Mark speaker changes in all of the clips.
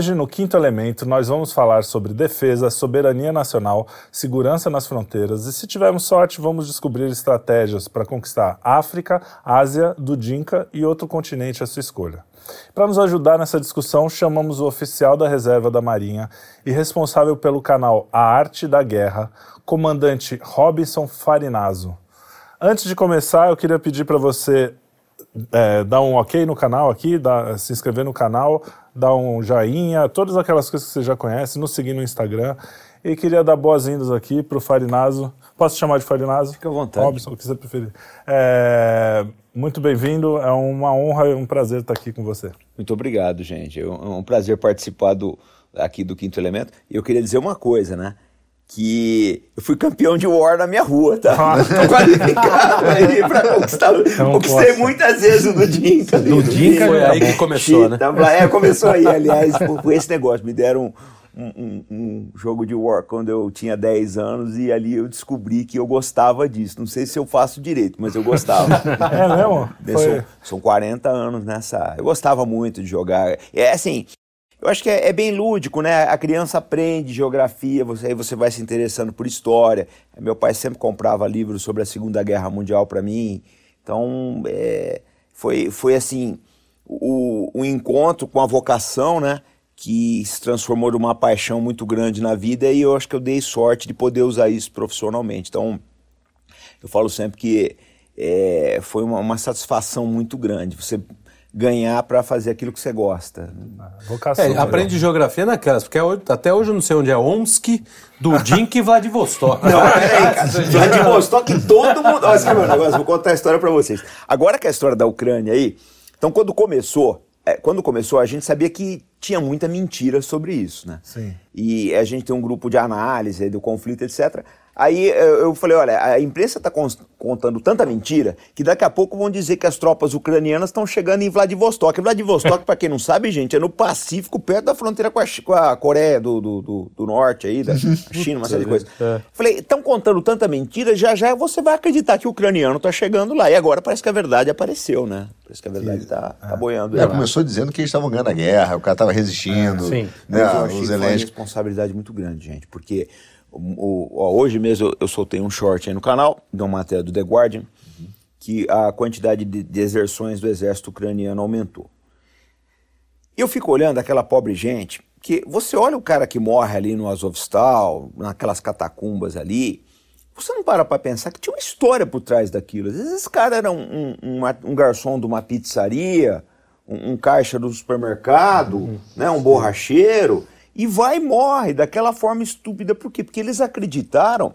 Speaker 1: Hoje, no Quinto Elemento, nós vamos falar sobre defesa, soberania nacional, segurança nas fronteiras e, se tivermos sorte, vamos descobrir estratégias para conquistar África, Ásia, Dudinka e outro continente à sua escolha. Para nos ajudar nessa discussão, chamamos o oficial da reserva da Marinha e responsável pelo canal A Arte da Guerra, comandante Robinson Farinazo. Antes de começar, eu queria pedir para você é, dar um ok no canal aqui, dar, se inscrever no canal, dar um joinha, todas aquelas coisas que você já conhece, nos seguir no Instagram. E queria dar boas-vindas aqui para o Farinazo. Posso chamar de Farinazo?
Speaker 2: Fica à vontade.
Speaker 1: Robson, o que você preferir. É, muito bem-vindo, é uma honra e um prazer estar aqui com você.
Speaker 2: Muito obrigado, gente. É um é prazer participar do, aqui do Quinto Elemento. E eu queria dizer uma coisa, né? Que eu fui campeão de War na minha rua, tá? Ah. Tô qualificado aí pra conquistar. Então, conquistei posso. muitas vezes o Dudinka.
Speaker 3: Dudinka foi aí que começou, né?
Speaker 2: É, começou aí, aliás, foi esse negócio. Me deram um, um, um, jogo de War quando eu tinha 10 anos e ali eu descobri que eu gostava disso. Não sei se eu faço direito, mas eu gostava.
Speaker 1: é mesmo?
Speaker 2: Foi... São 40 anos nessa. Eu gostava muito de jogar. É assim, eu acho que é, é, bem lúdico, né? A criança aprende geografia, você, aí você vai se interessando por história. Meu pai sempre comprava livros sobre a Segunda Guerra Mundial para mim. Então, é, foi, foi assim, o, o encontro com a vocação, né? Que se transformou numa paixão muito grande na vida e eu acho que eu dei sorte de poder usar isso profissionalmente. Então, eu falo sempre que é, foi uma, uma satisfação muito grande. Você ganhar para fazer aquilo que você gosta.
Speaker 3: Vocação, é, aprende geografia naquelas, porque até hoje eu não sei onde é Omsk, Dudink e Vladivostok.
Speaker 2: Não, peraí, cara. Vladivostok todo mundo... Olha, sabe negócio? Vou contar a história para vocês. Agora que é a história da Ucrânia aí, então quando começou, é, quando começou a gente sabia que tinha muita mentira sobre isso, né?
Speaker 1: Sim.
Speaker 2: E a gente tem um grupo de análise do conflito, etc. Aí eu falei, olha, a imprensa está contando tanta mentira que daqui a pouco vão dizer que as tropas ucranianas estão chegando em Vladivostok. Vladivostok, para quem não sabe, gente, é no Pacífico, perto da fronteira com a, com a Coreia do, do, do, do, Norte aí, da China, uma série de coisas. É. Falei, estão contando tanta mentira, já já você vai acreditar que o ucraniano está chegando lá. E agora parece que a verdade apareceu, né? Parece que a verdade está tá boiando.
Speaker 4: É, começou dizendo que eles estavam ganhando a guerra, o cara estava resistindo. É, sim. Né,
Speaker 2: Mas eu achei uma responsabilidade muito grande, gente, porque o, hoje mesmo eu, eu, soltei um short aí no canal, de uma matéria do The Guardian, uhum. que a quantidade de deserções do exército ucraniano aumentou. Eu fico olhando aquela pobre gente, que você olha o cara que morre ali no Azovstal, naquelas catacumbas ali, você não para para pensar que tinha uma história por trás daquilo. Às vezes esse cara era um, um, um garçom de uma pizzaria, um, um caixa do supermercado, uhum. né, um borracheiro, e vai e morre daquela forma estúpida. Por quê? Porque eles acreditaram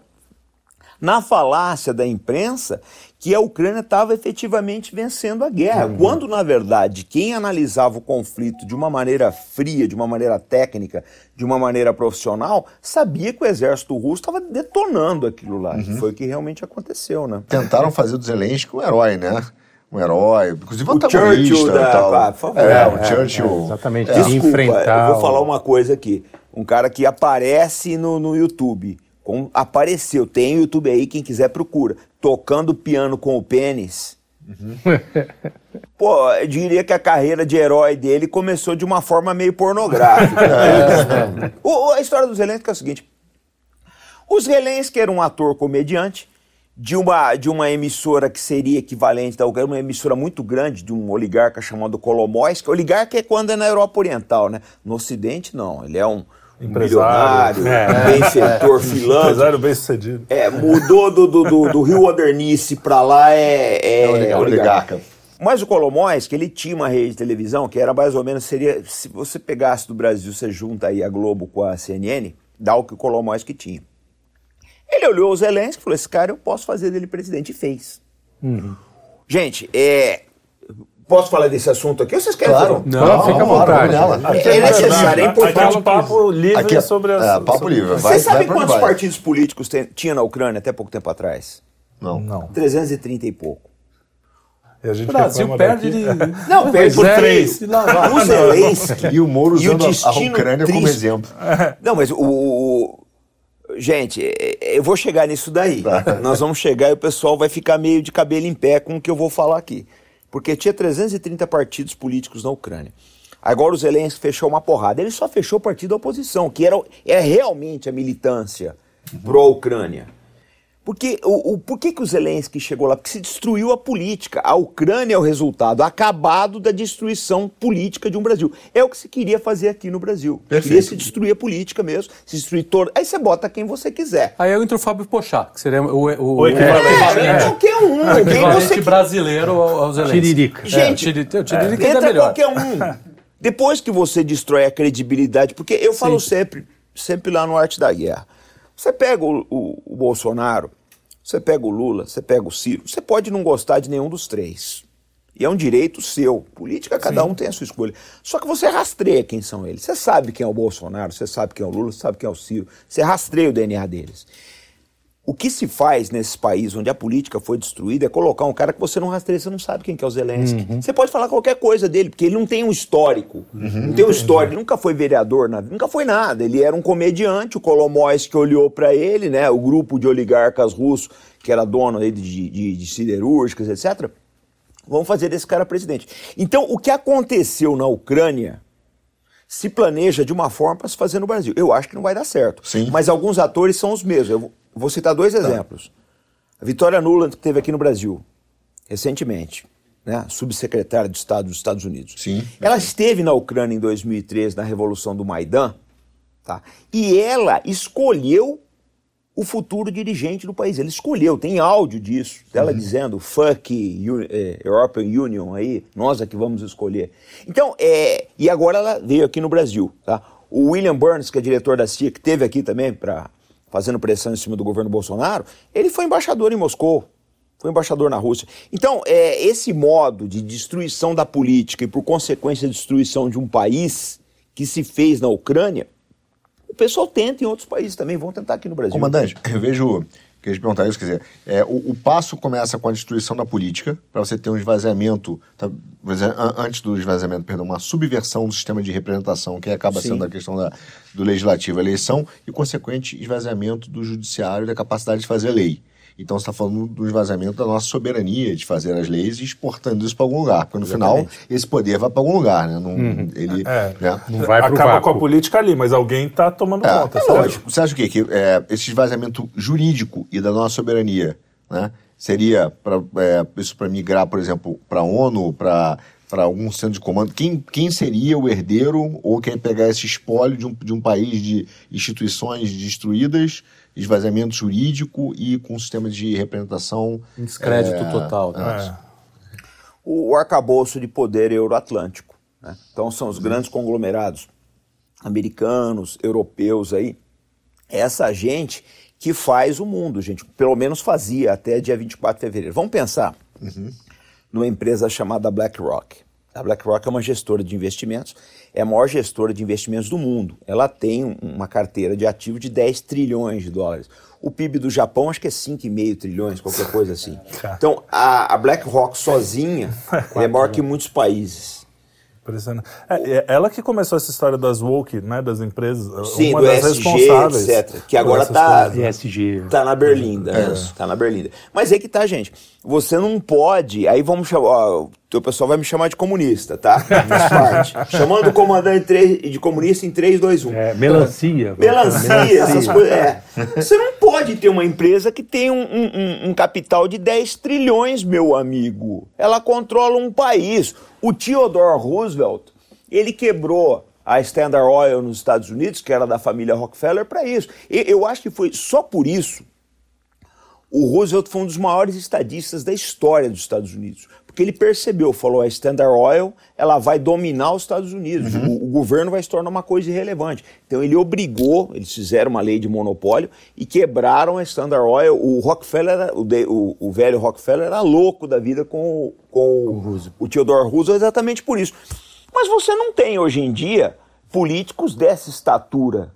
Speaker 2: na falácia da imprensa que a Ucrânia estava efetivamente vencendo a guerra, uhum. quando na verdade quem analisava o conflito de uma maneira fria, de uma maneira técnica, de uma maneira profissional, sabia que o exército russo estava detonando aquilo lá, uhum. foi o que realmente aconteceu, né?
Speaker 4: Tentaram fazer do Zelensky um herói, né? Um herói, inclusive
Speaker 2: o Churchill da,
Speaker 4: tal.
Speaker 2: Pá, por favor.
Speaker 4: É, é, o Churchill.
Speaker 3: É, exatamente.
Speaker 2: É. Desculpa, enfrentar eu vou falar uma coisa aqui. Um cara que aparece no, no YouTube. Com, apareceu, tem YouTube aí, quem quiser procura. Tocando piano com o pênis. Uhum. Pô, eu diria que a carreira de herói dele começou de uma forma meio pornográfica. é. o, a história do Zelensky é o seguinte: o Zelensky era um ator comediante de uma, de uma emissora que seria equivalente da uma emissora muito grande de um oligarca chamado Kolomoisky. Oligarca é quando é na Europa Oriental, né? No Ocidente, não. Ele é um, empresário, milionário, é, benfeitor, é, filântropo.
Speaker 1: Empresário bem sucedido.
Speaker 2: É, mudou do, do, do, do Rio Modernice para lá, é, é, é oligarca. oligarca. Mas o Kolomoisky, ele tinha uma rede de televisão que era mais ou menos, seria, se você pegasse do Brasil, você junta aí a Globo com a CNN, dá o que o Kolomoisky tinha. Ele olhou o Zelensky e falou: esse cara eu posso fazer dele presidente. E fez. Uhum. Gente, é. Posso falar desse assunto aqui ou vocês querem
Speaker 4: claro.
Speaker 2: fazer?
Speaker 4: Não, não, fica à vontade.
Speaker 2: É, é necessário, é importante.
Speaker 1: Aqui é um papo livre aqui é, sobre
Speaker 4: a. É, papo livre. Vai,
Speaker 2: Você sabe quantos vai. partidos políticos tem, tinha na Ucrânia até pouco tempo atrás?
Speaker 4: Não. não.
Speaker 2: 330 e pouco.
Speaker 3: E a gente o Brasil perde de.
Speaker 2: Não, perde por três. O Zelensky.
Speaker 4: E o Moro usando a Ucrânia triste. como exemplo.
Speaker 2: Não, mas o, Gente, é, é, eu vou chegar nisso daí. Nós vamos chegar e o pessoal vai ficar meio de cabelo em pé com o que eu vou falar aqui. Porque tinha 330 partidos políticos na Ucrânia. Agora o Zelensky fechou uma porrada. Ele só fechou o partido da oposição, que era, é realmente a militância pró-Ucrânia. Porque o, o, por que, que o Zelensky chegou lá? Porque se destruiu a política. A Ucrânia é o resultado acabado da destruição política de um Brasil. É o que se queria fazer aqui no Brasil.
Speaker 4: Perfeito.
Speaker 2: Queria se destruir a política mesmo, se destruir todo. Aí você bota quem você quiser.
Speaker 3: Aí entra o Fábio Pochá, que seria o, o,
Speaker 1: O equivalente.
Speaker 2: É, qualquer um.
Speaker 3: o
Speaker 2: Quem
Speaker 3: equivalente
Speaker 2: você
Speaker 3: brasileiro ao, ao Zelensky.
Speaker 5: Tiririca.
Speaker 2: Gente,
Speaker 3: é, o Tiririca, o Tiririca ainda é
Speaker 2: Entra
Speaker 3: melhor.
Speaker 2: qualquer um. Depois que você destrói a credibilidade, porque eu falo sempre, sempre lá no Arte da Guerra. Você pega o, o- o Bolsonaro, você pega o Lula, você pega o Ciro, você pode não gostar de nenhum dos três. E é um direito seu. Política, cada um tem a sua escolha. Só que você rastreia quem são eles. Você sabe quem é o Bolsonaro, você sabe quem é o Lula, você sabe quem é o Ciro. Você rastreia o DNA deles. O que se faz nesse país onde a política foi destruída é colocar um cara que você não rastreia, você não sabe quem que é o Zelensky. Você pode falar qualquer coisa dele, porque ele não tem um histórico. Não tem um histórico, ele nunca foi vereador, nunca foi nada. Ele era um comediante, o Kolomóis que olhou para ele, né, o grupo de oligarcas russos que era dono de, de, de siderúrgicas, etc. Vamos fazer desse cara presidente. Então, o que aconteceu na Ucrânia se planeja de uma forma para se fazer no Brasil. Eu acho que não vai dar certo.
Speaker 4: Sim.
Speaker 2: Mas alguns atores são os mesmos. Eu vou- citar dois exemplos. A Vitória Nuland, que esteve aqui no Brasil recentemente, né? subsecretária de Estado dos Estados Unidos.
Speaker 4: Sim.
Speaker 2: Ela esteve na Ucrânia em 2013, na Revolução do Maidan, tá? e ela escolheu o futuro dirigente do país. Ele escolheu, tem áudio disso, dela dizendo fuck eh, European Union aí, nós é que vamos escolher. Então, é, e agora ela veio aqui no Brasil. Tá? O William Burns, que é diretor da CIA, que teve aqui também para fazendo pressão em cima do governo Bolsonaro, ele foi embaixador em Moscou. Foi embaixador na Rússia. Então, é, esse modo de destruição da política e, por consequência, destruição de um país que se fez na Ucrânia, o pessoal tenta em outros países também, vão tentar aqui no Brasil.
Speaker 4: Comandante, eu vejo. Queria te perguntar isso, quer dizer, é, o, o passo começa com a destruição da política, para você ter um esvaziamento, tá, antes do esvaziamento, perdão, uma subversão do sistema de representação, que acaba
Speaker 2: Sim.
Speaker 4: sendo a questão da, do legislativo, a eleição, e consequente esvaziamento do judiciário e da capacidade de fazer lei. Então você está falando do esvaziamento da nossa soberania de fazer as leis e exportando isso para algum lugar, porque no final esse poder vai para algum lugar, né? Não, ele,
Speaker 1: É.
Speaker 4: né?
Speaker 5: Não vai pro
Speaker 1: Acaba com a
Speaker 5: vácuo.
Speaker 1: política ali, mas alguém tá tomando
Speaker 4: É,
Speaker 1: conta.
Speaker 4: é
Speaker 1: certo?
Speaker 4: lógico. Você acha o quê? Que é, esse esvaziamento jurídico e da nossa soberania né, seria pra, é, isso para migrar, por exemplo, para a ONU, para para algum centro de comando? Quem, quem seria o herdeiro ou quem pegar esse espólio de um, de um país de instituições destruídas, esvaziamento jurídico e com um sistema de representação
Speaker 3: Descrédito
Speaker 4: é,
Speaker 3: total. né?
Speaker 1: É.
Speaker 2: o arcabouço de poder euroatlântico. né? Então são os grandes conglomerados americanos, europeus aí. Essa gente que faz o mundo, gente. Pelo menos fazia até dia 24 de fevereiro. Vamos pensar numa empresa chamada BlackRock. A BlackRock é uma gestora de investimentos, é a maior gestora de investimentos do mundo. Ela tem um- uma carteira de ativos de 10 trilhões de dólares. O PIB do Japão acho que é 5,5 trilhões, qualquer coisa assim. Então, a, a BlackRock sozinha é maior que muitos países.
Speaker 1: Impressionante. É, é ela que começou essa história das woke, né, das empresas,
Speaker 2: Sim,
Speaker 1: uma
Speaker 2: do
Speaker 1: das
Speaker 2: SG,
Speaker 1: responsáveis.
Speaker 2: etc. Que agora tá,
Speaker 1: coisas. né?
Speaker 2: Tá na Berlinda. né? Tá na Berlinda. Mas aí que tá, gente. Você não pode. Aí vamos chamar. Ó, o teu pessoal vai me chamar de comunista, tá? Chamando o comandante de comunista em 3, 2, 1.
Speaker 5: É, melancia.
Speaker 2: Melancia, essas coisas. É. Você não pode ter uma empresa que tem um, um- um- um capital de 10 trilhões, meu amigo. Ela controla um país. O Theodore Roosevelt, ele quebrou a Standard Oil nos Estados Unidos, que era da família Rockefeller, para isso. E eu acho que foi só por isso o Roosevelt foi um dos maiores estadistas da história dos Estados Unidos. Porque ele percebeu, falou, a Standard Oil ela vai dominar os Estados Unidos. O, o governo vai se tornar uma coisa irrelevante. Então ele obrigou, eles fizeram uma lei de monopólio e quebraram a Standard Oil. O Rockefeller, o, de- o- o velho Rockefeller era louco da vida com, o- com o, o Theodore Roosevelt exatamente por isso. Mas você não tem hoje em dia políticos dessa estatura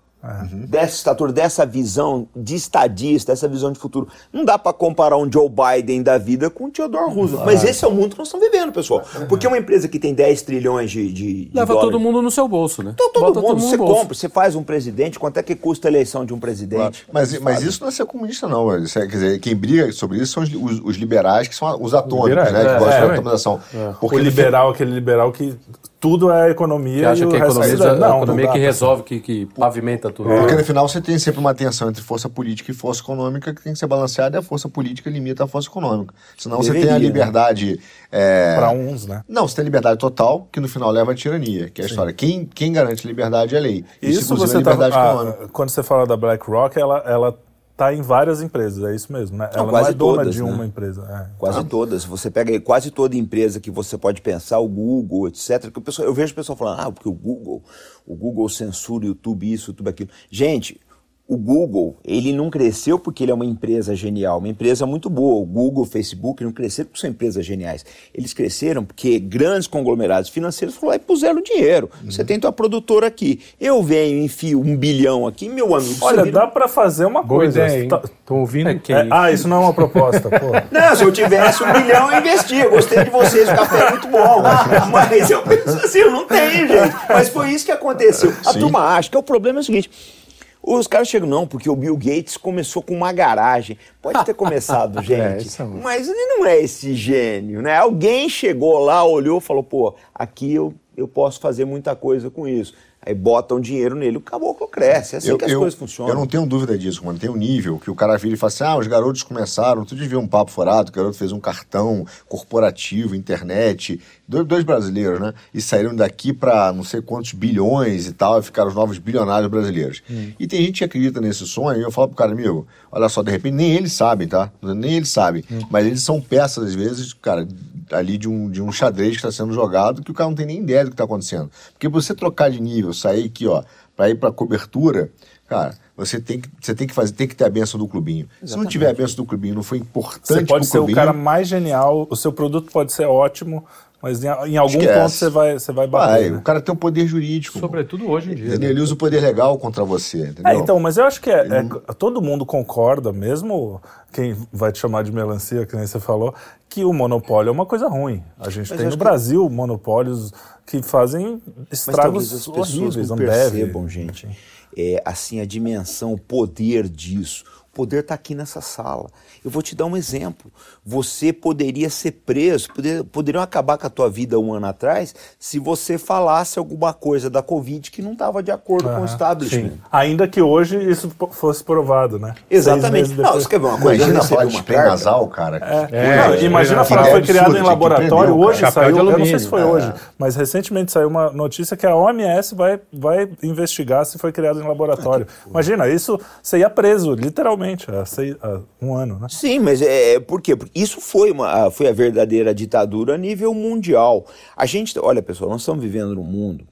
Speaker 2: dessa estatura, dessa visão de estadista, dessa visão de futuro. Não dá para comparar um Joe Biden da vida com o Theodore Roosevelt. Mas esse é o mundo que nós estamos vivendo, pessoal. Porque uma empresa que tem 10 trilhões de, de,
Speaker 3: Leva
Speaker 2: dólares-
Speaker 3: todo mundo no seu bolso, né?
Speaker 2: Então, todo
Speaker 3: Bota
Speaker 2: mundo, você
Speaker 3: no bolso.
Speaker 2: compra, você faz um presidente, quanto é que custa a eleição de um presidente?
Speaker 4: Mas, mas isso não é ser comunista, não. Isso é- quer dizer, quem briga sobre isso são os, os- os liberais, que são os atômicos,
Speaker 5: Liberais,
Speaker 4: né? Que
Speaker 5: é,
Speaker 4: gostam
Speaker 5: é,
Speaker 4: da
Speaker 5: é.
Speaker 4: atomização.
Speaker 1: O
Speaker 4: Porque no
Speaker 1: liberal, aquele liberal que tudo é economia
Speaker 3: Você acha
Speaker 1: e o
Speaker 3: que a
Speaker 1: resto
Speaker 3: economia,
Speaker 1: é...
Speaker 3: a
Speaker 1: Não,
Speaker 3: economia
Speaker 1: não
Speaker 3: que resolve, que, que pavimenta tudo.
Speaker 4: Porque no final você tem sempre uma tensão entre força política e força econômica que tem que ser balanceada e a força política limita a força econômica. Senão você tem
Speaker 2: Deveria,
Speaker 4: a
Speaker 2: né?
Speaker 4: liberdade. é,
Speaker 1: Pra uns, né?
Speaker 4: Não, você tem liberdade total, que no final leva à tirania, que é a história. Quem, quem garante liberdade é a lei.
Speaker 1: Isso
Speaker 4: inclusive,
Speaker 1: você
Speaker 4: a liberdade
Speaker 1: tá,
Speaker 4: econômica.
Speaker 1: ah, quando você fala da BlackRock, ela ela tá em várias empresas, é isso mesmo, né? ela não
Speaker 2: quase
Speaker 1: é dona
Speaker 2: todas,
Speaker 1: de
Speaker 2: né?
Speaker 1: uma empresa. é.
Speaker 2: Quase todas. Você pega aí quase toda empresa que você pode pensar, o Google, etc. Que o pessoal, eu vejo o pessoal falando, ah, porque o Google, o Google censura o YouTube, isso, YouTube, aquilo. Gente, o Google, ele não cresceu porque ele é uma empresa genial, uma empresa muito boa. O Google, o Facebook não cresceram porque são empresas geniais. Eles cresceram porque grandes conglomerados financeiros falaram, e puseram dinheiro. Você tem tua produtora aqui. Eu venho, enfio um bilhão aqui, meu amigo.
Speaker 1: Olha,
Speaker 2: vira-
Speaker 1: dá pra fazer uma
Speaker 5: Boa
Speaker 1: coisa.
Speaker 5: ideia, hein?
Speaker 1: Tá-
Speaker 5: Tô ouvindo.
Speaker 3: É, que
Speaker 1: É, ah, isso não é uma proposta, pô.
Speaker 2: Não, se eu tivesse um milhão, eu investia. Eu Gostei de vocês, o café é muito bom. Mas eu penso assim, eu não tenho, gente. Mas foi isso que aconteceu. A turma acha que o problema é o seguinte. Os caras chegam, não, porque o Bill Gates começou com uma garagem. Pode ter começado, gente.
Speaker 5: é um-
Speaker 2: mas ele não é esse gênio, né? Alguém chegou lá, olhou e falou, pô, aqui eu, eu posso fazer muita coisa com isso. Aí botam dinheiro nele, o caboclo cresce. É assim que as coisas funcionam.
Speaker 4: Eu não tenho dúvida disso, mano. Tem um nível que o cara vira e fala assim: ah, os garotos começaram. Tu devia um papo furado, o garoto fez um cartão corporativo, internet. Dois, dois brasileiros, né? E saíram daqui para não sei quantos bilhões e tal, e ficaram os novos bilionários brasileiros. E tem gente que acredita nesse sonho, e eu falo pro cara, amigo, olha só, de repente nem eles sabem, tá? Nem eles sabem. Mas eles são peças, às vezes, cara, ali de um, de um xadrez que está sendo jogado, que o cara não tem nem ideia do que está acontecendo. Porque você trocar de nível, sair aqui, ó, para ir para cobertura, cara, você tem que, você tem que fazer, tem que ter a benção do clubinho. Se não tiver a benção do clubinho, não foi importante
Speaker 1: Você pode ser o
Speaker 4: clubinho,
Speaker 1: cara mais genial, o seu produto pode ser ótimo, mas em, em algum
Speaker 4: Esquece.
Speaker 1: ponto você vai, você vai bater.
Speaker 4: vai,
Speaker 1: né?
Speaker 4: o cara tem um poder jurídico.
Speaker 5: Sobretudo hoje em dia.
Speaker 4: Entendeu?
Speaker 5: né?
Speaker 4: Ele usa o poder legal contra você, entendeu?
Speaker 1: É, então, mas eu acho que é, é- todo mundo concorda, mesmo quem vai te chamar de melancia, que nem você falou, que o monopólio é uma coisa ruim. A gente
Speaker 2: Mas
Speaker 1: tem no
Speaker 2: que-
Speaker 1: Brasil monopólios que fazem
Speaker 2: Mas
Speaker 1: estragos
Speaker 2: as pessoas
Speaker 1: horríveis,
Speaker 2: não percebam, gente, é, assim, a dimensão, o poder disso. Poder está aqui nessa sala. Eu vou te dar um exemplo. Você poderia ser preso, poder, poderiam acabar com a tua vida um ano atrás se você falasse alguma coisa da Covid que não estava de acordo com o establishment.
Speaker 1: sim. Ainda que hoje isso fosse provado, né?
Speaker 2: Exatamente. Não, você quer ver uma coisa?
Speaker 4: Imagina falar de
Speaker 2: uma
Speaker 4: spray nasal, cara.
Speaker 5: É,
Speaker 1: Não,
Speaker 5: é,
Speaker 1: imagina
Speaker 5: é,
Speaker 1: falar
Speaker 4: que
Speaker 1: que foi
Speaker 4: absurdo,
Speaker 1: criado em laboratório. hoje saiu, eu não sei se foi
Speaker 4: É.
Speaker 1: hoje, mas recentemente saiu uma notícia que a OMS vai, vai investigar se foi criado em laboratório. Imagina, isso você ia preso, literalmente, há, seis- há um ano, né?
Speaker 2: Sim, mas é, é por quê? Porque isso foi, uma, foi a verdadeira ditadura a nível mundial. A gente, olha pessoal, nós estamos vivendo num mundo.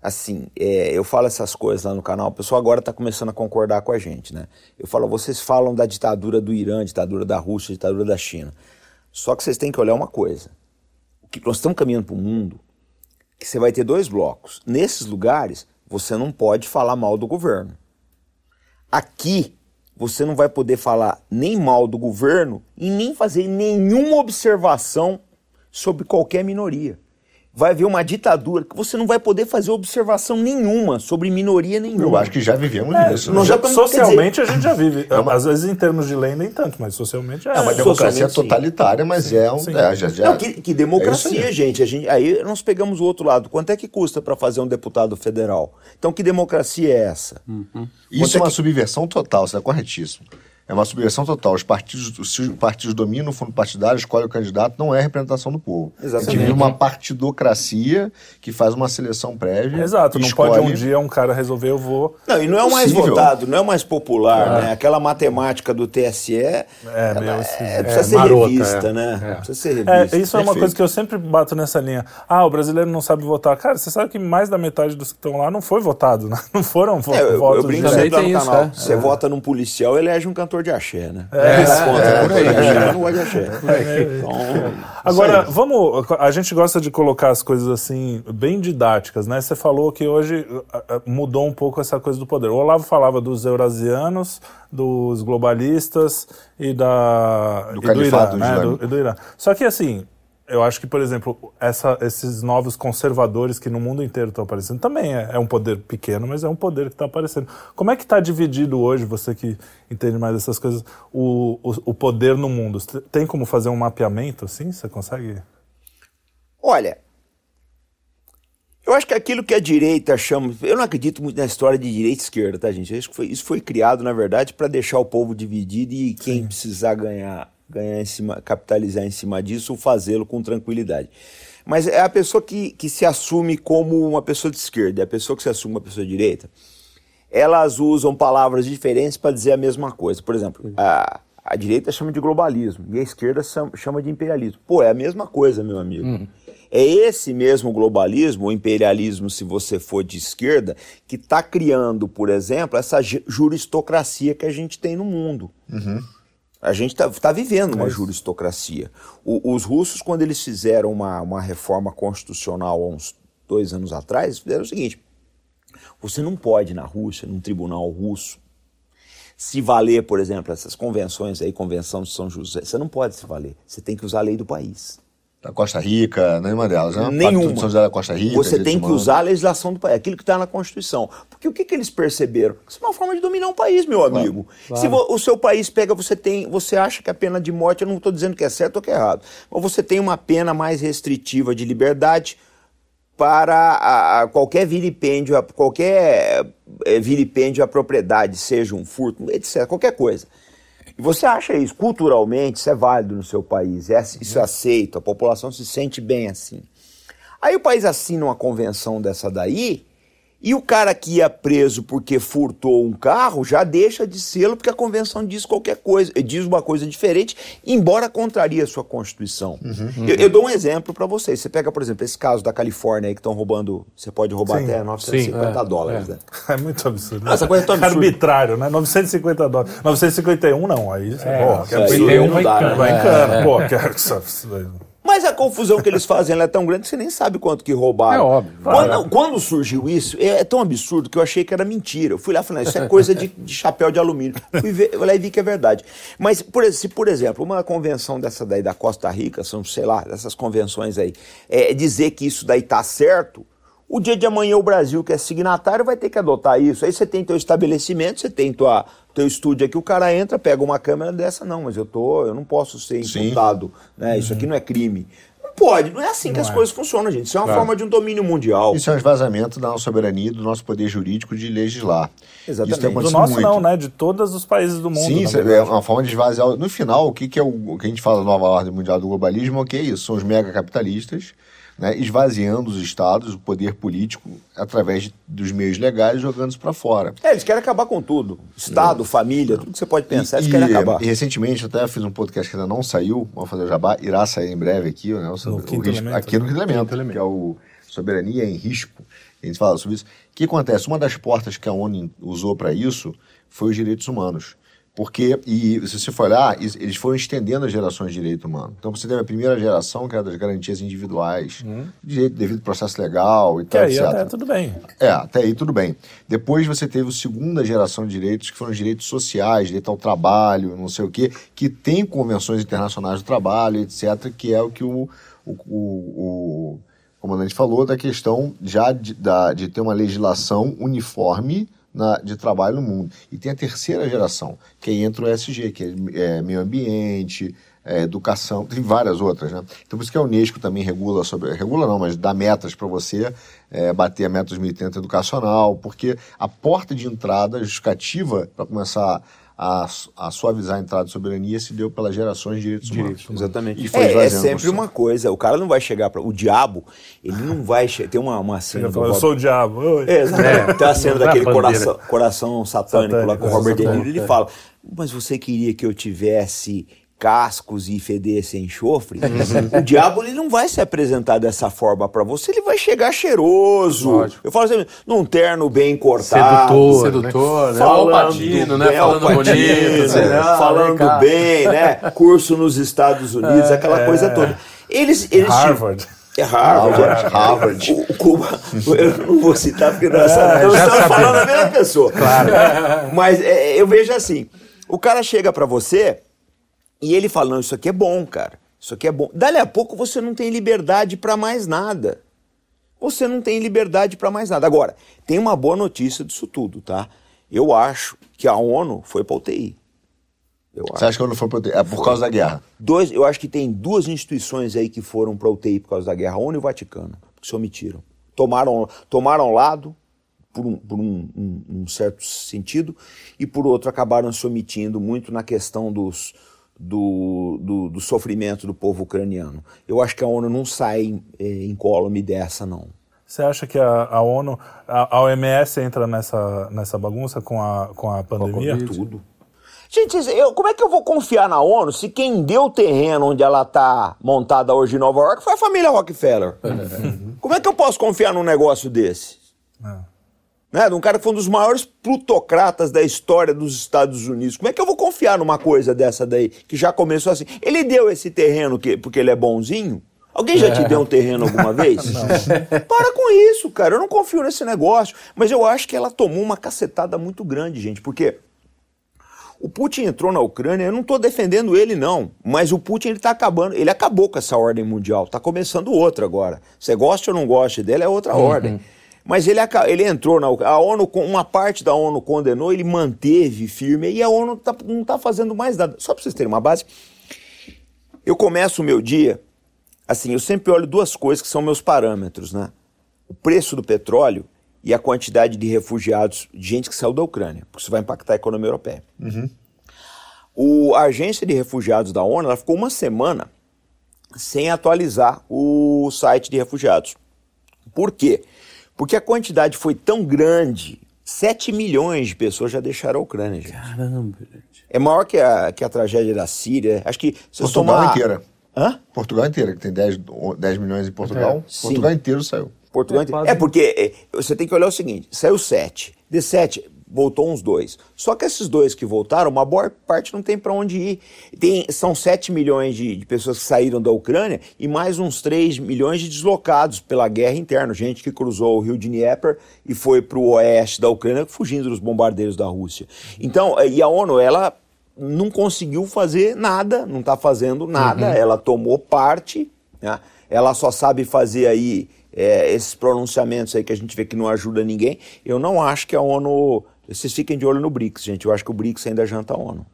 Speaker 2: Assim, é, eu falo essas coisas lá no canal, o pessoal agora está começando a concordar com a gente, né? Eu falo, vocês falam da ditadura do Irã, ditadura da Rússia, ditadura da China. Só que vocês têm que olhar uma coisa. O que nós estamos caminhando para um mundo que você vai ter dois blocos. Nesses lugares, você não pode falar mal do governo. Aqui, você não vai poder falar nem mal do governo e nem fazer nenhuma observação sobre qualquer minoria. Vai haver uma ditadura que você não vai poder fazer observação nenhuma sobre minoria nenhuma.
Speaker 4: Eu acho que já vivemos
Speaker 1: É,
Speaker 4: nisso.
Speaker 2: nós
Speaker 4: né?
Speaker 2: já
Speaker 1: socialmente a gente já vive.
Speaker 4: É uma-
Speaker 1: Às vezes em termos de lei nem tanto, mas socialmente é.
Speaker 4: É uma democracia
Speaker 2: sim.
Speaker 4: totalitária, mas é um.
Speaker 1: sim.
Speaker 4: é, já, já,
Speaker 2: Não, que, que
Speaker 4: é
Speaker 2: democracia,
Speaker 4: isso aí.
Speaker 2: gente. A gente. Aí nós pegamos o outro lado. Quanto é que custa para fazer um deputado federal? Então, que democracia é essa?
Speaker 4: Isso
Speaker 2: Você
Speaker 4: é uma
Speaker 2: que-
Speaker 4: subversão total, isso é corretíssimo. É uma subversão total. Os partidos, se os partidos dominam o fundo partidário, escolhem o candidato, não é representação do povo.
Speaker 2: Exatamente.
Speaker 4: A gente vive uma partidocracia que faz uma seleção prévia.
Speaker 1: Exato, não
Speaker 4: escolhe-
Speaker 1: pode um dia um cara resolver, eu vou.
Speaker 2: Não, e não é o mais votado, não é o mais popular, né? Aquela matemática do TSE
Speaker 1: É,
Speaker 2: ela
Speaker 1: meio
Speaker 2: é-
Speaker 1: esquisito.
Speaker 2: precisa
Speaker 5: É,
Speaker 2: ser
Speaker 5: marota,
Speaker 2: revista,
Speaker 5: é.
Speaker 2: né?
Speaker 5: É.
Speaker 2: Precisa ser
Speaker 1: É,
Speaker 2: revista.
Speaker 1: isso é uma
Speaker 4: perfeito.
Speaker 1: coisa que eu sempre bato nessa linha. Ah, o brasileiro não sabe votar. Cara, você sabe que mais da metade dos que estão lá não foi votado, né? Não foram vo
Speaker 2: É, eu,
Speaker 1: votos
Speaker 2: eu brinco sempre lá no
Speaker 3: isso,
Speaker 2: canal.
Speaker 3: é.
Speaker 2: Você vota num policial, elege um cantor de axé, né?
Speaker 1: É,
Speaker 2: Faz conta,
Speaker 4: é,
Speaker 2: cantor de
Speaker 4: é,
Speaker 2: axé,
Speaker 4: é.
Speaker 2: não gosta de axé. Então,
Speaker 1: Agora, vamos. A gente gosta de colocar as coisas assim, bem didáticas, né? Você falou que hoje mudou um pouco essa coisa do poder. O Olavo falava dos eurasianos, dos globalistas e da.
Speaker 4: Do
Speaker 1: e
Speaker 4: califado
Speaker 1: Irã, né? Do, do Irã. Só que assim. Eu acho que, por exemplo, essa- esses novos conservadores que no mundo inteiro estão aparecendo também é, é um poder pequeno, mas é um poder que está aparecendo. Como é que está dividido hoje, você que entende mais dessas coisas, o, o, o poder no mundo? Tem como fazer um mapeamento assim? Você consegue?
Speaker 2: olha, Eu acho que aquilo que a direita chama. Eu não acredito muito na história de direita e esquerda, tá, gente? Que foi, isso foi criado, na verdade, para deixar o povo dividido e quem precisar ganhar, ganhar em cima, capitalizar em cima disso, fazê-lo com tranquilidade. Mas é a pessoa que, que se assume como uma pessoa de esquerda, é a pessoa que se assume uma pessoa de direita. Elas usam palavras diferentes para dizer a mesma coisa. Por exemplo, a, a direita chama de globalismo e a esquerda chama- de imperialismo. Pô, é a mesma coisa, meu amigo. É esse mesmo globalismo, o imperialismo, se você for de esquerda, que está criando, por exemplo, essa ju- juristocracia que a gente tem no mundo. A gente está vivendo uma juristocracia. O- os russos, quando eles fizeram uma, uma reforma constitucional há uns dois anos atrás, fizeram o seguinte: você não pode, na Rússia, num tribunal russo, se valer, por exemplo, essas convenções aí, Convenção de São José, você não pode se valer. Você tem que usar a lei do país.
Speaker 4: Da Costa Rica, nenhuma delas, né?
Speaker 2: Nenhuma.
Speaker 4: São José da Costa Rica.
Speaker 2: Você tem que
Speaker 4: humanos.
Speaker 2: usar a legislação do país, aquilo que está na Constituição. Porque o que, que eles perceberam? Isso é uma forma de dominar um país, meu amigo. Se vo- o seu país pega, você tem, você acha que a pena de morte, eu não estou dizendo que é certo ou que é errado, mas você tem uma pena mais restritiva de liberdade para a- a qualquer vilipêndio, a- qualquer eh, vilipêndio à propriedade, seja um furto, etc., qualquer coisa. E você acha isso, culturalmente, isso é válido no seu país, é- isso é aceito, a população se sente bem assim. Aí o país assina uma convenção dessa daí, e o cara que ia preso porque furtou um carro já deixa de sê-lo porque a convenção diz qualquer coisa, diz uma coisa diferente, embora contraria a sua Constituição. Eu, eu dou um exemplo para vocês. Você pega, por exemplo, esse caso da Califórnia aí que estão roubando, você pode roubar
Speaker 1: Sim.
Speaker 2: até 950
Speaker 3: Sim, é,
Speaker 2: dólares,
Speaker 3: é.
Speaker 2: né?
Speaker 1: É muito absurdo.
Speaker 2: Essa coisa é tão absurda.
Speaker 1: Arbitrário, né? 950 dólares. 951 não, aí... porra, que absurdo.
Speaker 3: 51
Speaker 2: não
Speaker 3: vai
Speaker 2: dá,
Speaker 3: cana.
Speaker 2: né?
Speaker 1: Vai em cana, pô. Que...
Speaker 2: Mas a confusão que eles fazem é tão grande que você nem sabe quanto que roubaram.
Speaker 3: É óbvio.
Speaker 2: Quando, quando surgiu isso, é, é tão absurdo que eu achei que era mentira. Eu fui lá e falei, "Não, isso é coisa de, de chapéu de alumínio. Fui ver, eu lá e vi que é verdade. Mas, por, se, por exemplo, uma convenção dessa daí da Costa Rica, são, sei lá, dessas convenções aí, é dizer que isso daí tá certo, o dia de amanhã o Brasil, que é signatário, vai ter que adotar isso. Aí você tem teu estabelecimento, você tem tua, teu estúdio aqui, o cara entra, pega uma câmera dessa, não, mas eu tô, eu não posso ser imputado, né? Isso aqui não é crime. Não pode, não é assim que as coisas funcionam, gente. Isso é uma forma de um domínio mundial.
Speaker 4: Isso é um esvaziamento da nossa soberania e do nosso poder jurídico de legislar.
Speaker 2: Exatamente.
Speaker 4: Isso tem
Speaker 1: Do nosso
Speaker 4: muito.
Speaker 1: não, né? De todos os países do mundo.
Speaker 4: Sim, isso é uma forma de esvaziar. No final, o que, que é o, o que a gente fala da nova ordem mundial do globalismo? O que é isso? São os megacapitalistas né, esvaziando os estados, o poder político, através de- dos meios legais, jogando isso para fora.
Speaker 2: É, eles querem acabar com tudo. Estado, família, tudo que você pode pensar, eles
Speaker 4: e,
Speaker 2: querem acabar.
Speaker 4: e recentemente até fiz um podcast que ainda não saiu, vamos fazer o jabá, irá sair em breve aqui, né, sobre
Speaker 1: No Quinto
Speaker 4: o risco,
Speaker 1: Elemento,
Speaker 4: aqui no
Speaker 1: né?
Speaker 4: Quinto Elemento,
Speaker 3: Quinto Elemento.
Speaker 4: que é o Soberania em Risco. A gente fala sobre isso. O que acontece? Uma das portas que a ONU usou para isso foi os direitos humanos. Porque, e se você for olhar, eles foram estendendo as gerações de direito humano. Então você teve a primeira geração, que era das garantias individuais, direito devido processo legal e
Speaker 1: Hum.
Speaker 4: Tal,
Speaker 1: aí
Speaker 4: etc.
Speaker 1: até tudo bem.
Speaker 4: É, até aí tudo bem. Depois você teve a segunda geração de direitos, que foram os direitos sociais, direito ao trabalho, não sei o quê, que tem convenções internacionais do trabalho, etc., que é o que o, o, o- o comandante falou da questão já de, da, de ter uma legislação uniforme na- de trabalho no mundo. E tem a terceira geração, que aí entra o ESG, que é, é meio ambiente, é, educação, tem várias outras, né? Então por isso que a Unesco também regula sobre, regula não, mas dá metas para você é, bater a meta 2030 educacional, porque a porta de entrada justificativa para começar a, a suavizar a entrada de soberania se deu pelas gerações de direitos humanos.
Speaker 2: Exatamente.
Speaker 4: E foi
Speaker 2: É, é sempre uma coisa. O cara não vai chegar para O diabo, ele não vai chegar. Tem uma, uma cena
Speaker 1: Ele
Speaker 2: do
Speaker 1: falou, eu sou o diabo.
Speaker 2: É, exatamente. Tem a cena
Speaker 3: Não é
Speaker 2: daquele coração, coração satânico, lá com o
Speaker 1: Satânico,
Speaker 2: Robert De Niro.
Speaker 1: satânico,
Speaker 2: Ele
Speaker 1: é.
Speaker 2: fala: Mas você queria que eu tivesse cascos e fedesse enxofre? o diabo ele não vai se apresentar dessa forma para você, ele vai chegar cheiroso.
Speaker 3: Lógico.
Speaker 2: Eu falo assim, num terno bem cortado.
Speaker 3: Sedutor, sedutor, né?
Speaker 2: Falando
Speaker 3: Al Pacino, né?
Speaker 2: bem,
Speaker 3: Falando bonito.
Speaker 2: né?
Speaker 3: né?
Speaker 2: falando bem, né? Curso nos Estados Unidos, aquela coisa toda. Eles, eles
Speaker 1: Harvard.
Speaker 2: É Harvard.
Speaker 4: Harvard,
Speaker 2: é.
Speaker 4: Harvard.
Speaker 2: O, o Cuba, eu não vou citar porque nós estamos
Speaker 3: já
Speaker 2: estamos
Speaker 3: sabemos.
Speaker 2: falando da mesma pessoa. Claro. Mas é, eu vejo assim: o cara chega pra você e ele fala: não, isso aqui é bom, cara. Isso aqui é bom. Dali a pouco você não tem liberdade pra mais nada. Você não tem liberdade pra mais nada. Agora, tem uma boa notícia disso tudo, tá? Eu acho que a ONU foi pra UTI. Eu acho.
Speaker 4: Você acha que eu não foi prote- É por causa da guerra?
Speaker 2: Dois, eu acho que tem duas instituições aí que foram para UTI por causa da guerra, a ONU e o Vaticano, que se omitiram. tomaram, tomaram lado, por, um, por um, um, um, certo sentido, e por outro acabaram se omitindo muito na questão dos, do, do, do, sofrimento do povo ucraniano. Eu acho que a ONU não sai eh, incólume dessa, não.
Speaker 1: Você acha que a, a ONU, a, a, OMS entra nessa, nessa bagunça com a, com a pandemia?
Speaker 2: Com tudo. Gente, eu, como é que eu vou confiar na ONU se quem deu o terreno onde ela está montada hoje em Nova York foi a família Rockefeller? Como é que eu posso confiar num negócio desse? É né, de um cara que foi um dos maiores plutocratas da história dos Estados Unidos. Como é que eu vou confiar numa coisa dessa daí, que já começou assim? Ele deu esse terreno que, porque ele é bonzinho? Alguém já te deu um terreno alguma vez? Não. Para com isso, cara. Eu não confio nesse negócio. Mas eu acho que ela tomou uma cacetada muito grande, gente, porque o Putin entrou na Ucrânia, eu não estou defendendo ele, não. Mas o Putin ele está acabando, ele acabou com essa ordem mundial. Está começando outra agora. Você gosta ou não gosta dele, é outra uhum. ordem. Mas ele, ele entrou na a ONU, uma parte da ONU condenou, ele manteve firme e a ONU tá, não está fazendo mais nada. Só para vocês terem uma base, eu começo o meu dia, assim, eu sempre olho duas coisas que são meus parâmetros, né? O preço do petróleo e a quantidade de refugiados, de gente que saiu da Ucrânia, porque isso vai impactar a economia europeia. Uhum. O, a agência de refugiados da ONU ela ficou uma semana sem atualizar o site de refugiados. Por quê? Porque a quantidade foi tão grande, 7 milhões de pessoas já deixaram a Ucrânia, gente.
Speaker 3: Caramba, gente.
Speaker 2: É maior que a, que a tragédia da Síria. Acho que.
Speaker 4: Se Portugal somar... inteira. Hã? Portugal inteira, que tem 10, 10 milhões em Portugal. É. Portugal inteiro saiu.
Speaker 2: Portugal é, inteiro. é porque é, você tem que olhar o seguinte: saiu 7. De 7, voltou uns dois. Só que esses dois que voltaram, uma boa parte não tem para onde ir. Tem, são 7 milhões de, de, pessoas que saíram da Ucrânia e mais uns 3 milhões de deslocados pela guerra interna. Gente que cruzou o rio de Dnieper e foi para o oeste da Ucrânia fugindo dos bombardeiros da Rússia. Então, e a ONU, ela não conseguiu fazer nada, não está fazendo nada, uhum. ela tomou parte, né? ela só sabe fazer aí é, esses pronunciamentos aí que a gente vê que não ajuda ninguém. Eu não acho que a ONU vocês fiquem de olho no BRICS, gente. Eu acho que o BRICS ainda janta a ONU.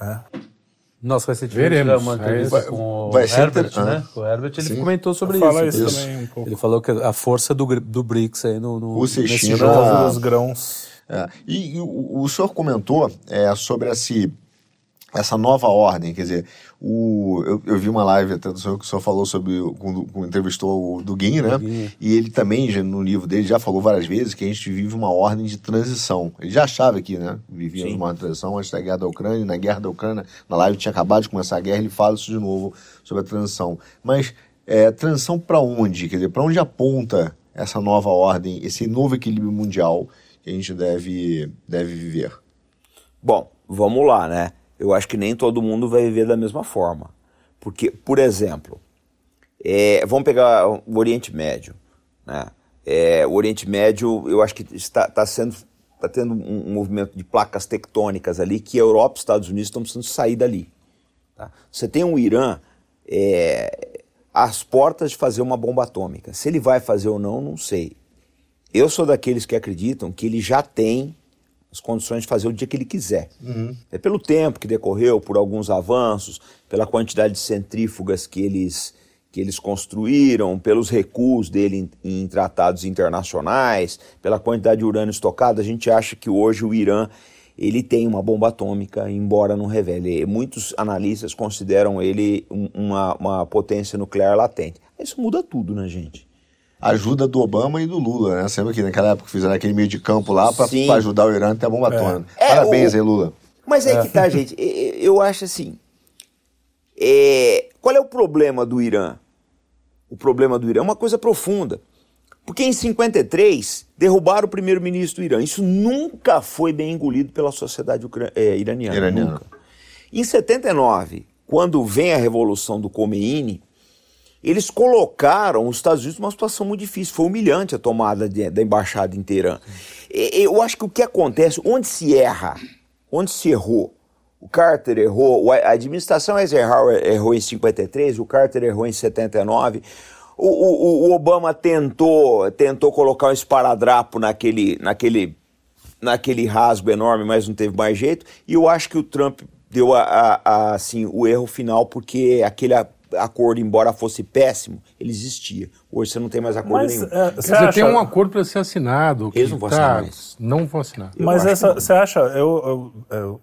Speaker 3: É. Nossa, vai ser difícil
Speaker 1: Veremos.
Speaker 3: uma entrevista vai, com o
Speaker 4: vai
Speaker 3: Herbert, né? O Herbert, ele Sim. comentou sobre isso.
Speaker 1: isso, um
Speaker 3: ele falou que a força do, do BRICS aí no, no
Speaker 4: Rússia
Speaker 1: nesse China, jogo dos grãos.
Speaker 4: É. E, e o, o, senhor comentou é, sobre esse essa nova ordem, quer dizer, o, eu, eu vi uma live até do senhor que o senhor falou sobre, quando, quando entrevistou o Duguin, né? Duguin. E ele também, já, no livro dele, já falou várias vezes que a gente vive uma ordem de transição. Ele já achava que, né? Vivíamos uma transição antes da guerra da Ucrânia, na guerra da Ucrânia, na live tinha acabado de começar a guerra, ele fala isso de novo sobre a transição. Mas, é, transição para onde? Quer dizer, para onde aponta essa nova ordem, esse novo equilíbrio mundial que a gente deve, deve viver?
Speaker 2: Bom, vamos lá, né? Eu acho que nem todo mundo vai viver da mesma forma. Porque, por exemplo, é, vamos pegar o Oriente Médio. Né? É, o Oriente Médio, eu acho que está, está sendo está tendo um, um, movimento de placas tectônicas ali que a Europa e os Estados Unidos estão precisando sair dali. Tá? Você tem um Irã é, às portas de fazer uma bomba atômica. Se ele vai fazer ou não, não sei. Eu sou daqueles que acreditam que ele já tem as condições de fazer o dia que ele quiser. Uhum. É pelo tempo que decorreu, por alguns avanços, pela quantidade de centrífugas que eles, que eles construíram, pelos recuos dele em, em tratados internacionais, pela quantidade de urânio estocado, a gente acha que hoje o Irã ele tem uma bomba atômica, embora não revele. Muitos analistas consideram ele uma, uma potência nuclear latente. Isso muda tudo, né, gente?
Speaker 4: Ajuda do Obama e do Lula, né? Sempre que naquela época fizeram aquele meio de campo lá para ajudar o Irã até a bomba é. atômica. É, Parabéns o... aí, Lula.
Speaker 2: Mas é, é, que tá, gente. Eu acho assim. É... Qual é o problema do Irã? O problema do Irã é uma coisa profunda. Porque em 53 derrubaram o primeiro-ministro do Irã. Isso nunca foi bem engolido pela sociedade ucran... é, iraniana. iraniana. Nunca. Em 79, quando vem a revolução do Khomeini, eles colocaram os Estados Unidos numa situação muito difícil. Foi humilhante a tomada de, da embaixada em Teherã. Eu acho que o que acontece, onde se erra, onde se errou, o Carter errou, a administração Eisenhower errou em 53, o Carter errou em 79. O, o, o Obama tentou, tentou colocar um esparadrapo naquele, naquele, naquele rasgo enorme, mas não teve mais jeito. E eu acho que o Trump deu a, a, a assim, o erro final, porque aquele acordo, embora fosse péssimo, ele existia. Hoje você não tem mais acordo
Speaker 1: Mas
Speaker 2: nenhum.
Speaker 1: é, você acha,
Speaker 5: tem um acordo para ser assinado.
Speaker 2: Eles
Speaker 5: que
Speaker 2: não vão
Speaker 5: tá-
Speaker 2: assinar mais.
Speaker 5: Não vão assinar.
Speaker 1: mas
Speaker 2: acho
Speaker 1: essa, você acha, eu, eu- eu-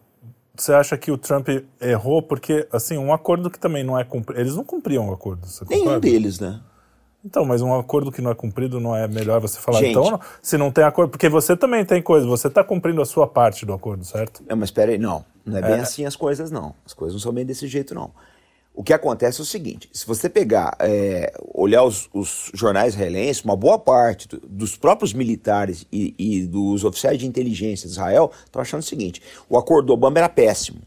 Speaker 1: você acha que o Trump errou porque, assim, um acordo que também não é cumprido, eles não cumpriam o acordo, você
Speaker 2: Nenhum
Speaker 1: concorda?
Speaker 2: deles, né?
Speaker 1: Então, mas um acordo que não é cumprido não é melhor você falar,
Speaker 2: Gente.
Speaker 1: então, não- se não tem acordo, porque você também tem coisa, você está cumprindo a sua parte do acordo, certo?
Speaker 2: Não, mas espera aí, não. Não é bem assim as coisas, não. As coisas não são bem desse jeito, não. O que acontece é o seguinte: se você pegar, é, olhar os, os jornais israelenses, uma boa parte do- dos próprios militares e, e dos oficiais de inteligência de Israel estão achando o seguinte: o acordo do Obama era péssimo.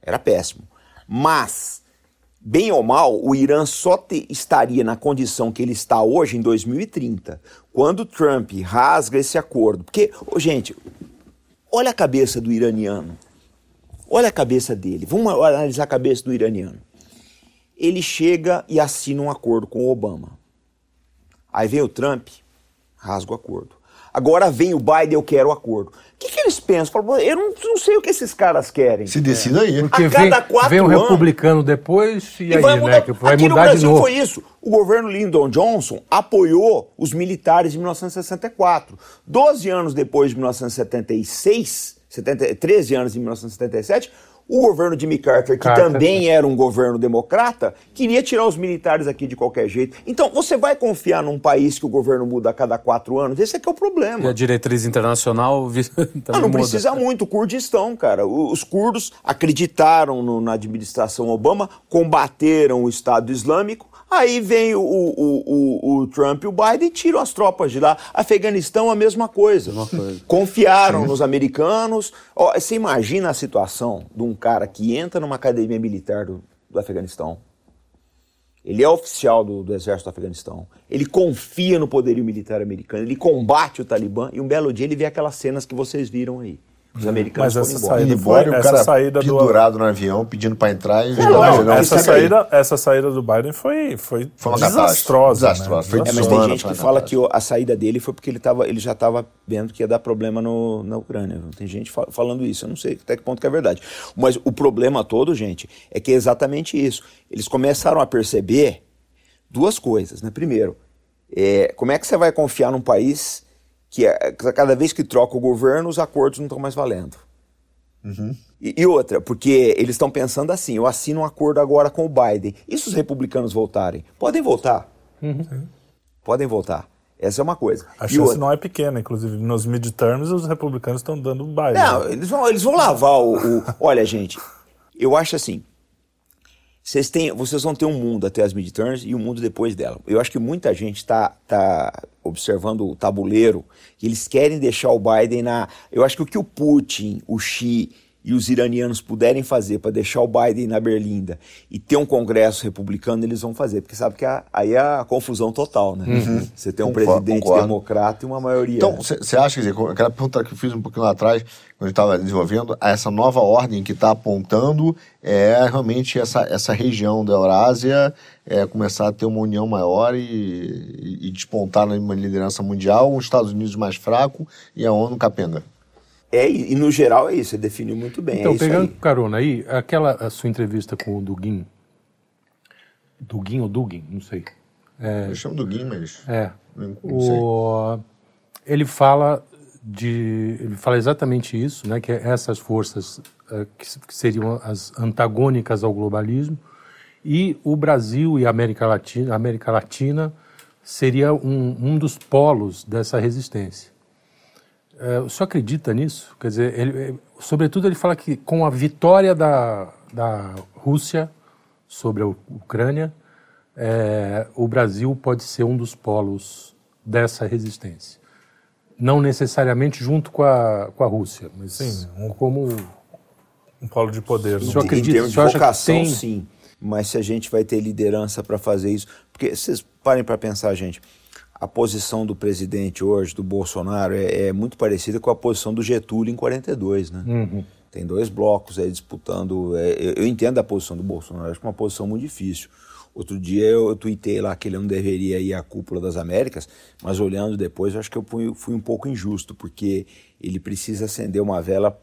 Speaker 2: Era péssimo. Mas, bem ou mal, o Irã só te- estaria na condição que ele está hoje em 2030, quando Trump rasga esse acordo. Porque, ô, gente, olha a cabeça do iraniano. Olha a cabeça dele. Vamos analisar a cabeça do iraniano. Ele chega e assina um acordo com o Obama. Aí vem o Trump, rasga o acordo. Agora vem o Biden, eu quero o acordo. O que, que eles pensam? Falam, eu não, não sei o que esses caras querem.
Speaker 4: Se decida aí.
Speaker 5: Porque
Speaker 2: A
Speaker 5: vem,
Speaker 2: cada quatro
Speaker 5: vem um
Speaker 2: anos-
Speaker 5: republicano depois e,
Speaker 2: E
Speaker 5: aí,
Speaker 2: vai mudar,
Speaker 5: né? Que vai
Speaker 2: aqui no
Speaker 5: mudar de
Speaker 2: Brasil
Speaker 5: novo.
Speaker 2: foi isso. O governo Lyndon Johnson apoiou os militares de 1964. Doze anos depois de 1976, 70, 13 anos de 1977, o governo de MacArthur, que
Speaker 5: Carter,
Speaker 2: também era um governo democrata, queria tirar os militares aqui de qualquer jeito. Então, você vai confiar num país que o governo muda a cada quatro anos? Esse é que é o problema.
Speaker 3: E a diretriz internacional
Speaker 2: Ah, não
Speaker 3: muda.
Speaker 2: precisa muito. O Kurdistão, cara. Os curdos acreditaram no- na administração Obama, combateram o Estado Islâmico. Aí vem o, o- o- o- Trump e o Biden e tiram as tropas de lá. Afeganistão, a mesma coisa. Confiaram nos americanos. Ó, você imagina a situação de um cara que entra numa academia militar do, do Afeganistão. Ele é oficial do, do exército do Afeganistão. Ele confia no poderio militar americano. Ele combate o Talibã. E um belo dia ele vê aquelas cenas que vocês viram aí. Os americanos
Speaker 1: Mas
Speaker 2: foram
Speaker 1: essa
Speaker 2: embora.
Speaker 1: saída
Speaker 4: embora e o
Speaker 1: essa
Speaker 4: cara
Speaker 1: saída do-
Speaker 4: pendurado no avião pedindo pra entrar e
Speaker 2: não,
Speaker 4: não, não,
Speaker 1: essa,
Speaker 4: aí.
Speaker 1: saída, essa saída do Biden foi, foi,
Speaker 4: Foi uma
Speaker 1: desastrosa.
Speaker 4: catástrofe. Desastrosa.
Speaker 1: Né?
Speaker 4: Foi
Speaker 2: É, mas tem gente que
Speaker 4: foi
Speaker 2: fala que a saída dele foi porque ele, tava, ele já estava vendo que ia dar problema no, na Ucrânia. Tem gente fa- falando isso, eu não sei até que ponto que é verdade. Mas o problema todo, gente, é que é exatamente isso. Eles começaram a perceber duas coisas. Né? Primeiro, é, como é que você vai confiar num país que é- que cada vez que troca o governo, os acordos não estão mais valendo? E, e outra, porque eles estão pensando assim: eu assino um acordo agora com o Biden. E se os republicanos voltarem? Podem voltar. Podem voltar. Essa é uma coisa.
Speaker 1: A chance
Speaker 2: outra-
Speaker 1: não é pequena, inclusive. Nos midterms, os republicanos estão dando Biden.
Speaker 2: Não, eles vão, eles vão lavar o, o- Olha, gente, eu acho assim. Vocês, têm, vocês vão ter um mundo até as midterms e um mundo depois dela. Eu acho que muita gente está tá observando o tabuleiro eles querem deixar o Biden na. Eu acho que o que o Putin, o Xi e os iranianos puderem fazer para deixar o Biden na berlinda e ter um congresso republicano, eles vão fazer. Porque sabe que a- aí é a confusão total, né? Você tem um
Speaker 4: Concordo,
Speaker 2: presidente
Speaker 4: concordo.
Speaker 2: democrata e uma maioria.
Speaker 4: Então, você acha, quer dizer, aquela pergunta que eu fiz um pouquinho lá atrás, quando a gente estava desenvolvendo, essa nova ordem que está apontando é realmente essa, essa região da Eurásia é, começar a ter uma união maior e, e, e despontar numa liderança mundial, os Estados Unidos mais fraco e a ONU capenga.
Speaker 2: É, e, no geral é isso, você definiu muito bem.
Speaker 5: Então,
Speaker 2: é isso
Speaker 5: pegando
Speaker 2: aí.
Speaker 5: carona aí, aquela a sua entrevista com o Dugin. Dugin ou Dugin, não sei.
Speaker 4: Eu chamo do Guim, mas.
Speaker 5: É.
Speaker 4: Não- não sei.
Speaker 5: O, ele fala de. Ele fala exatamente isso, né? Que essas forças eh, que, que seriam as antagônicas ao globalismo, e o Brasil e a América Latina, a América Latina seria um, um dos polos dessa resistência. É, o senhor acredita nisso? Quer dizer, ele, ele- sobretudo ele fala que com a vitória da, da Rússia sobre a Ucrânia, é, o Brasil pode ser um dos polos dessa resistência. Não necessariamente junto com a, com a Rússia, mas
Speaker 1: Sim, um-
Speaker 5: como
Speaker 1: Um polo de poder.
Speaker 5: O
Speaker 1: né?
Speaker 5: senhor acredita?
Speaker 2: Em termos de
Speaker 5: senhor acha que
Speaker 2: vocação,
Speaker 5: tem-
Speaker 2: sim. Mas se a gente vai ter liderança para fazer isso. Porque vocês parem para pensar, gente. A posição do presidente hoje, do Bolsonaro, é, é muito parecida com a posição do Getúlio em 42, né?
Speaker 5: Uhum.
Speaker 2: Tem dois blocos aí disputando. é, eu, eu entendo a posição do Bolsonaro, acho que é uma posição muito difícil. Outro dia eu, eu tuitei lá que ele não deveria ir à cúpula das Américas, mas olhando depois, eu acho que eu fui, fui um pouco injusto, porque ele precisa acender uma vela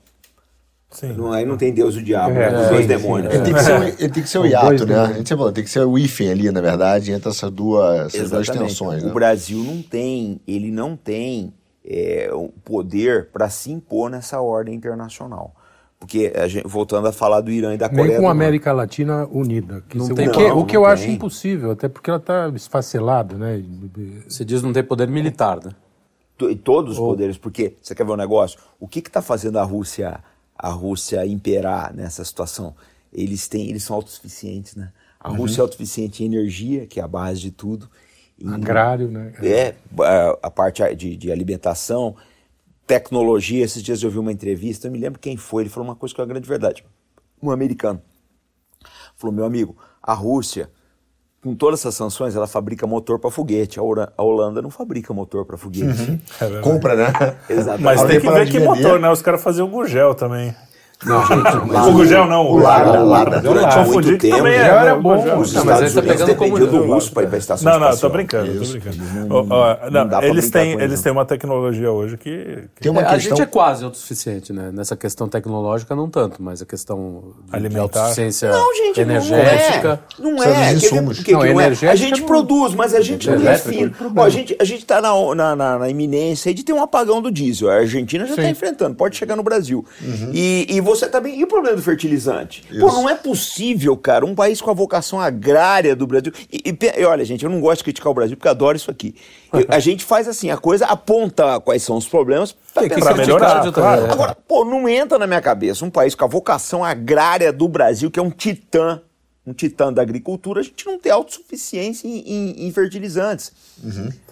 Speaker 1: Sim.
Speaker 2: Não, aí não tem Deus e o diabo,
Speaker 5: É,
Speaker 2: né? os dois demônios.
Speaker 4: Ele tem que ser, o- ele tem que ser o hiato, né? A gente falou, tem que ser o hífen ali, na verdade, entre essas duas, essas duas tensões.
Speaker 2: O
Speaker 4: Né?
Speaker 2: Brasil não tem, ele não tem é, o poder para se impor nessa ordem internacional. Porque, a gente- voltando a falar do Irã e da Coreia
Speaker 5: Nem com a. América Latina unida. Que
Speaker 3: Não
Speaker 5: se-
Speaker 3: tem
Speaker 5: o que,
Speaker 2: como,
Speaker 5: o que
Speaker 2: não
Speaker 5: eu acho
Speaker 2: tem.
Speaker 5: impossível, até porque ela está esfacelada, né?
Speaker 3: Você diz não ter poder militar, né?
Speaker 2: To- todos os poderes, porque você quer ver um negócio? O que está fazendo a Rússia, a Rússia imperar nessa situação? Eles têm, eles são autossuficientes, né? A Rússia é autossuficiente em energia, que é a base de tudo. em-
Speaker 5: Agrário, né?
Speaker 2: É, a, a parte de, de alimentação, tecnologia. Esses dias eu vi uma entrevista, eu me lembro quem foi, ele falou uma coisa que é uma grande verdade. Um americano. Falou, meu amigo, a Rússia, com todas essas sanções, ela fabrica motor para foguete. A, Holanda não fabrica motor para foguete.
Speaker 1: É verdade.
Speaker 4: Compra, né?
Speaker 2: Exatamente.
Speaker 1: Mas tem que ver que
Speaker 4: vender?
Speaker 1: motor, né? Os caras faziam o Gugel também.
Speaker 3: Não,
Speaker 1: O Gugel não.
Speaker 4: o Lada, o Lada.
Speaker 2: Durante
Speaker 1: Confundi
Speaker 2: muito
Speaker 1: que
Speaker 2: tempo,
Speaker 1: também
Speaker 2: já
Speaker 1: era,
Speaker 5: era
Speaker 1: bom.
Speaker 2: Os
Speaker 3: Não, mas
Speaker 2: Estados
Speaker 3: tá
Speaker 2: Unidos
Speaker 3: pegando
Speaker 2: dependiam do russo para ir para a estação
Speaker 1: Não, não, tô
Speaker 2: espacial.
Speaker 1: brincando, tô brincando.
Speaker 2: Não- não
Speaker 1: não, eles têm, eles
Speaker 2: isso.
Speaker 1: têm uma tecnologia hoje que. que-
Speaker 4: Tem uma
Speaker 3: É, a
Speaker 4: questão...
Speaker 3: gente é quase autossuficiente, né? Nessa questão tecnológica, não tanto, mas a questão de, de
Speaker 1: Alimentar.
Speaker 3: autossuficiência
Speaker 2: Não, gente, não-
Speaker 3: energética.
Speaker 2: Não é.
Speaker 5: Não,
Speaker 2: é? A gente
Speaker 5: não-
Speaker 2: produz, mas a gente não
Speaker 3: Elétrico,
Speaker 2: refina. A gente gente está na, iminência de ter um apagão do diesel. A Argentina já está enfrentando, pode chegar no Brasil. E, e você também. E o problema do fertilizante? Pô,
Speaker 4: Isso.
Speaker 2: não é possível, cara, um país com a vocação agrária do Brasil. E, e e olha, gente, eu não gosto de criticar o Brasil porque eu adoro isso aqui. Eu- a gente faz assim, a coisa aponta quais são os problemas pra pensar
Speaker 1: pra melhorar, claro.
Speaker 3: maneira.
Speaker 2: Agora, pô, não entra na minha cabeça um país com a vocação agrária do Brasil, que é um titã, um titã da agricultura, a gente não ter autossuficiência em, em- em fertilizantes.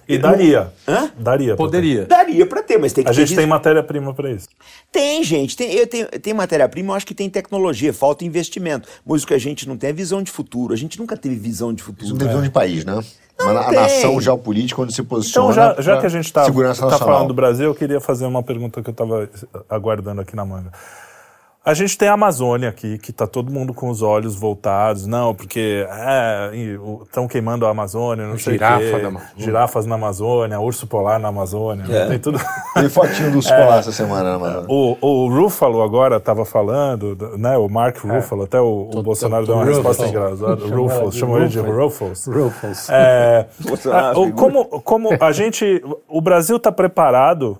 Speaker 1: E daria.
Speaker 2: Hã?
Speaker 1: Daria.
Speaker 3: Poderia.
Speaker 2: Daria pra ter, mas tem
Speaker 1: ter.
Speaker 2: que
Speaker 1: A
Speaker 2: ter
Speaker 1: gente tem matéria-prima pra isso.
Speaker 2: Tem, gente, tem, eu tenho, tem matéria-prima, eu acho que tem tecnologia, falta investimento. Mas o que a gente não tem é visão de futuro. A gente nunca teve visão de futuro.
Speaker 4: não tem visão de país, né? Uma a
Speaker 2: tem.
Speaker 4: nação geopolítica onde se posiciona
Speaker 1: Então, já, já que a gente está tá falando do Brasil, eu queria fazer uma pergunta que eu estava aguardando aqui na manga. A gente tem a Amazônia aqui, que está todo mundo com os olhos voltados. Não, porque estão queimando a Amazônia, não sei
Speaker 5: Girafa
Speaker 1: quê.
Speaker 5: da Amazônia.
Speaker 1: Girafas na Amazônia, urso polar na Amazônia.
Speaker 2: É.
Speaker 1: Tem tudo.
Speaker 4: Teve fotinho do Escolar essa semana, né, mano?
Speaker 1: O, o Ruffalo agora estava falando, do- né? O Mark Ruffalo, até o, o Bolsonaro deu uma resposta engraçada. Ruffalo, chamou ele de
Speaker 5: Ruffalo.
Speaker 1: Ruffles.
Speaker 5: Ruffles.
Speaker 1: É, como, como a gente. O Brasil está preparado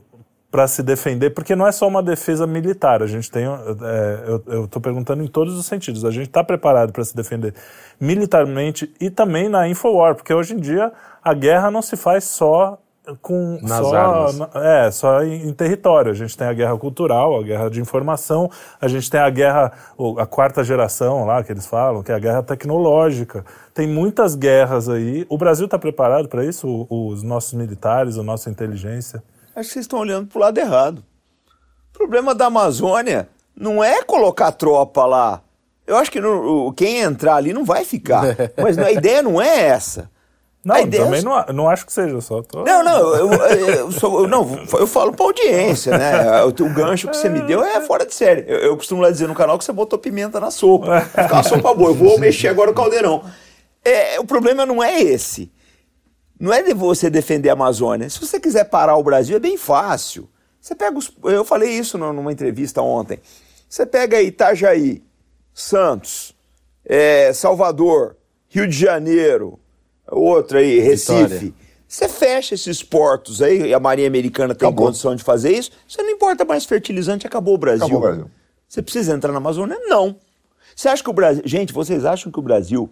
Speaker 1: para se defender, porque não é só uma defesa militar. A gente tem. é, eu estou perguntando em todos os sentidos. A gente está preparado para se defender militarmente e também na Infowar, porque hoje em dia a guerra não se faz só com
Speaker 5: Nas
Speaker 1: só,
Speaker 5: armas.
Speaker 1: na- é só em, em território a gente tem a guerra cultural a guerra de informação a gente tem a guerra a quarta geração lá que eles falam que é a guerra tecnológica tem muitas guerras aí o Brasil está preparado para isso O- os nossos militares a nossa inteligência
Speaker 2: Acho que vocês estão olhando pro lado errado. O problema da Amazônia não é colocar tropa lá. Eu acho que não- o- quem entrar ali não vai ficar. Mas a ideia não é essa.
Speaker 1: não
Speaker 2: A ideia
Speaker 1: também
Speaker 2: é-
Speaker 1: não, não acho que seja só tô-
Speaker 2: Não, não, eu, eu, eu sou- não, eu falo pra audiência, né? O, teu gancho que você me deu é fora de série. Eu, eu costumo lá dizer no canal que você botou pimenta na sopa. Ficar uma sopa boa. Eu vou mexer agora o caldeirão. É, o problema não é esse. Não é de você defender a Amazônia. Se você quiser parar o Brasil, é bem fácil. Você pega os. Eu falei isso nu- numa entrevista ontem. Você pega Itajaí, Santos, é, Salvador, Rio de Janeiro, outra aí, Recife.
Speaker 3: Vitória.
Speaker 2: Você fecha esses portos aí, e a Marinha Americana tem
Speaker 4: Acabou.
Speaker 2: condição de fazer isso. Você não importa mais fertilizante, acabou o Brasil.
Speaker 4: Acabou o Brasil.
Speaker 2: Você precisa entrar na Amazônia? Não. Você acha que o Brasil. Gente, vocês acham que o Brasil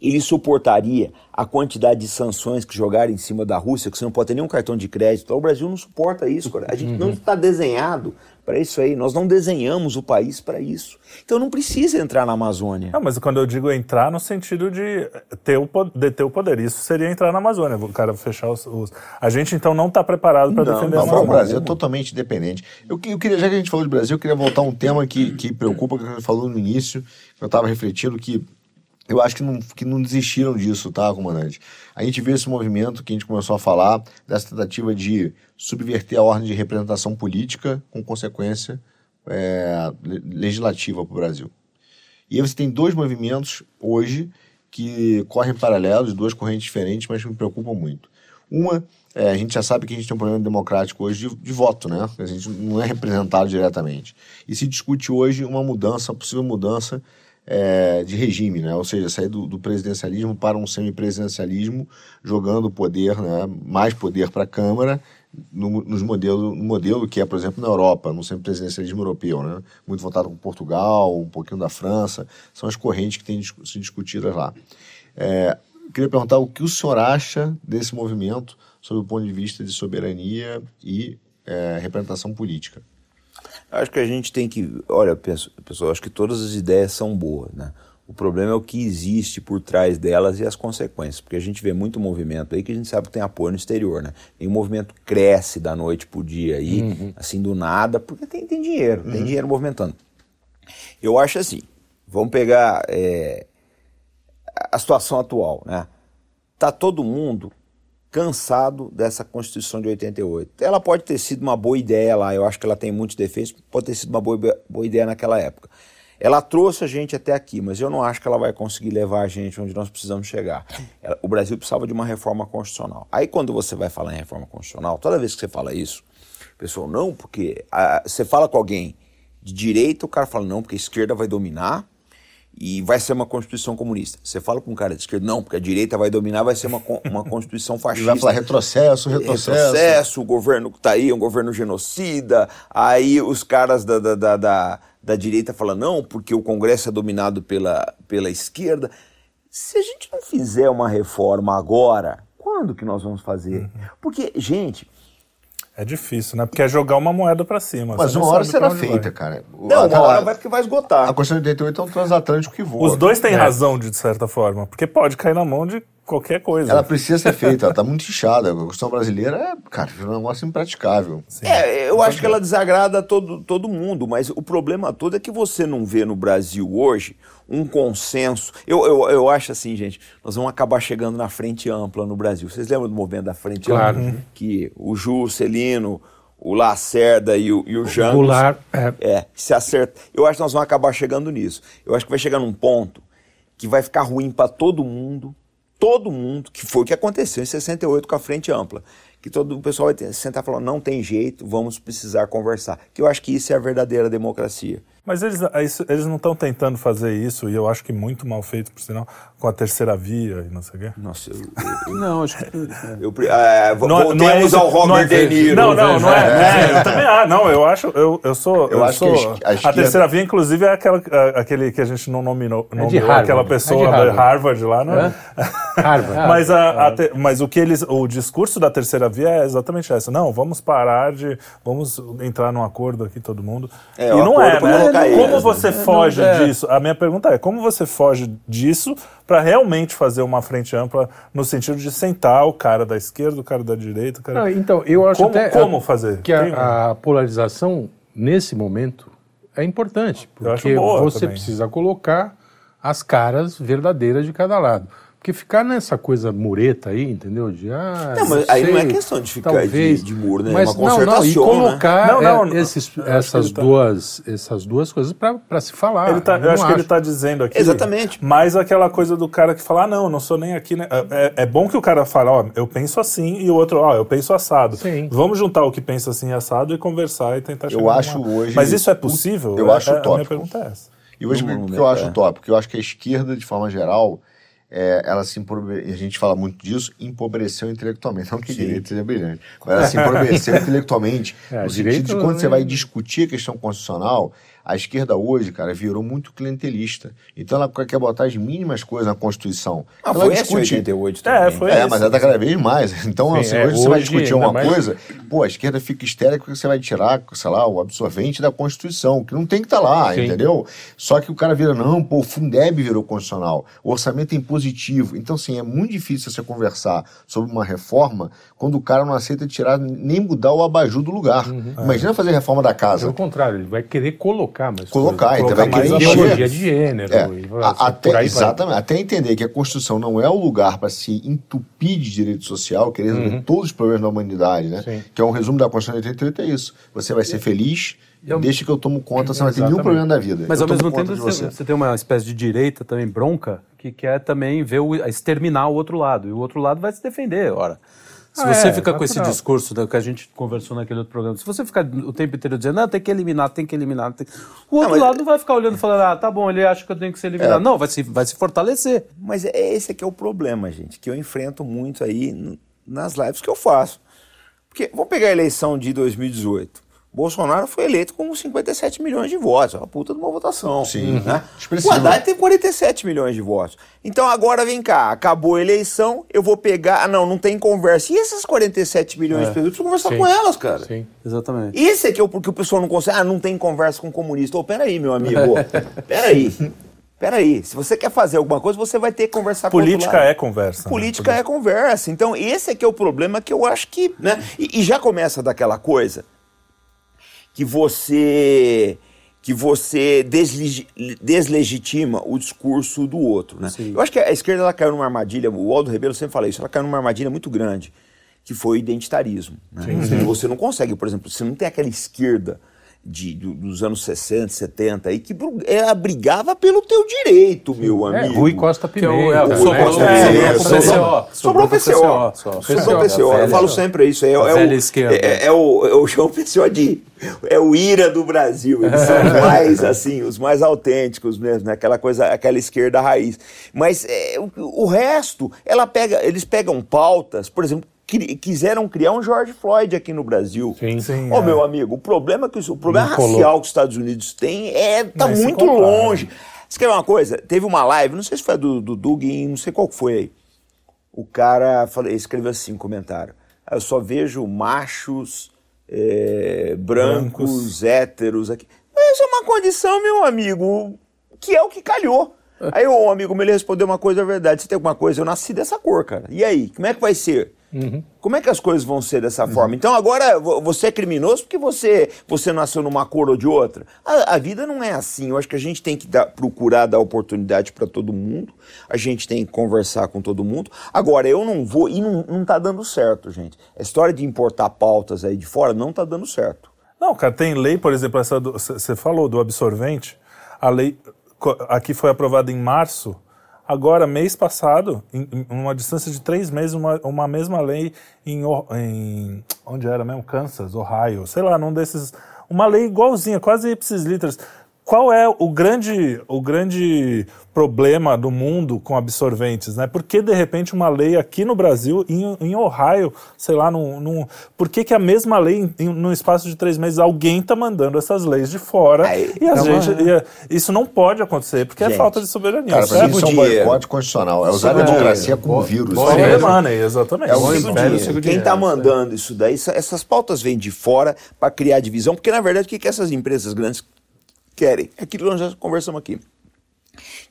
Speaker 2: ele suportaria a quantidade de sanções que jogaram em cima da Rússia, que você não pode ter nenhum cartão de crédito? O Brasil não suporta isso, cara. A gente não está desenhado para isso aí. Nós não desenhamos o país para isso. Então não precisa entrar na Amazônia.
Speaker 1: Não, mas quando eu digo entrar, no sentido de ter o, po- deter o poder. Isso seria entrar na Amazônia, o cara fechar os. os- A gente então não está preparado para defender
Speaker 2: não,
Speaker 1: a Amazônia.
Speaker 4: o Brasil é totalmente independente. Eu, que- eu queria, já que a gente falou de Brasil, eu queria voltar a um tema que, que preocupa, que a gente falou no início, que eu estava refletindo, que eu acho que não, que não desistiram disso, tá, comandante? A gente vê esse movimento que a gente começou a falar, dessa tentativa de subverter a ordem de representação política com consequência é, le- legislativa para o Brasil. E aí você tem dois movimentos hoje que correm paralelos, duas correntes diferentes, mas que me preocupam muito. Uma é, a gente já sabe que a gente tem um problema democrático hoje de, de, voto, né? A gente não é representado diretamente. E se discute hoje uma mudança, possível mudança é, de regime, né? Ou seja, sair do, do presidencialismo para um semipresidencialismo, jogando poder, né? mais poder para a Câmara no, nos modelo, no modelo que é, por exemplo, na Europa, no semipresidencialismo europeu, né? muito voltado com Portugal, um pouquinho da França, são as correntes que têm se discutidas lá. É, queria perguntar o que o senhor acha desse movimento sob o ponto de vista de soberania e é, representação política.
Speaker 2: Acho que a gente tem que. Olha, pessoal, acho que todas as ideias são boas, né? O problema é o que existe por trás delas e as consequências, porque a gente vê muito movimento aí que a gente sabe que tem apoio no exterior, né? E o movimento cresce da noite pro dia aí, uhum. assim do nada, porque tem, tem dinheiro, uhum. tem dinheiro movimentando. Eu acho assim, vamos pegar é, a situação atual, né? Tá todo mundo cansado dessa Constituição de 88. Ela pode ter sido uma boa ideia lá, eu acho que ela tem muitos defeitos, pode ter sido uma boa, boa ideia naquela época. Ela trouxe a gente até aqui, mas eu não acho que ela vai conseguir levar a gente onde nós precisamos chegar. O Brasil precisava de uma reforma constitucional. Aí quando você vai falar em reforma constitucional, toda vez que você fala isso, pessoal, não, porque a, você fala com alguém de direita, o cara fala, não, porque a esquerda vai dominar, e vai ser uma constituição comunista. Você fala com um cara de esquerda, não, porque a direita vai dominar, vai ser uma, uma constituição fascista.
Speaker 4: vai falar retrocesso, retrocesso.
Speaker 2: Retrocesso, o governo que está aí é um governo genocida. Aí os caras da, da, da, da, da direita falam, não, porque o Congresso é dominado pela, pela esquerda. Se a gente não fizer uma reforma agora, quando que nós vamos fazer? Uhum. Porque, gente,
Speaker 1: é difícil, né? Porque é jogar uma moeda para cima.
Speaker 4: Mas uma hora será feita, vai. cara.
Speaker 2: Não, uma hora vai porque vai esgotar.
Speaker 4: A Constituição de 88 é um transatlântico que voa.
Speaker 1: Os dois têm é. razão, de certa forma. Porque pode cair na mão de qualquer coisa.
Speaker 4: Ela precisa ser feita, ela tá muito inchada. A Constituição brasileira é, cara, é um negócio impraticável.
Speaker 2: Sim. É, eu acho que ela desagrada todo, todo mundo, mas o problema todo é que você não vê no Brasil hoje um consenso. Eu, eu, eu acho assim, gente, nós vamos acabar chegando na frente ampla no Brasil. Vocês lembram do movimento da frente
Speaker 5: claro.
Speaker 2: ampla? Que o Juscelino, o Lacerda e o, e o
Speaker 5: Goulart,
Speaker 2: é. é, se acerta. Eu acho que nós vamos acabar chegando nisso. Eu acho que vai chegar num ponto que vai ficar ruim para todo mundo, todo mundo, que foi o que aconteceu em 68 com a frente ampla. Que todo o pessoal vai sentar e falar, não tem jeito, vamos precisar conversar. Que eu acho que isso é a verdadeira democracia.
Speaker 1: Mas eles, eles não estão tentando fazer isso, e eu acho que muito mal feito, por sinal, com a terceira via e não sei o quê.
Speaker 2: Nossa, eu. eu, não, acho que. Eu, é, não, voltemos não é ao Robert é, De Niro.
Speaker 1: Não, não, não é. é, eu também ah, não, eu acho. Eu, eu sou. Eu, eu acho sou, que a, a terceira via, inclusive, é aquela, aquele que a gente não nominou,
Speaker 5: é nomeou,
Speaker 1: aquela pessoa é Harvard. da Harvard lá, né? Harvard. mas, a, a te, mas o que eles. O discurso da terceira via é exatamente essa. Não, vamos parar de. Vamos entrar num acordo aqui, todo mundo. e não é, né? Como você foge disso? A minha pergunta é: como você foge disso para realmente fazer uma frente ampla no sentido de sentar o cara da esquerda, o cara da direita? Cara...
Speaker 5: Ah, então, eu acho
Speaker 1: como,
Speaker 5: até
Speaker 1: como fazer?
Speaker 5: que a, a, polarização nesse momento é importante, porque você também. precisa colocar as caras verdadeiras de cada lado. Porque ficar nessa coisa mureta aí, entendeu? De, ah,
Speaker 2: não, mas aí não é questão de ficar talvez, de, de muro, né?
Speaker 5: Mas, é uma não, não, e né? colocar né? não, não, esses, essas, tá... duas, essas duas coisas para se falar.
Speaker 1: Ele tá, eu, eu acho, acho, que ele está dizendo aqui.
Speaker 2: Exatamente.
Speaker 1: Mais aquela coisa do cara que fala, ah, não, não sou nem aqui. Né? É, é bom que o cara fale, ó, eu penso assim, e o outro, ó, eu penso assado.
Speaker 5: Sim.
Speaker 1: Vamos juntar o que pensa assim assado e conversar e tentar chegar
Speaker 4: Eu acho hoje.
Speaker 1: Mas isso é possível?
Speaker 4: Eu acho utópico.
Speaker 1: A minha pergunta é essa.
Speaker 4: E hoje, o que eu acho utópico? Porque eu acho que a esquerda, de forma geral é, ela se empobre... a gente fala muito disso, empobreceu intelectualmente. Não que Sim. direito seja brilhante, mas ela se empobreceu intelectualmente. É, no sentido de quando você vai discutir a questão constitucional, a esquerda hoje, cara, virou muito clientelista. Então ela quer botar as mínimas coisas na Constituição.
Speaker 2: Ah, ela foi discute... 88 também.
Speaker 4: É, foi é mas ela tá cada vez mais. Então, Sim, assim, é, hoje, você vai discutir uma mais... coisa, pô, a esquerda fica histérica porque você vai tirar, sei lá, o absorvente da Constituição, que não tem que estar tá lá, Sim. entendeu? Só que o cara vira, não, pô, o Fundeb virou constitucional, o orçamento é impositivo. Então, assim, é muito difícil você conversar sobre uma reforma quando o cara não aceita tirar, nem mudar o abajur do lugar. Uhum. Imagina fazer reforma da casa.
Speaker 5: Pelo contrário, ele vai querer colocar colocar mais
Speaker 4: Colocar,
Speaker 5: coisas,
Speaker 4: então vai querer
Speaker 5: ideologia de gênero. É,
Speaker 4: e, até, exatamente, até entender que a Constituição não é o lugar para se entupir de direito social, querer resolver uhum. todos os problemas da humanidade, né? Sim. Que é um resumo da Constituição de 88, é isso. Você vai ser feliz, eu... deixa que eu tomo conta, você não vai ter nenhum problema da vida.
Speaker 3: Mas eu ao mesmo tempo você. você tem uma espécie de direita também bronca, que quer também ver o, exterminar o outro lado. E o outro lado vai se defender, ora. Se
Speaker 5: Ah,
Speaker 3: você
Speaker 5: é,
Speaker 3: fica com esse discurso da- que a gente conversou naquele outro programa, se você ficar o tempo inteiro dizendo, não, tem que eliminar, tem que eliminar, tem... o outro
Speaker 2: mas-
Speaker 3: lado não vai ficar olhando e falando, ah, tá bom, ele acha que eu tenho que ser eliminado. Não, vai se, vai se fortalecer.
Speaker 2: Mas é esse é que é o problema, gente, que eu enfrento muito aí nas lives que eu faço. Porque, vamos pegar a eleição de 2018. Bolsonaro foi eleito com 57 milhões de votos. É uma puta de uma votação.
Speaker 4: Sim.
Speaker 2: Né?
Speaker 4: Expressivo.
Speaker 2: O Haddad tem 47 milhões de votos. Então agora vem cá, acabou a eleição, eu vou pegar. Ah, não, não tem conversa. E essas 47 milhões de pessoas? Eu preciso conversar
Speaker 5: Sim.
Speaker 2: com elas, cara.
Speaker 5: Sim.
Speaker 3: Exatamente.
Speaker 2: Esse é que é o porque o pessoal não consegue. Ah, não tem conversa com comunista. Ô, peraí, meu amigo. peraí. Peraí. Se você quer fazer alguma coisa, você vai ter que conversar com o
Speaker 1: Política é conversa. né?
Speaker 2: Política é conversa. Então, esse é que é o problema que eu acho que. Né? E, e já começa daquela coisa que você que você deslegi- deslegitima o discurso do outro. Né? Eu acho que a esquerda ela caiu numa armadilha, o Aldo Rebelo sempre fala isso, ela caiu numa armadilha muito grande, que foi o identitarismo. Né? Ou seja, Você não consegue, por exemplo, você não tem aquela esquerda de, do- dos anos 60, 70 aí que ela brigava pelo teu direito, meu
Speaker 5: É,
Speaker 2: amigo.
Speaker 5: Rui Costa
Speaker 3: é
Speaker 5: Pimenta.
Speaker 3: é,
Speaker 5: né?
Speaker 3: sobrou,
Speaker 2: Costa Pimenta,
Speaker 3: sobrou
Speaker 2: sobrou-
Speaker 3: PCO.
Speaker 2: Sobrou PCO.
Speaker 3: só.
Speaker 2: Sobrou o PCO. Eu falo sempre isso. É, é, o, é, é o, chamo o PCO de. É o IRA do Brasil. Eles são os mais, assim, os mais autênticos mesmo, né? Aquela coisa, aquela esquerda raiz. Mas é, o, o resto, ela pega, eles pegam pautas, por exemplo. Cri- Quiseram criar um George Floyd aqui no Brasil.
Speaker 5: Sim.
Speaker 1: Sim,
Speaker 2: Ô,
Speaker 1: é.
Speaker 2: meu amigo, o problema que os- o problema racial que os Estados Unidos têm é tá muito
Speaker 1: comparar,
Speaker 2: longe. Você quer ver uma coisa? Teve uma live, não sei se foi do, do não sei qual que foi aí. O cara falou, escreveu assim um comentário. "Ah, Eu só vejo machos é, brancos,
Speaker 1: Brancos.
Speaker 2: héteros aqui. Mas é uma condição, meu amigo, que é o que calhou. Aí o amigo meu ele respondeu uma coisa, é verdade. Você tem alguma coisa? Eu nasci dessa cor, cara. E aí, como é que vai ser? Como é que as coisas vão ser dessa forma? Então agora vo- você é criminoso porque você, você nasceu numa cor ou de outra. A, a vida não é assim. Eu acho que a gente tem que dar- procurar dar oportunidade para todo mundo. A gente tem que conversar com todo mundo. Agora, eu não vou. E não, não tá dando certo, gente. A história de importar pautas aí de fora não tá dando certo.
Speaker 1: Não, cara, tem lei, por exemplo, essa você falou do absorvente. A lei aqui foi aprovada em março. Agora, mês passado, em, uma distância de três meses, uma, uma mesma lei em, em- onde era mesmo? Kansas, Ohio, sei lá, num desses. Uma lei igualzinha, quase ipsis literis. Qual é o grande, o grande problema do mundo com absorventes, né? Por que, de repente, uma lei aqui no Brasil, em, em Ohio, sei lá, num, num- por que, que a mesma lei, em, num espaço de três meses, alguém está mandando essas leis de fora?
Speaker 2: Aí,
Speaker 1: e a
Speaker 2: é uma-
Speaker 1: gente, e a- isso não pode acontecer, porque é
Speaker 2: Gente,
Speaker 1: falta de soberania.
Speaker 4: Cara, mim isso é um boicote constitucional. É usar a
Speaker 2: é
Speaker 4: democracia como vírus.
Speaker 1: Bom, é,
Speaker 4: é-
Speaker 1: mano, exatamente.
Speaker 2: É o Dinheiro.
Speaker 3: Chico
Speaker 2: Quem está mandando isso daí, essa- essas pautas vêm de fora para criar divisão, porque na verdade o que, que essas empresas grandes querem? É aquilo que nós já conversamos aqui.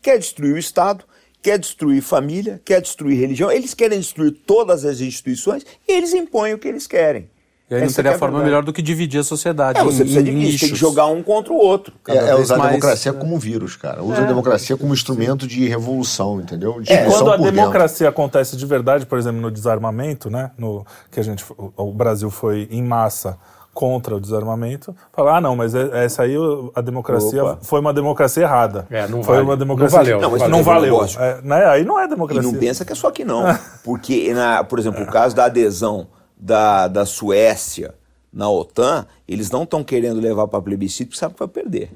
Speaker 2: Quer destruir o Estado, quer destruir família, quer destruir religião, eles querem destruir todas as instituições e eles impõem o que eles querem.
Speaker 3: E aí não
Speaker 2: Essa
Speaker 3: teria
Speaker 2: que é a
Speaker 3: forma
Speaker 2: verdade.
Speaker 3: melhor do que dividir a sociedade.
Speaker 2: É, você
Speaker 3: em-
Speaker 2: precisa de tem que jogar um contra o outro.
Speaker 4: É, é usar a
Speaker 3: mais,
Speaker 4: democracia como vírus, cara. Usa a democracia como instrumento de revolução, entendeu? De
Speaker 1: E
Speaker 4: destruição
Speaker 1: quando a
Speaker 4: por dentro.
Speaker 1: democracia acontece de verdade, por exemplo, no desarmamento, né, no que a gente, o, o Brasil foi em massa contra o desarmamento, fala, ah, não, mas é- essa aí a democracia
Speaker 2: Opa.
Speaker 1: foi uma democracia errada.
Speaker 5: É, não
Speaker 1: foi
Speaker 5: vale.
Speaker 1: uma democracia
Speaker 5: Não valeu,
Speaker 1: não, mas
Speaker 2: valeu.
Speaker 1: não valeu.
Speaker 2: Negócio.
Speaker 1: É, né, aí não é
Speaker 2: E
Speaker 1: democracia.
Speaker 2: não pensa que é só aqui não. Porque, na, por exemplo, o caso da adesão da, da Suécia na OTAN, eles não estão querendo levar para plebiscito porque sabem que vai perder.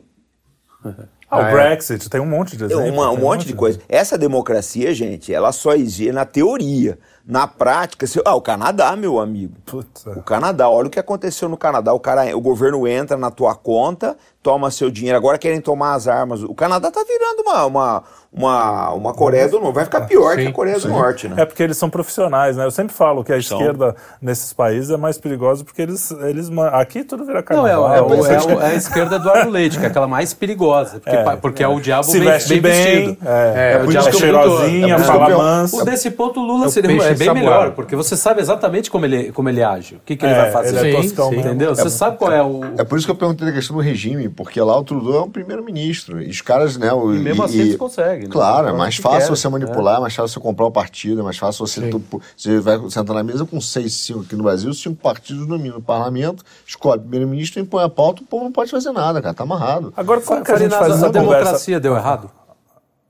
Speaker 1: Ah,
Speaker 5: Ah,
Speaker 1: o
Speaker 5: é.
Speaker 1: Brexit, tem um monte de
Speaker 2: É
Speaker 1: exemplos.
Speaker 2: uma- um
Speaker 1: tem
Speaker 2: monte de coisa. Essa democracia, gente, ela só existe na teoria. Na prática, se- ah, o Canadá, meu amigo.
Speaker 1: Putz, é.
Speaker 2: O Canadá, olha o que aconteceu no Canadá. O, cara, o governo entra na tua conta, toma seu dinheiro, agora querem tomar as armas. O Canadá tá virando uma, uma, uma, uma Coreia do Norte. Vai ficar pior que
Speaker 5: Sim,
Speaker 2: a Coreia do Norte, né?
Speaker 1: É porque eles são profissionais, né? Eu sempre falo que a
Speaker 2: São.
Speaker 1: esquerda nesses países é mais perigosa porque eles, eles aqui tudo vira
Speaker 3: Não, é,
Speaker 1: carnaval.
Speaker 3: é, o- é o- é a esquerda do Eduardo Leite, que é aquela mais perigosa. Porque, pa- porque é, o diabo
Speaker 1: Se
Speaker 3: bem,
Speaker 1: veste
Speaker 3: bem
Speaker 1: bem,
Speaker 3: vestido.
Speaker 1: é,
Speaker 3: É, o
Speaker 1: é
Speaker 3: diabo
Speaker 1: cheirosinha,
Speaker 3: é
Speaker 1: fala
Speaker 3: que
Speaker 1: manso.
Speaker 3: O desse ponto, o Lula
Speaker 5: É o
Speaker 3: seria, é bem melhor, porque você sabe exatamente como ele, como ele age, o que, que ele
Speaker 1: É,
Speaker 3: vai fazer.
Speaker 1: ele é
Speaker 5: Sim, sim.
Speaker 3: Entendeu? Você sabe qual é o.
Speaker 4: É por isso que eu perguntei a questão do regime, porque lá o Trudeau é um primeiro-ministro. E os caras, né? O,
Speaker 3: E mesmo assim eles conseguem, né?
Speaker 4: Claro, é
Speaker 3: Então,
Speaker 4: mais
Speaker 3: se
Speaker 4: fácil você manipular, é mais fácil você comprar o partido, é mais fácil você. tu- você vai sentar na mesa com seis, cinco aqui no Brasil, cinco partidos dominam o parlamento, escolhe o primeiro-ministro, impõe a pauta, o povo não pode fazer nada, cara, tá amarrado.
Speaker 1: Agora, como que a gente faz essa
Speaker 3: democracia deu errado?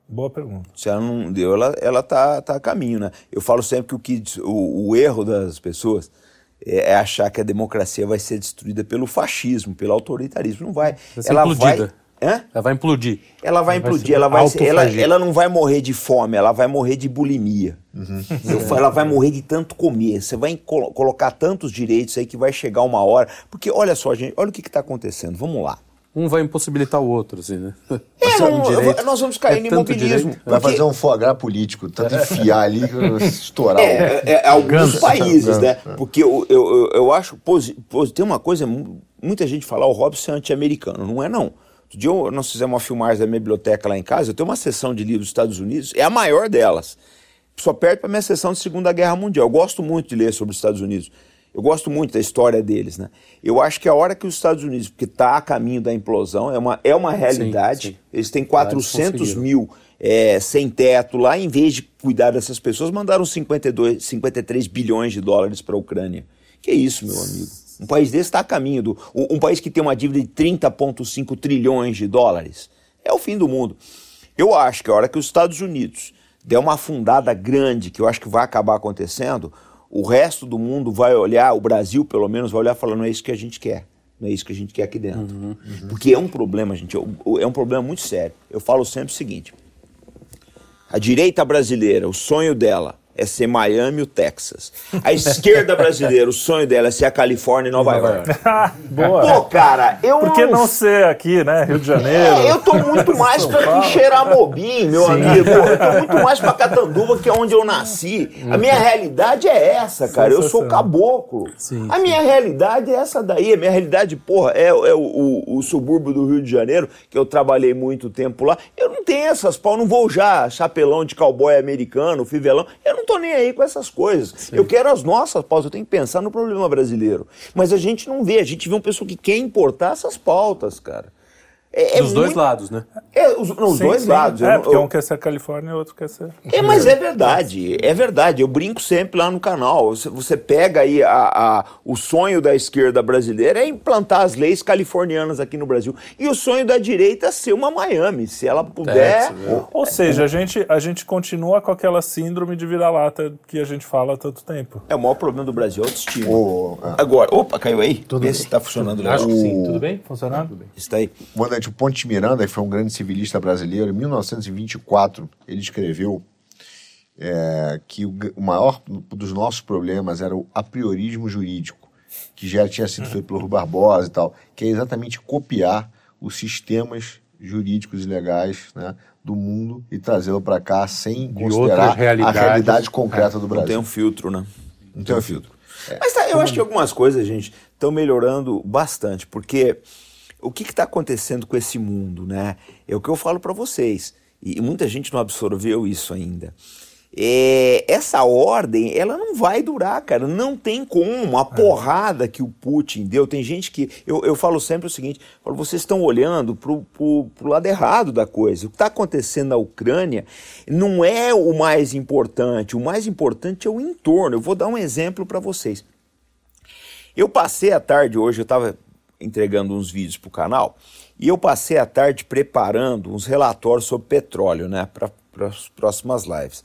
Speaker 1: Boa pergunta.
Speaker 2: Se ela não deu, ela, ela tá, tá a caminho, né? Eu falo sempre que o, que o, o erro das pessoas é, é achar que a democracia vai ser destruída pelo fascismo, pelo autoritarismo. Não vai.
Speaker 3: Vai
Speaker 2: ela
Speaker 3: implodida.
Speaker 2: vai. Hã?
Speaker 3: Ela vai implodir.
Speaker 2: Ela vai
Speaker 5: Vai
Speaker 2: implodir,
Speaker 5: ser
Speaker 2: ela vai ser, ela, ela não vai morrer de fome, ela vai morrer de bulimia. Eu falo, ela vai morrer de tanto comer. Você vai colo- colocar tantos direitos aí que vai chegar uma hora. Porque olha só, gente, olha o que está acontecendo. Vamos lá.
Speaker 3: Um vai impossibilitar o outro, assim, né?
Speaker 2: É, não,
Speaker 3: direito.
Speaker 2: nós vamos cair
Speaker 3: É
Speaker 2: no imobilismo.
Speaker 3: direito.
Speaker 4: Vai
Speaker 2: porque-
Speaker 4: fazer um foie gras político, tanto enfiar ali, estourar. o-
Speaker 2: É, é, é alguns
Speaker 5: Ganso.
Speaker 2: países, né? Porque eu, eu, eu, acho. tem uma coisa, mu- muita gente fala, o Robson é anti-americano. Não é, não. Outro dia eu- nós fizemos uma filmagem da minha biblioteca lá em casa. Eu tenho uma sessão de livros dos Estados Unidos, é a maior delas. Só perde para minha sessão de Segunda Guerra Mundial. Eu gosto muito de ler sobre os Estados Unidos. Eu gosto muito da história deles, né? Eu acho que a hora que os Estados Unidos, porque está a caminho da implosão, é uma, é uma realidade.
Speaker 3: sim.
Speaker 2: Eles têm
Speaker 3: eles
Speaker 2: 400
Speaker 3: conseguiram.
Speaker 2: mil é, sem teto lá, em vez de cuidar dessas pessoas, mandaram 52, 53 bilhões de dólares para a Ucrânia. Que isso, meu amigo? Um país desse está a caminho do. Um um país que tem uma dívida de 30,5 trilhões de dólares. É o fim do mundo. Eu acho que a hora que os Estados Unidos der uma afundada grande, que eu acho que vai acabar acontecendo, o resto do mundo vai olhar, o Brasil pelo menos vai olhar e falar: não é isso que a gente quer. Não é isso que a gente quer aqui dentro. Porque é um problema, gente, é um problema muito sério. Eu falo sempre o seguinte: a direita brasileira, o sonho dela é ser Miami e o Texas. A esquerda brasileira, o sonho dela é ser a Califórnia e Nova, York.
Speaker 1: Boa.
Speaker 2: Pô, cara, eu
Speaker 1: Por que não ser aqui, né? Rio de Janeiro?
Speaker 2: É, eu tô muito mais pra
Speaker 1: Paulo.
Speaker 2: Quixeramobim, meu amigo. Eu tô muito mais pra Catanduva, que é onde eu nasci. A minha realidade é essa, cara. Eu sou caboclo.
Speaker 3: Sim,
Speaker 2: a minha realidade é essa daí. A minha realidade, porra, é, é o, o- o subúrbio do Rio de Janeiro, que eu trabalhei muito tempo lá. Eu não tenho essas pau, não vou já chapelão de cowboy americano, fivelão. Eu não tô nem aí com essas coisas. Eu quero as nossas pautas, eu tenho que pensar no problema brasileiro. Mas a gente não vê, a gente vê um pessoal que quer importar essas pautas, cara. É, é
Speaker 3: Dos dois
Speaker 2: muito-
Speaker 3: lados, né?
Speaker 2: é, os, não, os
Speaker 1: Sim,
Speaker 2: dois
Speaker 1: sim.
Speaker 2: lados. Eu
Speaker 1: É,
Speaker 2: não-
Speaker 1: porque
Speaker 2: eu-
Speaker 1: um quer ser Califórnia e o outro quer ser.
Speaker 2: é, mas é verdade, é verdade. Eu brinco sempre lá no canal. Você, você pega aí a, a- o sonho da esquerda brasileira é implantar as leis californianas aqui no Brasil. E o sonho da direita é ser uma Miami. Se ela puder.
Speaker 3: Texas, é.
Speaker 1: Ou seja, a gente, a gente continua com aquela síndrome de vira-lata que a gente fala há tanto tempo.
Speaker 2: É o maior problema do Brasil, é autoestima.
Speaker 4: O, ah,
Speaker 2: Agora, opa, caiu aí? Vê se tá funcionando legal.
Speaker 5: Acho que sim. Tudo bem? Funcionando?
Speaker 2: Está aí.
Speaker 4: Mandante Ponte Miranda, que foi um grande civilista brasileiro, em 1924, ele escreveu é, que o, o maior dos nossos problemas era o apriorismo jurídico, que já tinha sido feito pelo Rui Barbosa e tal, que é exatamente copiar os sistemas jurídicos e legais né, do mundo e trazê-lo para cá sem
Speaker 5: De
Speaker 4: considerar a realidade concreta do
Speaker 2: Não
Speaker 4: Brasil.
Speaker 2: tem um filtro, né?
Speaker 4: Não tem um filtro.
Speaker 2: Mas tá, eu acho que algumas coisas, gente, estão melhorando bastante, porque o que está acontecendo com esse mundo, né? É o que eu falo para vocês, e muita gente não absorveu isso ainda. É, essa ordem, ela não vai durar, cara. Não tem como. A porrada que o Putin deu. Tem gente que. Eu, eu falo sempre o seguinte: falo, vocês estão olhando pro, pro, pro lado errado da coisa. O que está acontecendo na Ucrânia não é o mais importante. O mais importante é o entorno. Eu vou dar um exemplo para vocês. Eu passei a tarde hoje, eu estava entregando uns vídeos para o canal, e eu passei a tarde preparando uns relatórios sobre petróleo, né, para as próximas lives.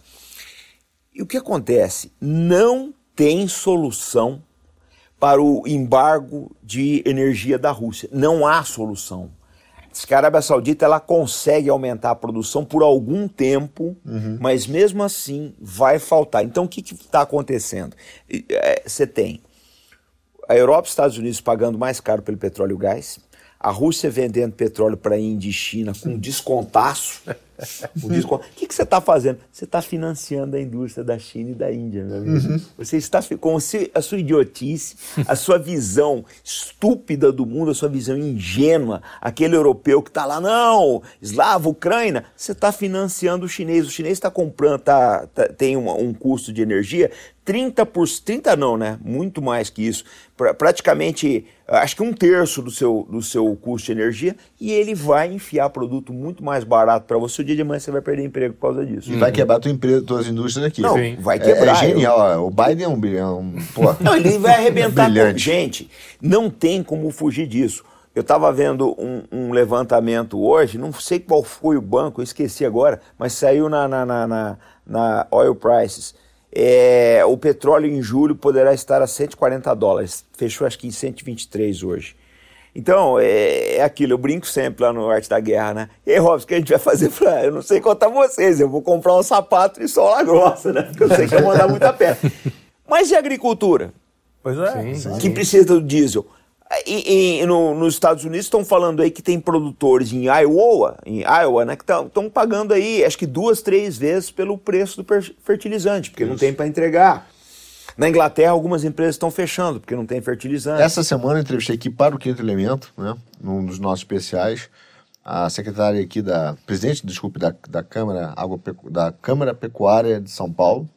Speaker 2: E o que acontece? Não tem solução para o embargo de energia da Rússia. Não há solução. Diz que a Arábia Saudita ela consegue aumentar a produção por algum tempo, mas mesmo assim vai faltar. Então o que está acontecendo? E, é, Você tem a Europa e os Estados Unidos pagando mais caro pelo petróleo e gás, a Rússia vendendo petróleo para a Índia e China com descontaço. O que, que você está fazendo? Você está financiando a indústria da China e da Índia, meu amigo. Você está com a sua idiotice, a sua visão estúpida do mundo, a sua visão ingênua, aquele europeu que está lá, não, eslava, Ucrânia, você está financiando o chinês. O chinês está comprando, tá, tá- tem uma- um custo de energia 30 por 30 não, né? Muito mais que isso. Pra- praticamente, acho que um terço do seu, do seu custo de energia e ele vai enfiar produto muito mais barato para você. Dia de amanhã você vai perder emprego por causa disso.
Speaker 4: E vai quebrar tua empresa, tuas indústrias aqui.
Speaker 2: Não,
Speaker 5: Sim.
Speaker 2: vai
Speaker 4: É-
Speaker 2: quebrar.
Speaker 4: É, genial. ó. O Biden é um bilhão. Pô.
Speaker 2: Não, ele vai arrebentar com... Gente, não tem como fugir disso. Eu estava vendo um, um levantamento hoje, não sei qual foi o banco, eu esqueci agora, mas saiu na, na, na, na, na Oil Prices. É, o petróleo em julho poderá estar a 140 dólares. Fechou acho que em 123 hoje. Então, é, é aquilo, eu brinco sempre lá no Arte da Guerra, né? E aí, Robson, o que a gente vai fazer? Eu, não sei contar vocês, eu vou comprar um sapato de sola grossa, né? Porque eu sei que eu vou andar muito a pé. Mas e a agricultura?
Speaker 1: Pois é.
Speaker 2: que precisa do diesel. E, e no, nos Estados Unidos estão falando aí que tem produtores em Iowa, em Iowa, né, que estão pagando aí, acho que duas, três vezes pelo preço do fertilizante, porque não tem para entregar. Na Inglaterra, algumas empresas estão fechando, porque não tem fertilizante.
Speaker 4: Essa semana eu entrevistei aqui para o Quinto Elemento, né, num dos nossos especiais, a secretária aqui da, presidente, desculpe, da, da, Câmara, Agropecu- da Câmara Pecuária de São Paulo,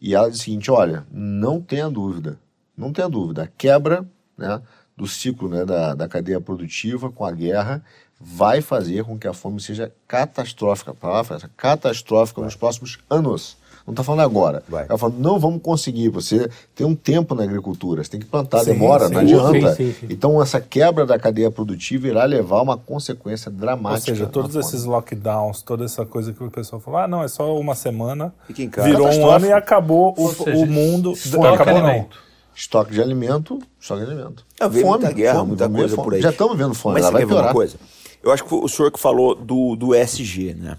Speaker 4: e ela disse o seguinte, olha, não tenha dúvida, não tenha dúvida, a quebra né, do ciclo né, da, da cadeia produtiva com a guerra vai fazer com que a fome seja catastrófica, palavra catastrófica nos próximos anos. Não está falando agora.
Speaker 2: Vai.
Speaker 4: Ela falando, não vamos conseguir. Você tem um tempo na agricultura, você tem que plantar,
Speaker 1: Sim,
Speaker 4: demora,
Speaker 1: sim.
Speaker 4: não adianta.
Speaker 5: Sim, sim, sim.
Speaker 4: Então, essa quebra da cadeia produtiva irá levar a uma consequência
Speaker 1: Ou
Speaker 4: dramática.
Speaker 1: seja, todos esses
Speaker 4: fome.
Speaker 1: lockdowns, toda essa coisa que o pessoal falou, ah, não, é só uma semana,
Speaker 2: Fica em casa.
Speaker 1: virou um ano e acabou o,
Speaker 5: Ou seja,
Speaker 1: o mundo.
Speaker 5: Foca
Speaker 1: acabou não.
Speaker 5: alimento.
Speaker 4: Estoque de alimento, estoque de alimento.
Speaker 2: Veio muita guerra, muita
Speaker 4: vamos ver
Speaker 2: coisa
Speaker 4: fome.
Speaker 2: por aí.
Speaker 4: Já estamos vendo fome,
Speaker 2: Mas
Speaker 4: ela
Speaker 2: você
Speaker 4: vai
Speaker 2: quer ver uma
Speaker 4: piorar.
Speaker 2: coisa? Eu acho que o senhor que falou do, do SG, né?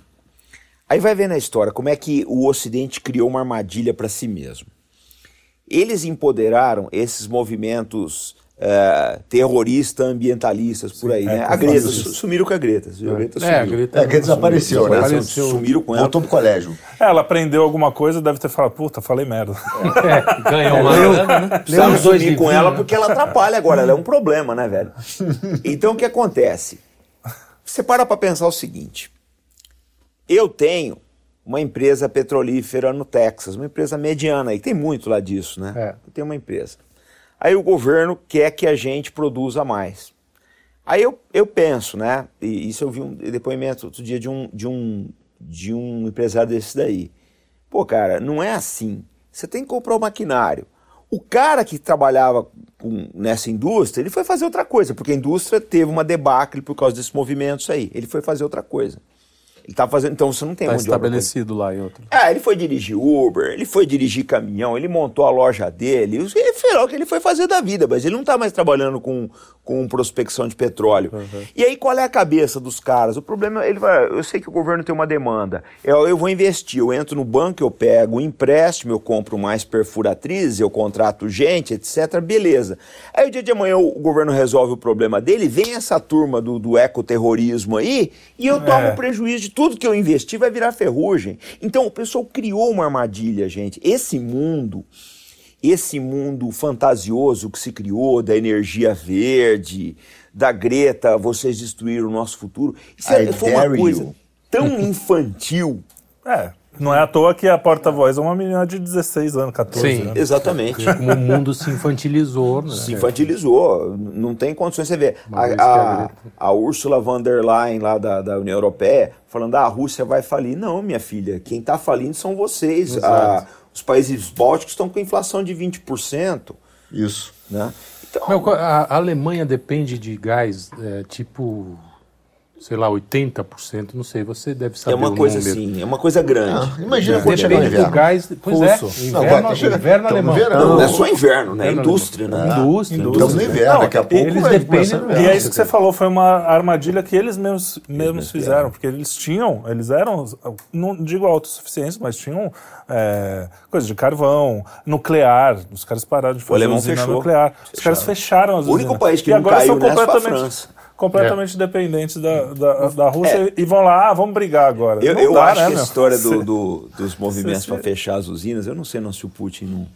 Speaker 2: Aí vai ver na história como é que o Ocidente criou uma armadilha para si mesmo. Eles empoderaram esses movimentos eh, terroristas, ambientalistas por aí, né? A Greta, su- sumiram com a Greta. viu? A Greta
Speaker 5: É, a
Speaker 2: sumiu.
Speaker 5: Greta
Speaker 4: É, que desapareceu, né?
Speaker 5: Desapareceu.
Speaker 2: Sumiram com ela.
Speaker 4: Voltou pro colégio.
Speaker 1: Ela aprendeu alguma coisa, deve ter falado, puta, falei merda.
Speaker 5: É, ganhou uma grana, né?
Speaker 2: Precisava sumir com ela
Speaker 5: né?
Speaker 2: porque ela atrapalha agora, ela é um problema, né, velho? Então o que acontece? Você para pra pensar o seguinte: eu tenho uma empresa petrolífera no Texas, uma empresa mediana, e tem muito lá disso, né?
Speaker 5: É.
Speaker 2: Eu tenho uma empresa. Aí o governo quer que a gente produza mais. Aí eu, eu penso, né? E isso eu vi um depoimento outro dia de um, de um, de um empresário desse daí. Pô, cara, não é assim. Você tem que comprar o maquinário. O cara que trabalhava com- nessa indústria, ele foi fazer outra coisa, porque a indústria teve uma debacle por causa desses movimentos aí. Ele foi fazer outra coisa. Ele tá fazendo, então você não tem
Speaker 3: Está
Speaker 2: mão de obra com ele.
Speaker 3: estabelecido lá em outro.
Speaker 2: É, ele foi dirigir Uber, ele foi dirigir caminhão, ele montou a loja dele, ele fez o que ele foi fazer da vida, mas ele não está mais trabalhando com, com prospecção de petróleo. E aí qual é a cabeça dos caras? O problema, ele vai, eu sei que o governo tem uma demanda, eu, eu vou investir, eu entro no banco, eu pego um empréstimo, eu compro mais perfuratriz, eu contrato gente, etc, beleza. Aí o dia de amanhã o governo resolve o problema dele, vem essa turma do, do ecoterrorismo aí, e eu tomo
Speaker 1: É.
Speaker 2: prejuízo de tudo que eu investi vai virar ferrugem. Então o pessoal criou uma armadilha, gente. Esse mundo, esse mundo fantasioso que se criou da energia verde, da Greta, vocês destruíram o nosso futuro. Isso
Speaker 4: I
Speaker 2: é, foi uma coisa
Speaker 4: you.
Speaker 2: tão infantil.
Speaker 1: É, não é à toa que a porta-voz é uma menina de 16 anos, 14
Speaker 5: Sim.
Speaker 1: anos.
Speaker 2: Exatamente.
Speaker 5: Como o mundo se infantilizou, né?
Speaker 2: Se infantilizou, não tem condições. Você vê, a,
Speaker 5: a
Speaker 2: a, Ursula von der Leyen, lá da, da União Europeia, falando: ah, a Rússia vai falir. Não, minha filha, quem está falindo são vocês. A- os países bálticos estão com inflação de 20%.
Speaker 4: Isso.
Speaker 2: Né? Então,
Speaker 5: Meu, a a Alemanha depende de gás, é, tipo, sei lá, 80%, não sei, você deve saber
Speaker 2: é uma
Speaker 5: o
Speaker 2: coisa
Speaker 5: número.
Speaker 2: assim, é uma coisa grande.
Speaker 4: Ah, imagina quando chegar
Speaker 5: do
Speaker 4: inverno.
Speaker 5: gás, pois
Speaker 1: Russo.
Speaker 5: é, inverno,
Speaker 4: Não,
Speaker 5: inverno,
Speaker 4: no
Speaker 5: alemão.
Speaker 4: verão.
Speaker 2: Não, não é só inverno, né? É
Speaker 5: Inverno
Speaker 2: indústria,
Speaker 5: alemão.
Speaker 2: né?
Speaker 5: Indústria,
Speaker 4: Estamos no
Speaker 5: indústria.
Speaker 4: inverno, daqui a pouco
Speaker 5: eles
Speaker 4: vai
Speaker 5: dependem
Speaker 4: o.
Speaker 1: E é isso que você falou, foi uma armadilha que eles mesmos, mesmos fizeram, porque eles tinham, eles eram, não digo autossuficientes, mas tinham é, coisa de carvão, nuclear, os caras pararam de fazer
Speaker 2: alemão
Speaker 1: usina
Speaker 2: fechou.
Speaker 1: nuclear, os caras fecharam as
Speaker 2: O único
Speaker 1: usinas.
Speaker 2: país que
Speaker 1: e
Speaker 2: não
Speaker 1: agora
Speaker 2: caiu
Speaker 1: são
Speaker 2: nessa foi a
Speaker 1: completamente,
Speaker 2: França.
Speaker 1: Completamente dependentes da, da, da Rússia e vão lá, ah, vamos brigar agora.
Speaker 2: Eu, eu
Speaker 1: dá,
Speaker 2: acho
Speaker 1: né,
Speaker 2: que
Speaker 1: meu?
Speaker 2: a história do, do- dos movimentos para fechar as usinas, eu não sei não se o Putin não.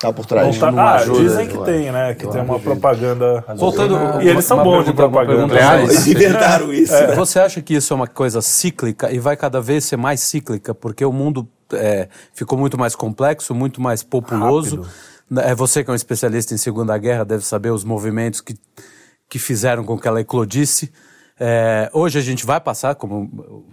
Speaker 4: Tá por trás.
Speaker 1: Tá-
Speaker 3: não
Speaker 1: ah,
Speaker 3: ajuda,
Speaker 1: dizem que tem, né? Que tem uma propaganda.
Speaker 3: Voltando,
Speaker 1: E eles são
Speaker 3: uma
Speaker 1: bons de propaganda.
Speaker 2: Eles inventaram isso. né?
Speaker 3: Você acha que isso é uma coisa cíclica e vai cada vez ser mais cíclica porque o mundo é, ficou muito mais complexo, muito mais populoso? É você que é um especialista em Segunda Guerra deve saber os movimentos que, que fizeram com que ela eclodisse. É, hoje a gente vai passar, como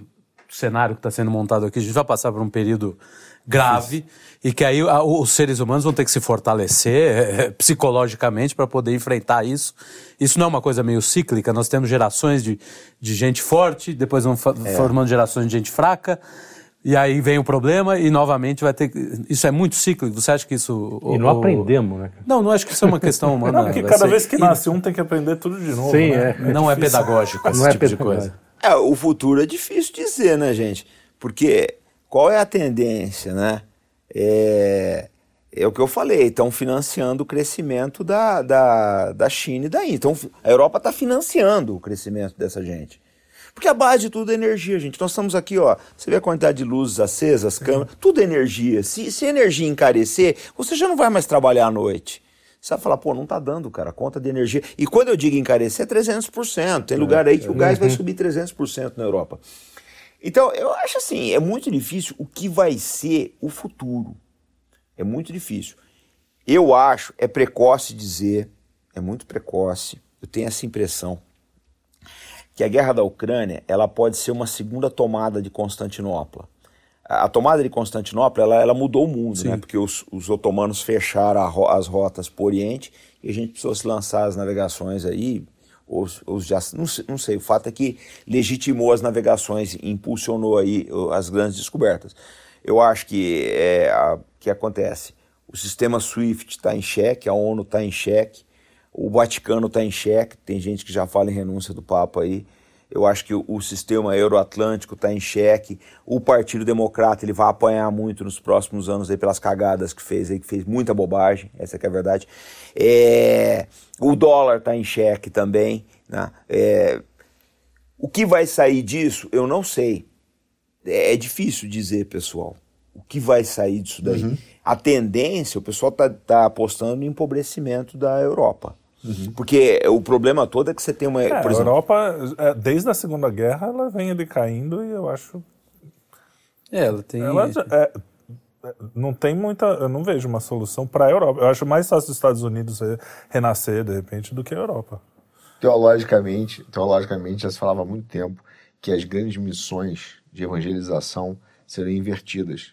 Speaker 3: cenário que está sendo montado aqui, a gente vai passar por um período grave e que aí a, os seres humanos vão ter que se fortalecer é, psicologicamente para poder enfrentar isso. Isso não é uma coisa meio cíclica, nós temos gerações de, de gente forte, depois vão é. formando gerações de gente fraca. E aí vem o problema e novamente vai ter. Isso é muito cíclico. Você acha que isso.
Speaker 5: E não o, aprendemos, né?
Speaker 3: Não, não acho que isso é uma questão humana.
Speaker 1: Não, porque cada ser... vez que nasce um tem que aprender tudo de novo.
Speaker 3: Sim,
Speaker 1: né?
Speaker 3: é. Não é, é pedagógico esse não tipo é de coisa.
Speaker 2: É, o futuro é difícil dizer, né, gente? Porque qual é a tendência, né? É, é o que eu falei, estão financiando o crescimento da, da, da China e da Índia. Então, a Europa está financiando o crescimento dessa gente. Porque a base de tudo é energia, gente. Nós estamos aqui, ó. Você vê a quantidade de luzes acesas, câmeras, tudo é energia. Se, se a energia encarecer, você já não vai mais trabalhar à noite. Você vai falar, pô, não tá dando, cara, conta de energia. E quando eu digo encarecer, é 300%. Tem lugar aí que o gás vai uhum. subir 300% na Europa. Então, eu acho assim, é muito difícil o que vai ser o futuro. É muito difícil. Eu acho, é precoce dizer, é muito precoce, eu tenho essa impressão, que a guerra da Ucrânia ela pode ser uma segunda tomada de Constantinopla. A tomada de Constantinopla ela, ela mudou o mundo, né? porque os, os otomanos fecharam as rotas para o Oriente e a gente precisou se lançar as navegações aí, os, os já, não, não, sei, o fato é que legitimou as navegações, impulsionou aí as grandes descobertas. Eu acho que é, a, que acontece, o sistema SWIFT está em xeque, a ONU está em xeque, o Vaticano está em xeque, tem gente que já fala em renúncia do Papa aí, eu acho que o, sistema euroatlântico está em xeque, o Partido Democrata ele vai apanhar muito nos próximos anos aí pelas cagadas que fez aí, que fez muita bobagem, essa é a verdade. É, o dólar está em xeque também. Né? É, o que vai sair disso, eu não sei. É, é, difícil dizer, pessoal. O que vai sair disso daí? Uhum. A tendência, o pessoal está tá apostando no empobrecimento da Europa. Uhum. Porque o problema todo é que você tem uma.
Speaker 1: É, por exemplo, a Europa, é, desde a Segunda Guerra, ela vem decaindo e eu acho.
Speaker 3: É, ela tem.
Speaker 1: Ela, é, não tem muita. Eu não vejo uma solução para a Europa. Eu acho mais fácil os Estados Unidos renascer, de repente, do que a Europa.
Speaker 4: Teologicamente, teologicamente já se falava há muito tempo que as grandes missões de evangelização seriam invertidas.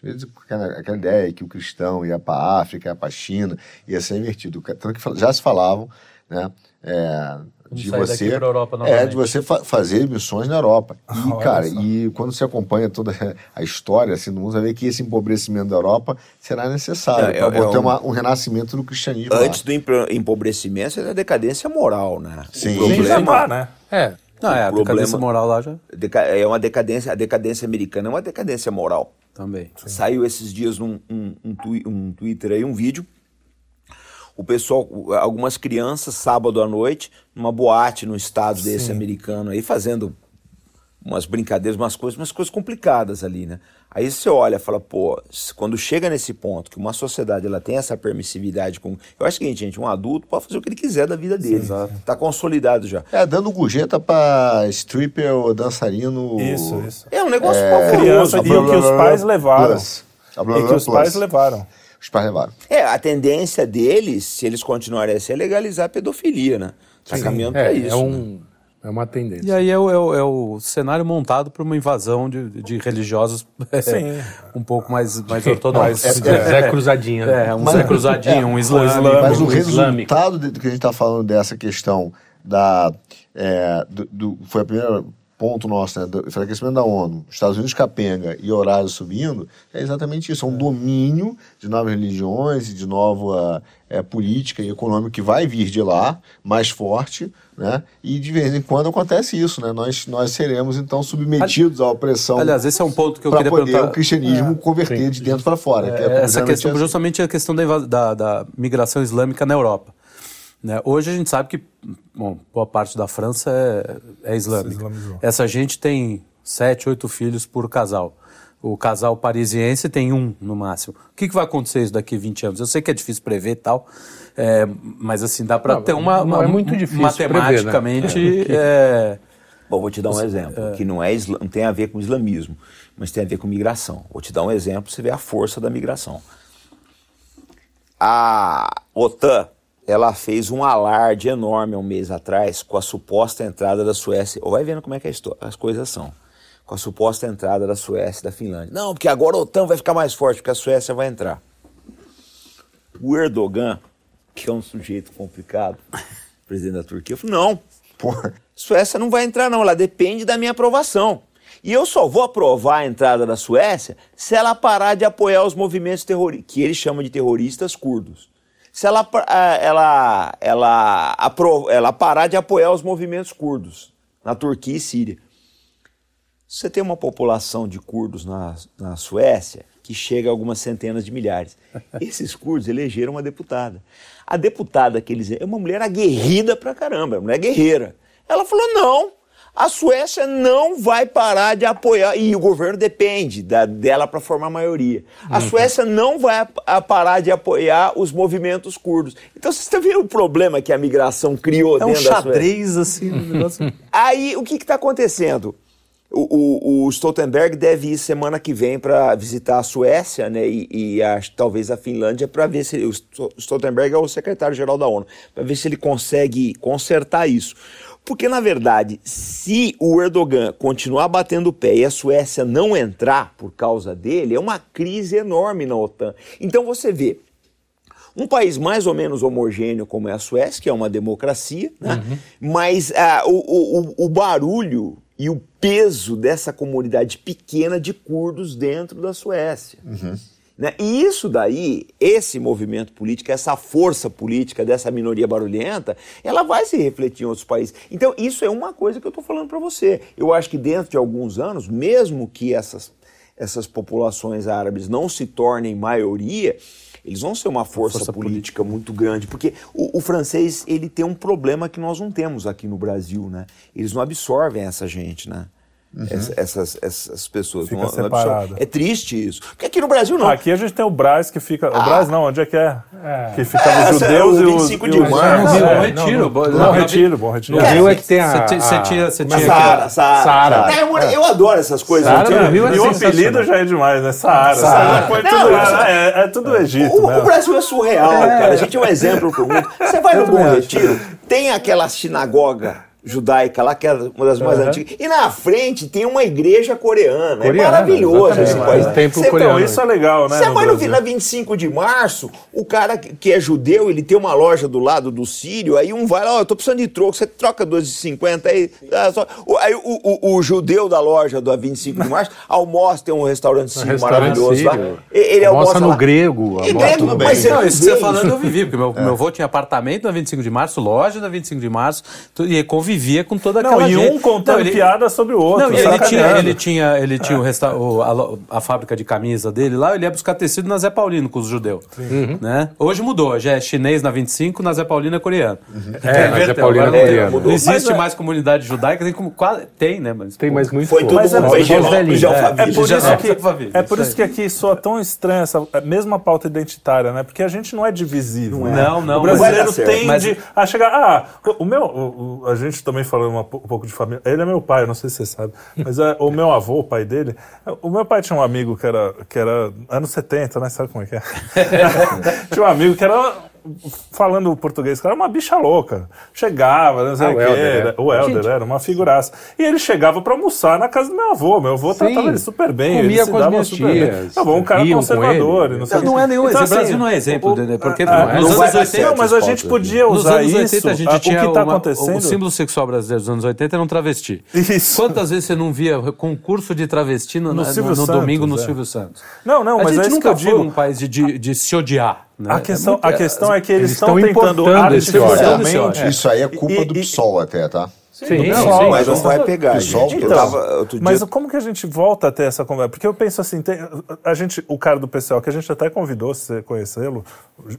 Speaker 4: Aquela ideia que o cristão ia para a África, ia para a China, ia ser invertido. Tanto que já se falavam, né? É, de você é de você fa fazer missões na Europa e cara e quando você acompanha toda a história assim do mundo você vê que esse empobrecimento da Europa será necessário é, para é, ter um, uma, um renascimento do cristianismo
Speaker 2: antes lá. do empobrecimento é a decadência moral né
Speaker 1: sim, o problema,
Speaker 3: Sim, né é não, é, a problema, decadência moral lá já.
Speaker 2: É uma decadência, a decadência americana é uma decadência moral.
Speaker 3: Também.
Speaker 2: Sim. Saiu esses dias num um, um, twi um Twitter aí, um vídeo o pessoal, algumas crianças, sábado à noite, numa boate no estado desse Sim. americano aí, fazendo umas brincadeiras, umas coisas, umas coisas complicadas ali, né? Aí você olha e fala, pô, quando chega nesse ponto que uma sociedade ela tem essa permissividade com. Eu acho que, gente, um adulto pode fazer o que ele quiser da vida dele. Sim, tá consolidado já.
Speaker 4: É, dando gorjeta pra stripper ou dançarino.
Speaker 1: Isso, isso.
Speaker 2: É um negócio é...
Speaker 1: criança e o que os pais levaram. Plus. E que os pais levaram
Speaker 4: os pais levaram.
Speaker 2: É, a tendência deles, se eles continuarem assim, é legalizar a pedofilia, né? Tá caminhando
Speaker 5: é,
Speaker 2: para isso.
Speaker 5: É, um, né? É uma tendência.
Speaker 3: E aí é o, é o, é o cenário montado para uma invasão de, de religiosos é, um pouco mais, mais ortodoxos.
Speaker 5: É, Zé Cruzadinho.
Speaker 3: Né? É, um Zé Cruzadinho, um islâmico.
Speaker 4: Mas o resultado de, que a gente está falando dessa questão da... do, do, foi a primeira ponto nosso, né, do enfraquecimento da ONU, Estados Unidos capenga e horário subindo, é exatamente isso, é um domínio de novas religiões e de nova é, política e econômica que vai vir de lá, mais forte, né? E de vez em quando acontece isso, né? Nós, nós seremos então submetidos à opressão.
Speaker 3: Aliás, esse é um ponto que eu queria
Speaker 4: poder
Speaker 3: perguntar.
Speaker 4: o cristianismo é, converter sim. de dentro para fora.
Speaker 3: É, é essa questão, assim. justamente a questão da, da, da migração islâmica na Europa. Né? Hoje a gente sabe que bom, boa parte da França é, é islâmica. Essa gente tem sete, oito filhos por casal. O casal parisiense tem um no máximo. O que, que vai acontecer isso daqui a 20 anos? Eu sei que é difícil prever e tal, é, mas assim, dá para ter uma, uma.
Speaker 5: é muito difícil
Speaker 3: matematicamente. Prever, né? é,
Speaker 2: Bom, vou te dar um exemplo, é. que não, é, não tem a ver com islamismo, mas tem a ver com migração. Vou te dar um exemplo, você vê a força da migração. A OTAN ela fez um alarde enorme um mês atrás com a suposta entrada da Suécia. Ou vai vendo como é que as coisas são. com a suposta entrada da Suécia e da Finlândia. Não, porque agora a OTAN vai ficar mais forte, porque a Suécia vai entrar. O Erdogan, que é um sujeito complicado, presidente da Turquia, falou: não,
Speaker 4: Porra.
Speaker 2: Suécia não vai entrar, não, ela depende da minha aprovação. E eu só vou aprovar a entrada da Suécia se ela parar de apoiar os movimentos terroristas, que ele chama de terroristas curdos. Se ela, ela, ela, apro- ela parar de apoiar os movimentos curdos na Turquia e Síria. Você tem uma população de curdos na, na Suécia que chega a algumas centenas de milhares. Esses curdos elegeram uma deputada. A deputada que eles é uma mulher aguerrida pra caramba, é uma mulher guerreira. Ela falou: não, a Suécia não vai parar de apoiar, e o governo depende da- dela para formar maioria. A Suécia não vai a- a parar de apoiar os movimentos curdos. Então vocês estão vendo o problema que a migração criou
Speaker 3: É um
Speaker 2: dentro da Suécia?
Speaker 3: xadrez, assim, um negócio.
Speaker 2: Aí, o que está acontecendo? O, o- o Stoltenberg deve ir semana que vem para visitar a Suécia, né, e, e acho, talvez a Finlândia, para ver se. O Sto- Stoltenberg é o secretário-geral da ONU, para ver se ele consegue consertar isso. Porque, na verdade, se o Erdogan continuar batendo o pé e a Suécia não entrar por causa dele, é uma crise enorme na OTAN. Então você vê, um país mais ou menos homogêneo como é a Suécia, que é uma democracia, né? mas ah, o, o, o- o barulho e o peso dessa comunidade pequena de curdos dentro da Suécia. Né? E isso daí, esse movimento político, essa força política dessa minoria barulhenta, ela vai se refletir em outros países. Então, isso é uma coisa que eu estou falando para você. Eu acho que dentro de alguns anos, mesmo que essas, essas populações árabes não se tornem maioria, eles vão ser uma força,
Speaker 3: força
Speaker 2: política, muito grande, porque o, o francês ele tem um problema que nós não temos aqui no Brasil, né? Eles não absorvem essa gente, né? Essa- essas, essas pessoas
Speaker 1: Fica
Speaker 2: não, não
Speaker 1: separado.
Speaker 2: É triste isso. Porque aqui no Brasil não.
Speaker 1: Aqui a gente tem o Brás que fica. O Brás não, onde é que é? Que ficava
Speaker 2: É,
Speaker 1: os judeus
Speaker 2: é o
Speaker 1: e os.
Speaker 2: 25
Speaker 1: e
Speaker 2: de
Speaker 1: os-
Speaker 2: março.
Speaker 1: É,
Speaker 3: Bom
Speaker 1: não,
Speaker 3: retiro.
Speaker 1: não,
Speaker 3: bom- não,
Speaker 1: retiro, bom retiro.
Speaker 5: No
Speaker 2: É,
Speaker 5: Rio é que tem a.
Speaker 3: Você tinha- você
Speaker 5: a-
Speaker 3: tinha- você
Speaker 5: como é
Speaker 3: tinha-
Speaker 5: que é?
Speaker 2: Saara, Saara.
Speaker 5: Saara.
Speaker 2: Não, eu, adoro essas coisas.
Speaker 5: É
Speaker 1: E o apelido já é demais, né? Saara.
Speaker 5: Saara.
Speaker 2: Não,
Speaker 1: é, é tudo Egito,
Speaker 2: O, Brasil é surreal, cara. A gente é um exemplo pro mundo. Você vai no Bom. Retiro, tem aquela sinagoga judaica lá, que é uma das mais antigas. E na frente tem uma igreja coreana. é
Speaker 5: Coreana,
Speaker 2: maravilhoso esse país.
Speaker 5: Um templo
Speaker 2: Você-
Speaker 5: coreano.
Speaker 1: Então, isso é legal, né?
Speaker 2: Você
Speaker 1: no
Speaker 2: vai no,
Speaker 1: Brasil.
Speaker 2: na 25 de março, o cara que é judeu, ele tem uma loja do lado do Sírio, aí um vai lá, ó, eu tô precisando de troco, você troca 2,50 aí. o- Aí o, o- o judeu da loja da 25 de março almoça, tem um restaurante sírio
Speaker 5: restaurante
Speaker 2: maravilhoso lá.
Speaker 5: sírio.
Speaker 2: E- Ele
Speaker 5: Almoça
Speaker 2: almoça
Speaker 5: no
Speaker 2: lá.
Speaker 5: grego,
Speaker 2: E grego,
Speaker 5: tudo
Speaker 2: mas
Speaker 5: bem.
Speaker 2: você
Speaker 3: Não, isso que você tá falando eu vivi, porque meu, meu avô tinha apartamento na 25 de março, loja na 25 de março, e convivia com toda
Speaker 1: Não,
Speaker 3: aquela
Speaker 1: e
Speaker 3: gente.
Speaker 1: um contando
Speaker 3: Não, ele-
Speaker 1: piada sobre o outro.
Speaker 3: Não, e ele tinha,
Speaker 1: sacaneando.
Speaker 3: ele tinha, ele tinha o resta o- a, a fábrica de camisa dele lá, ele ia buscar tecido na Zé Paulino com os judeus. Né? Hoje mudou, já é chinês na 25, na Zé Paulino é coreano.
Speaker 5: É, na Zé Paulino é coreano.
Speaker 3: Não existe
Speaker 1: Mas é-
Speaker 3: mais comunidade judaica, tem como. quase- Tem, né? Mas,
Speaker 5: Tem mais muito
Speaker 2: Foi
Speaker 5: pouco.
Speaker 2: todo
Speaker 1: Mas é
Speaker 2: foi
Speaker 1: É por,
Speaker 3: Já
Speaker 1: isso
Speaker 3: não,
Speaker 1: que,
Speaker 3: só pra ver,
Speaker 1: é por
Speaker 3: isso
Speaker 1: isso que aqui soa tão estranha essa mesma pauta identitária, né? Porque a gente não é divisível. né?
Speaker 3: Não, não.
Speaker 1: O
Speaker 2: Não vai
Speaker 1: brasileiro tende
Speaker 3: Mas-
Speaker 1: a chegar. Ah, o, o meu. o- o- a gente também falou uma, po- um pouco de família. Ele é meu pai, eu não sei se você sabe. Mas é, o meu avô, o pai dele. O meu pai tinha um amigo que era, que era anos 70, né? Sabe como é que é? tinha um amigo que era. Falando português, que era uma bicha louca. Chegava, não sei
Speaker 5: Ah,
Speaker 1: o
Speaker 5: o
Speaker 1: quê. Era-
Speaker 5: é.
Speaker 1: O Helder era uma figuraça. E ele chegava pra almoçar na casa do meu avô. Meu avô tratava ele super bem.
Speaker 5: Comia
Speaker 1: ele se
Speaker 5: com as
Speaker 1: dava
Speaker 5: minhas
Speaker 1: super bem.
Speaker 5: tias,
Speaker 1: Tá bom, um cara conservador. não, sei
Speaker 3: Não, não é nenhum
Speaker 1: Então,
Speaker 3: exemplo.
Speaker 1: assim,
Speaker 3: o Brasil não é exemplo, Dedé, porque
Speaker 1: ah,
Speaker 3: nos
Speaker 1: não
Speaker 3: anos
Speaker 1: vai-
Speaker 3: 80
Speaker 1: Não, mas a gente podia
Speaker 3: Nos
Speaker 1: usar
Speaker 3: anos 80
Speaker 1: isso.
Speaker 3: a gente
Speaker 1: Ah,
Speaker 3: tinha
Speaker 1: o que tá
Speaker 3: uma-
Speaker 1: acontecendo?
Speaker 3: o símbolo sexual brasileiro dos anos 80 era um travesti.
Speaker 1: Isso.
Speaker 3: Quantas vezes você não via concurso de travesti no,
Speaker 1: No
Speaker 3: no, no
Speaker 1: Santos,
Speaker 3: domingo no
Speaker 1: é.
Speaker 3: Silvio Santos?
Speaker 1: Não, não,
Speaker 3: a
Speaker 1: mas
Speaker 3: gente
Speaker 1: é isso
Speaker 3: nunca
Speaker 1: que eu digo.
Speaker 3: um país de, de, de se odiar. Né?
Speaker 1: A questão,
Speaker 3: muito-
Speaker 1: a questão é que eles,
Speaker 5: eles
Speaker 1: estão
Speaker 5: estão
Speaker 1: tentando
Speaker 5: importando esse ódio.
Speaker 1: artificialmente.
Speaker 4: Isso aí é culpa
Speaker 1: E-
Speaker 4: do
Speaker 1: e-
Speaker 4: PSOL até, tá?
Speaker 5: Sim,
Speaker 1: Não,
Speaker 5: sim.
Speaker 2: Mas não vai pegar. Eu
Speaker 1: Então,
Speaker 2: tava, outro
Speaker 1: mas
Speaker 2: dia,
Speaker 1: como que a gente volta a ter essa conversa? Porque eu penso assim, tem- a gente, o cara do PCL, que a gente até convidou, se você conhecê-lo,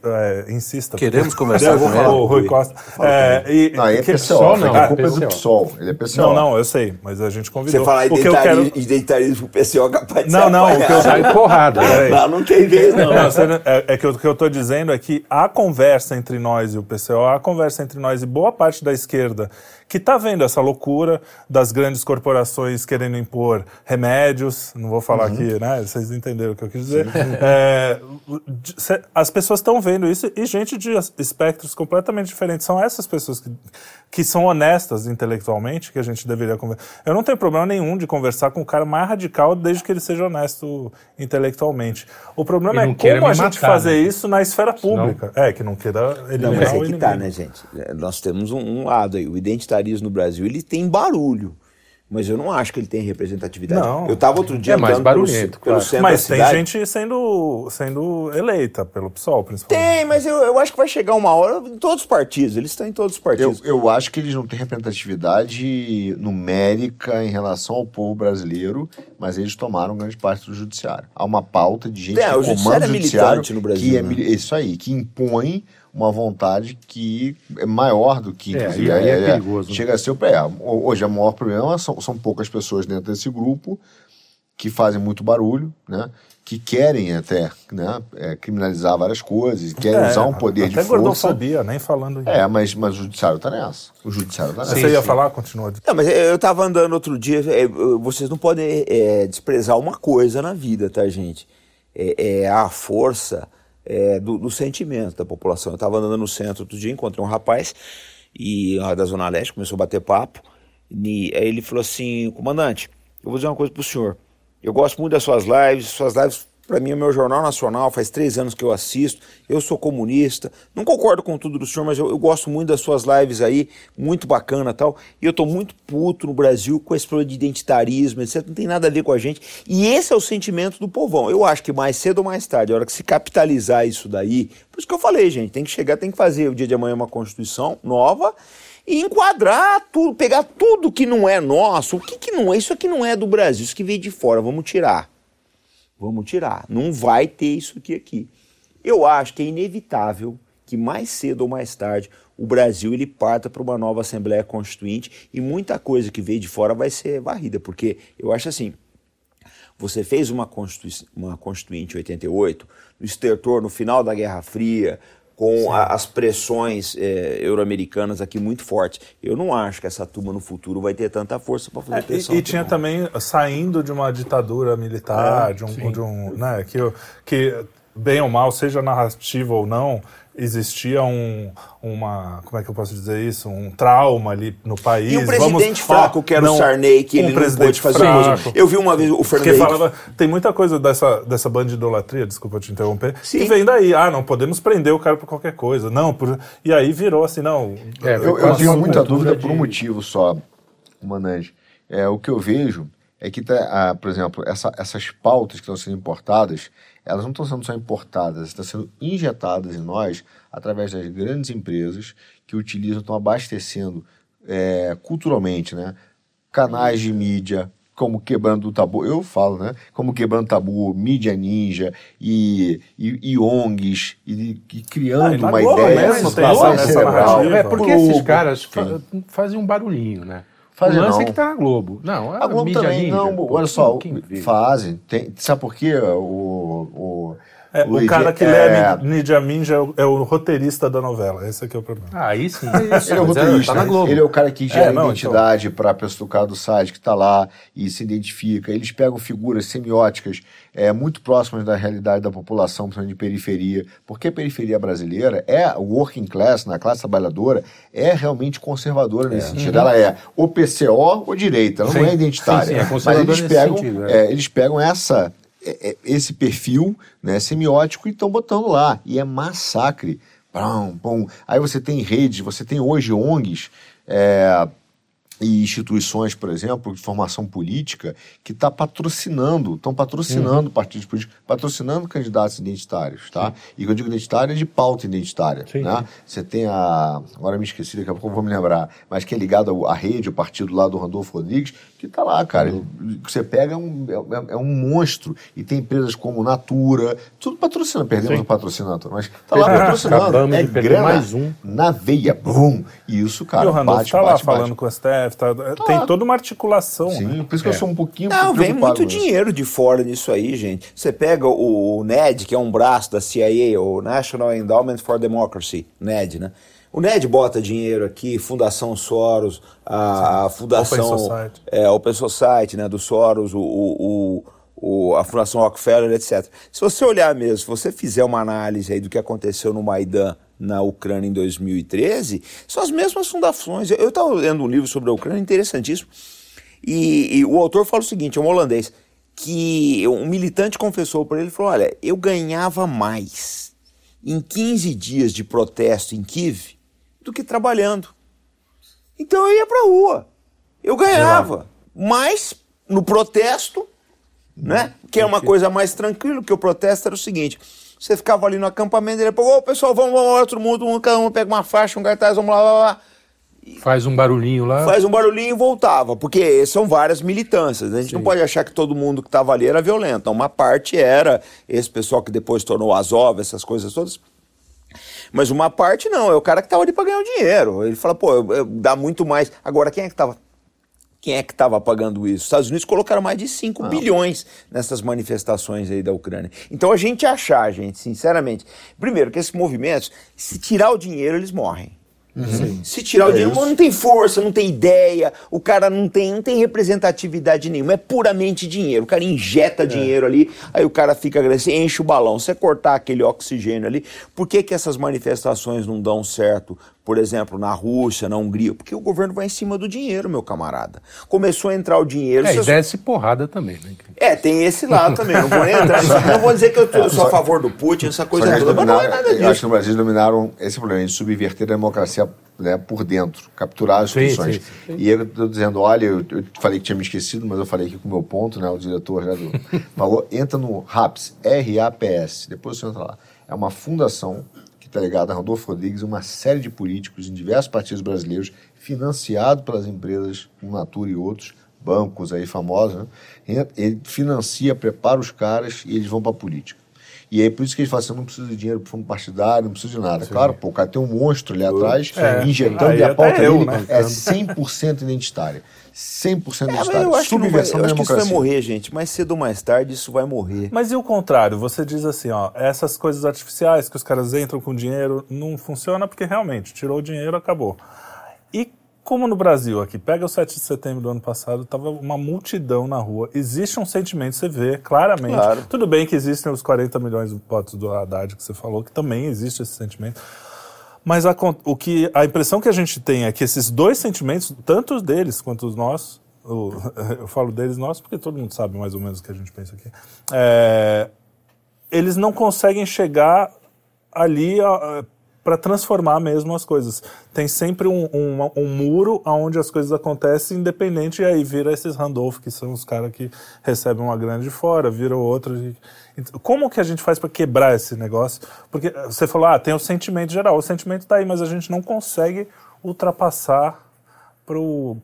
Speaker 1: é, insista.
Speaker 3: Queremos
Speaker 1: porque-
Speaker 3: conversar
Speaker 1: Eu vou
Speaker 3: com
Speaker 1: falar,
Speaker 3: ele.
Speaker 1: O Rui Costa. É, e,
Speaker 4: Não, é
Speaker 1: que-
Speaker 4: PSOL,
Speaker 5: não,
Speaker 4: a culpa é do
Speaker 5: PSOL.
Speaker 4: Ele é PSOL.
Speaker 1: Não, não, eu sei, mas a gente convidou.
Speaker 2: você falar
Speaker 1: o que eu quero...
Speaker 2: identitarismo, identitarismo PCO capaz de
Speaker 1: Não,
Speaker 2: ser
Speaker 1: não, o que eu
Speaker 2: apanhado.
Speaker 5: Sai porrada.
Speaker 2: Não, não tem vez, não.
Speaker 1: É, é que o que eu estou dizendo é que a conversa entre nós e o PCO, a conversa entre nós e boa parte da esquerda, que está vendo essa loucura das grandes corporações querendo impor remédios, não vou falar aqui, né? Vocês entenderam o que eu quis dizer. É, as pessoas estão vendo isso e gente de espectros completamente diferentes. São essas pessoas que, que são honestas intelectualmente que a gente deveria conversar. Eu não tenho problema nenhum de conversar com o cara mais radical desde que ele seja honesto intelectualmente. O problema é como a gente
Speaker 5: matar,
Speaker 1: fazer
Speaker 5: né?
Speaker 1: isso na esfera pública. É, que não queira eliminar
Speaker 2: Não, mas
Speaker 1: o
Speaker 2: é que
Speaker 1: inimigo.
Speaker 2: tá, né, gente? É, Nós temos um, um lado aí. O identitarismo no Brasil, ele tem barulho. Mas eu não acho que ele tem representatividade.
Speaker 1: Não.
Speaker 2: Eu estava outro dia
Speaker 5: É mais
Speaker 2: andando pelo,
Speaker 5: barulhento,
Speaker 2: pelo
Speaker 5: claro.
Speaker 2: centro
Speaker 1: Mas tem
Speaker 2: cidade.
Speaker 1: gente sendo, sendo eleita pelo PSOL, principalmente.
Speaker 2: Tem, mas eu, eu acho que vai chegar uma hora em todos os partidos. Eles estão em todos os
Speaker 4: Eu,
Speaker 2: partidos.
Speaker 4: eu acho que eles não têm representatividade numérica em relação ao povo brasileiro, mas eles tomaram grande parte do judiciário. Há uma pauta de gente
Speaker 2: É,
Speaker 4: que
Speaker 2: o judiciário
Speaker 4: comanda
Speaker 2: é
Speaker 4: o judiciário
Speaker 2: militante no Brasil,
Speaker 4: que é
Speaker 2: né?
Speaker 4: isso aí, que impõe uma vontade que é maior do que
Speaker 5: É,
Speaker 4: inclusive,
Speaker 5: e aí é perigoso, né?
Speaker 4: Chega a ser o pé. Hoje o maior problema são, são poucas pessoas dentro desse grupo que fazem muito barulho, né? Que querem até né, é, criminalizar várias coisas, querem
Speaker 1: É,
Speaker 4: usar um poder de
Speaker 1: até
Speaker 4: força.
Speaker 1: gordofobia, nem falando em...
Speaker 4: É, mas, mas o judiciário tá nessa. O judiciário tá nessa.
Speaker 1: Você ia falar? Continua.
Speaker 2: Não, mas eu estava andando outro dia. é, vocês não podem é, desprezar uma coisa na vida, tá, gente? É, é a força é, do, do sentimento da população. Eu estava andando no centro outro dia, encontrei um rapaz e da Zona Leste, começou a bater papo. E aí ele falou assim: comandante, eu vou dizer uma coisa pro senhor. Eu gosto muito das suas lives, suas lives para mim o meu jornal nacional, faz três anos que eu assisto, eu sou comunista, não concordo com tudo do senhor, mas eu, eu gosto muito das suas lives aí, muito bacana tal, e eu tô muito puto no Brasil com esse problema de identitarismo, etc, não tem nada a ver com a gente, e esse é o sentimento do povão, eu acho que mais cedo ou mais tarde, a hora que se capitalizar isso daí, por isso que eu falei, gente, tem que chegar, tem que fazer o dia de amanhã uma constituição nova, e enquadrar tudo, pegar tudo que não é nosso, o que que não é, isso aqui não é do Brasil, isso que veio de fora, vamos tirar. Vamos tirar. Não vai ter isso aqui aqui. Eu acho que é inevitável que mais cedo ou mais tarde o Brasil ele parta para uma nova Assembleia Constituinte e muita coisa que veio de fora vai ser varrida, porque eu acho assim, você fez uma, constitui uma Constituinte em 88, no estertor, no final da Guerra Fria, com a- as pressões eh, euro-americanas aqui muito fortes. Eu não acho que essa turma no futuro vai ter tanta força para fazer
Speaker 1: É,
Speaker 2: pressão.
Speaker 1: e, e tinha também saindo de uma ditadura militar, de um, de um né, que, que bem ou mal, seja narrativa ou não, existia um, uma, como é que eu posso dizer isso, um trauma ali no país.
Speaker 2: E o presidente
Speaker 1: Vamos-
Speaker 2: fraco,
Speaker 1: ó,
Speaker 2: que era
Speaker 1: não,
Speaker 2: o Sarney, que
Speaker 1: um
Speaker 2: ele não
Speaker 1: presidente
Speaker 2: pôde fazer
Speaker 1: fraco.
Speaker 2: coisa. Eu vi uma vez o Fernando
Speaker 1: falava, tem muita coisa dessa, dessa bandidolatria, desculpa te interromper,
Speaker 2: Sim.
Speaker 1: que vem daí. Ah, não podemos prender o cara por qualquer coisa. Não, por... e aí virou assim, não.
Speaker 5: É,
Speaker 4: Eu, eu tenho muita dúvida
Speaker 5: de-
Speaker 4: por um motivo só, Manante. É, o que eu vejo é que, tá, ah, por exemplo, essa- essas pautas que estão sendo importadas, elas não estão sendo só importadas, estão sendo injetadas em nós através das grandes empresas que utilizam, estão abastecendo é, culturalmente, né? Canais de mídia, como Quebrando o Tabu, eu falo, né? Como Quebrando o Tabu, Mídia Ninja e, e, e ONGs, e, e criando
Speaker 1: Ah, na
Speaker 4: uma
Speaker 1: Globo
Speaker 4: ideia lavagem
Speaker 1: essa- essa narrativa.
Speaker 5: É, porque esses caras fa- fazem um barulhinho, né?
Speaker 4: Fazem
Speaker 5: o lance
Speaker 4: não.
Speaker 5: é que tá na Globo. Não,
Speaker 4: A Globo
Speaker 5: mídia
Speaker 4: também,
Speaker 5: ninja,
Speaker 4: não,
Speaker 5: pô,
Speaker 4: olha só, fazem. Tem, sabe por quê? O, o,
Speaker 1: É, o
Speaker 4: Luigi,
Speaker 1: cara que
Speaker 4: é,
Speaker 1: lê Nidia Minja é o, é o roteirista da novela. Esse aqui é o problema.
Speaker 5: Ah, aí sim.
Speaker 4: Ele é o
Speaker 5: Mas
Speaker 4: roteirista,
Speaker 5: tá na
Speaker 4: né?
Speaker 5: Globo.
Speaker 4: ele é o cara que gera
Speaker 1: não,
Speaker 4: identidade para a pessoa do cara do site que está lá e se identifica. Eles pegam figuras semióticas é, muito próximas da realidade da população, principalmente de periferia, porque a periferia brasileira é o working class, na classe trabalhadora, é realmente conservadora nesse sentido. Ela é ou PCO ou direita, ela não
Speaker 5: Sim.
Speaker 4: é identitária.
Speaker 5: Sim, sim, é
Speaker 4: Mas
Speaker 5: conservadora
Speaker 4: eles
Speaker 5: nesse
Speaker 4: pegam,
Speaker 5: sentido, é.
Speaker 4: é, eles pegam essa é, é, esse perfil né, semiótico e estão botando lá. E é massacre. Aí você tem redes, você tem hoje ONGs é, e instituições, por exemplo, de formação política, que está patrocinando, estão patrocinando partidos políticos, patrocinando candidatos identitários, tá? E quando eu digo identitário, é de pauta identitária,
Speaker 5: Sim,
Speaker 4: né? Você tem a... Agora me esqueci, daqui a pouco eu vou me lembrar, mas que é ligado à rede, o partido lá do Randolfo Rodrigues, que está lá, cara. Ele- você pega, é um, é, é um monstro. E tem empresas como Natura, tudo patrocinando. Perdemos o patrocínio Natura, mas está lá patrocinando.
Speaker 5: Acabamos
Speaker 4: é
Speaker 5: de
Speaker 4: grana
Speaker 5: mais um.
Speaker 4: Na veia, bum! E isso, cara,
Speaker 1: e o Randolph
Speaker 4: bate,
Speaker 1: tá lá
Speaker 4: bate, bate.
Speaker 1: falando com o STF, tá- tem toda uma articulação.
Speaker 4: Sim,
Speaker 1: né?
Speaker 4: por isso que eu sou um pouquinho
Speaker 2: Não, vem muito dinheiro de fora nisso aí, gente. Você pega o, o NED, que é um braço da CIA, o National Endowment for Democracy, NED, né? O Ned bota dinheiro aqui, Fundação Soros, a, a Fundação
Speaker 1: Open Society.
Speaker 2: É, Open Society, né, do Soros, o, o, o, a Fundação Rockefeller, etc. Se você olhar mesmo, se você fizer uma análise aí do que aconteceu no Maidan na Ucrânia em 2013, são as mesmas fundações. Eu estava lendo um livro sobre a Ucrânia interessantíssimo, e, e o autor fala o seguinte, é um holandês, que um militante confessou para ele, falou, olha, eu ganhava mais em 15 dias de protesto em Kiev do que trabalhando. Então eu ia para rua. Eu ganhava mais no protesto, né? Que é uma coisa mais tranquila, que o protesto era o seguinte: você ficava ali no acampamento, ele falou, ô pessoal, vamos, vamos, vamos, todo mundo, cada um pega uma faixa, um cartaz, vamos lá, lá, lá.
Speaker 5: Faz um barulhinho lá.
Speaker 2: Faz um barulhinho e voltava, porque são várias militâncias. né? A gente não pode achar que todo mundo que estava ali era violento. Uma parte era esse pessoal que depois tornou Azov, essas coisas todas. Mas uma parte não, é o cara que estava ali para ganhar o dinheiro. Ele fala, pô, eu- eu- dá muito mais. Agora, quem é que estava quem é que estava pagando isso? Os Estados Unidos colocaram mais de 5 bilhões nessas manifestações aí da Ucrânia. Então a gente achar, gente, sinceramente, primeiro que esses movimentos, se tirar o dinheiro, eles morrem. Se tirar o dinheiro, não tem força, não tem ideia, o cara não tem, não tem representatividade nenhuma, é puramente dinheiro. O cara injeta dinheiro ali, aí o cara fica agressivo, enche o balão. Você cortar aquele oxigênio ali, por que, que essas manifestações não dão certo? Por exemplo, na Rússia, na Hungria, porque o governo vai em cima do dinheiro, meu camarada. Começou a entrar o dinheiro.
Speaker 5: É, e
Speaker 2: você-
Speaker 5: desce porrada também, né?
Speaker 2: é, tem esse lado também. Não vou nem entrar. Não vou dizer que eu, tô- eu sou a favor do Putin, essa coisa toda, mas não é
Speaker 4: dominaram,
Speaker 2: nada
Speaker 4: eu acho
Speaker 2: disso.
Speaker 4: que no Brasil eles dominaram esse problema de subverter a democracia né, por dentro, capturar as
Speaker 5: Sim,
Speaker 4: instituições.
Speaker 5: sim, sim.
Speaker 4: E eu estou dizendo, olha, eu, eu falei que tinha me esquecido, mas eu falei aqui com o meu ponto, né, o diretor já do, falou, entra no RAPS, R-A-P-S, depois você entra lá. É uma fundação que está ligada a Rodrigues, uma série de políticos em diversos partidos brasileiros, financiado pelas empresas, Natura e outros, bancos aí famosos, né? ele financia, prepara os caras e eles vão para a política. E aí por isso que eles falam assim, eu não preciso de dinheiro para fundo partidário, não preciso de nada. Claro, pô, o cara tem um monstro ali atrás,
Speaker 1: É.
Speaker 4: injetando
Speaker 1: Aí
Speaker 4: e a pauta
Speaker 1: eu,
Speaker 4: dele
Speaker 1: né?
Speaker 4: é 100% identitária. 100%
Speaker 2: É, mas
Speaker 4: identitária.
Speaker 2: eu acho, que, não vai,
Speaker 4: Subversão
Speaker 2: eu
Speaker 4: da
Speaker 2: acho que isso vai
Speaker 4: democracia.
Speaker 2: morrer, gente. Mais cedo ou mais tarde, isso vai morrer.
Speaker 1: Mas e o contrário? Você diz assim, ó, essas coisas artificiais que os caras entram com dinheiro não funciona porque realmente tirou o dinheiro, acabou. E como no Brasil aqui, pega o 7 de setembro do ano passado, tava uma multidão na rua. Existe um sentimento, você vê claramente.
Speaker 2: Claro.
Speaker 1: Tudo bem que existem os 40 milhões de votos do Haddad que você falou, que também existe esse sentimento. Mas a, o que, a impressão que a gente tem é que esses dois sentimentos, tanto os deles quanto os nossos, o- eu falo deles nossos porque todo mundo sabe mais ou menos o que a gente pensa aqui, é, eles não conseguem chegar ali para transformar mesmo as coisas. Tem sempre um, um, um muro onde as coisas acontecem independente, e aí vira esses Randolph, que são os caras que recebem uma grana de fora, vira outro. e- Como que a gente faz para quebrar esse negócio? Porque você falou, ah, tem o sentimento geral, o sentimento está aí, mas a gente não consegue ultrapassar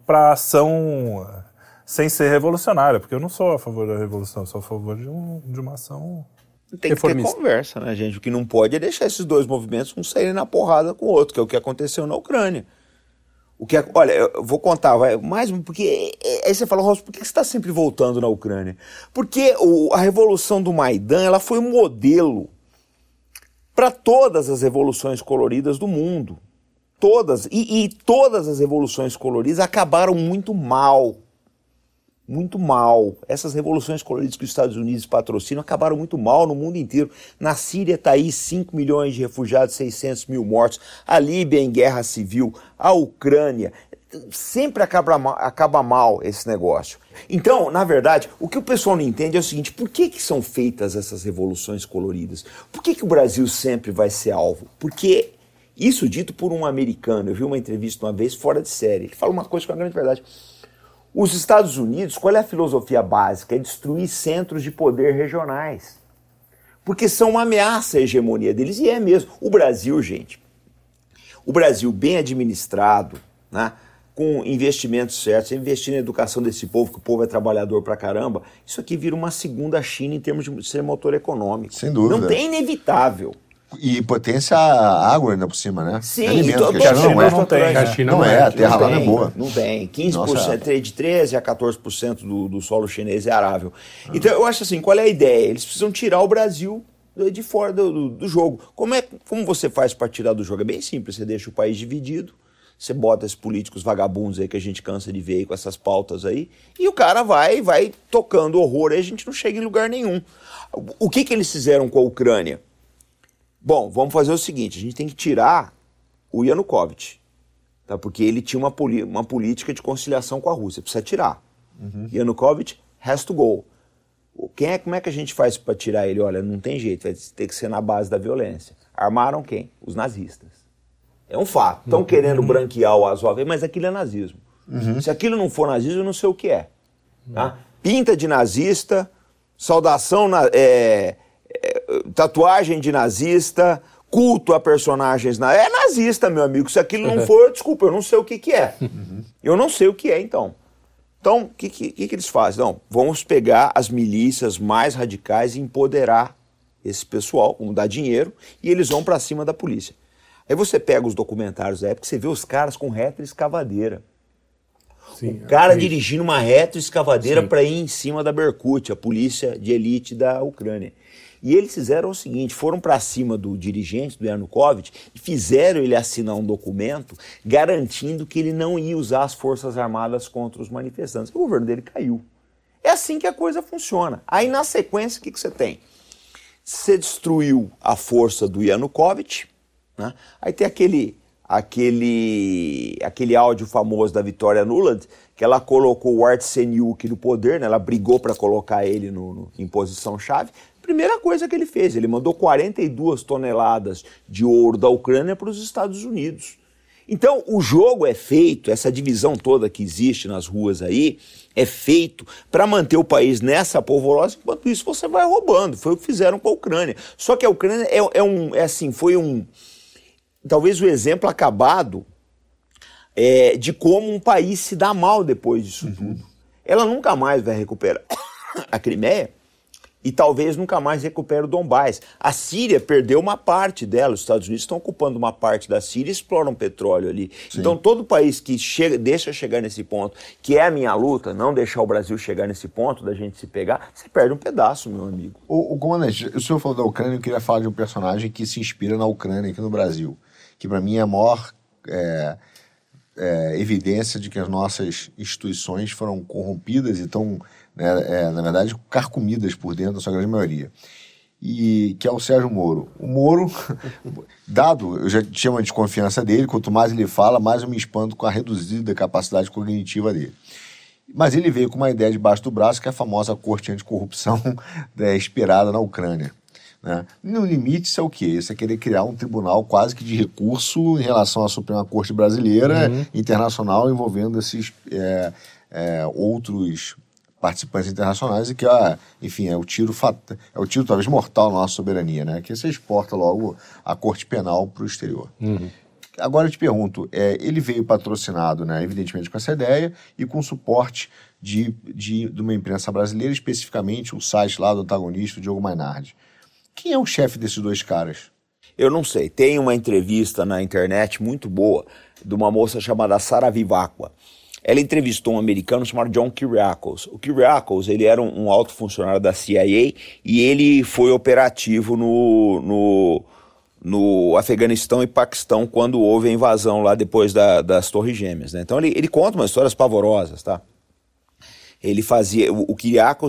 Speaker 1: para a ação eh, sem ser revolucionária, porque eu não sou a favor da revolução, sou a favor de, um, de uma ação
Speaker 2: Tem que ter conversa, né, gente? O que não pode é deixar esses dois movimentos um saírem na porrada com o outro, que é o que aconteceu na Ucrânia. O que, olha, eu vou contar, vai, mais porque aí você fala, Ross, por que você está sempre voltando na Ucrânia? Porque o- a revolução do Maidan, ela foi um modelo para todas as revoluções coloridas do mundo. Todas. E, e todas as revoluções coloridas acabaram muito mal. Muito mal. Essas revoluções coloridas que os Estados Unidos patrocinam acabaram muito mal no mundo inteiro. Na Síria está aí 5 milhões de refugiados, 600 mil mortos. A Líbia em guerra civil. A Ucrânia. Sempre acaba, acaba mal esse negócio. Então, na verdade, o que o pessoal não entende é o seguinte: por que, que são feitas essas revoluções coloridas? Por que, que o Brasil sempre vai ser alvo? Porque isso dito por um americano, eu vi uma entrevista uma vez fora de série. Ele fala uma coisa que é uma grande verdade. Os Estados Unidos, qual é a filosofia básica? É destruir centros de poder regionais. Porque são uma ameaça à hegemonia deles, e é mesmo. O Brasil, gente, o Brasil bem administrado, né, com investimentos certos, investir na educação desse povo, que o povo é trabalhador pra caramba, isso aqui vira uma segunda China em termos de ser motor econômico.
Speaker 4: Sem dúvida.
Speaker 2: Não tem inevitável.
Speaker 4: E potência água ainda por cima, né?
Speaker 2: Sim,
Speaker 4: Alimento,
Speaker 2: to-
Speaker 4: que a China não é.
Speaker 1: não tem?
Speaker 5: A China
Speaker 4: Não
Speaker 5: não
Speaker 4: é,
Speaker 5: é.
Speaker 4: a terra lá não é boa.
Speaker 2: Não tem. 15%,
Speaker 4: Nossa.
Speaker 2: de 13% a 14% do, do solo chinês é arável. Então, eu acho assim, qual é a ideia? Eles precisam tirar o Brasil de fora do, do, do jogo. Como, é, como você faz para tirar do jogo? É bem simples, você deixa o país dividido, você bota esses políticos vagabundos aí que a gente cansa de ver aí com essas pautas aí, e o cara vai vai tocando horror e a gente não chega em lugar nenhum. O que, que eles fizeram com a Ucrânia? Bom, vamos fazer o seguinte: a gente tem que tirar o Yanukovych, tá? porque ele tinha uma, uma política de conciliação com a Rússia, precisa tirar. Uhum. Yanukovych has to go. Quem é, como é que a gente faz para tirar ele? Olha, não tem jeito, vai ter que ser na base da violência. Armaram quem? Os nazistas. É um fato. Estão uhum. querendo branquear o Azov, mas aquilo é nazismo. Uhum. Se aquilo não for nazismo, eu não sei o que é. Tá? Pinta de nazista, saudação, na, é, é, tatuagem de nazista, culto a personagens. Na... É nazista, meu amigo. Se aquilo não for, desculpa, eu não sei o que, que é. Uhum. Eu não sei o que é, então. Então, o que, que, que, eles fazem? Não, vamos pegar as milícias mais radicais e empoderar esse pessoal, vamos dar dinheiro, e eles vão para cima da polícia. Aí você pega os documentários da época, você vê os caras com escavadeira. Sim, o cara é dirigindo uma escavadeira para ir em cima da Berkut, a polícia de elite da Ucrânia. E eles fizeram o seguinte: foram para cima do dirigente, do Yanukovych, e fizeram ele assinar um documento garantindo que ele não ia usar as Forças Armadas contra os manifestantes. O governo dele caiu. É assim que a coisa funciona. Aí, na sequência, o que, que você tem? Você destruiu a força do Yanukovych, né? aí tem aquele aquele aquele áudio famoso da Vitória Nuland, que ela colocou o Artseniuk no poder, né? ela brigou para colocar ele no, no, em posição chave. Primeira coisa que ele fez, ele mandou 42 toneladas de ouro da Ucrânia para os Estados Unidos. Então, o jogo é feito, essa divisão toda que existe nas ruas aí, é feito para manter o país nessa polvorosa, enquanto isso você vai roubando. Foi o que fizeram com a Ucrânia. Só que a Ucrânia é, é um, é assim, foi um, talvez o exemplo acabado é, de como um país se dá mal depois disso uhum. tudo. Ela nunca mais vai recuperar a Crimeia, e talvez nunca mais recupere o Donbás. A Síria perdeu uma parte dela, os Estados Unidos estão ocupando uma parte da Síria e exploram petróleo ali. Sim. Então, todo país que chega, deixa chegar nesse ponto, que é a minha luta, não deixar o Brasil chegar nesse ponto da gente se pegar, você perde um pedaço, meu amigo.
Speaker 4: O, o comandante, o senhor falou da Ucrânia, eu queria falar de um personagem que se inspira na Ucrânia aqui no Brasil, que para mim é a maior. É é, evidência de que as nossas instituições foram corrompidas e estão, né, é, na verdade, carcomidas por dentro, na sua grande maioria. E que é o Sérgio Moro. O Moro, dado, eu já tinha uma desconfiança dele, quanto mais ele fala, mais eu me espanto com a reduzida capacidade cognitiva dele. Mas ele veio com uma ideia debaixo do braço, que é a famosa corte anticorrupção né, esperada na Ucrânia. Né? No limite, isso é o quê? Isso é querer criar um tribunal quase que de recurso em relação à Suprema Corte Brasileira, uhum. internacional, envolvendo esses é, é, outros participantes internacionais e que, ah, enfim, é o tiro é o tiro talvez mortal na nossa soberania, né? Que você exporta logo a Corte Penal para o exterior. Uhum. Agora eu te pergunto, é, ele veio patrocinado, né, evidentemente, com essa ideia e com suporte de, de, de uma imprensa brasileira, especificamente o site lá do antagonista, o Diogo Mainardi. Quem é o chefe desses dois caras?
Speaker 2: Eu não sei. Tem uma entrevista na internet muito boa de uma moça chamada Sara Vivacqua. Ela entrevistou um americano chamado John Kiriakos. O Kiriakos, ele era um, um alto funcionário da CIA e ele foi operativo no, no, no Afeganistão e Paquistão quando houve a invasão lá depois da, das Torres Gêmeas. Né? Então ele, ele conta umas histórias pavorosas, tá? Ele fazia, o, o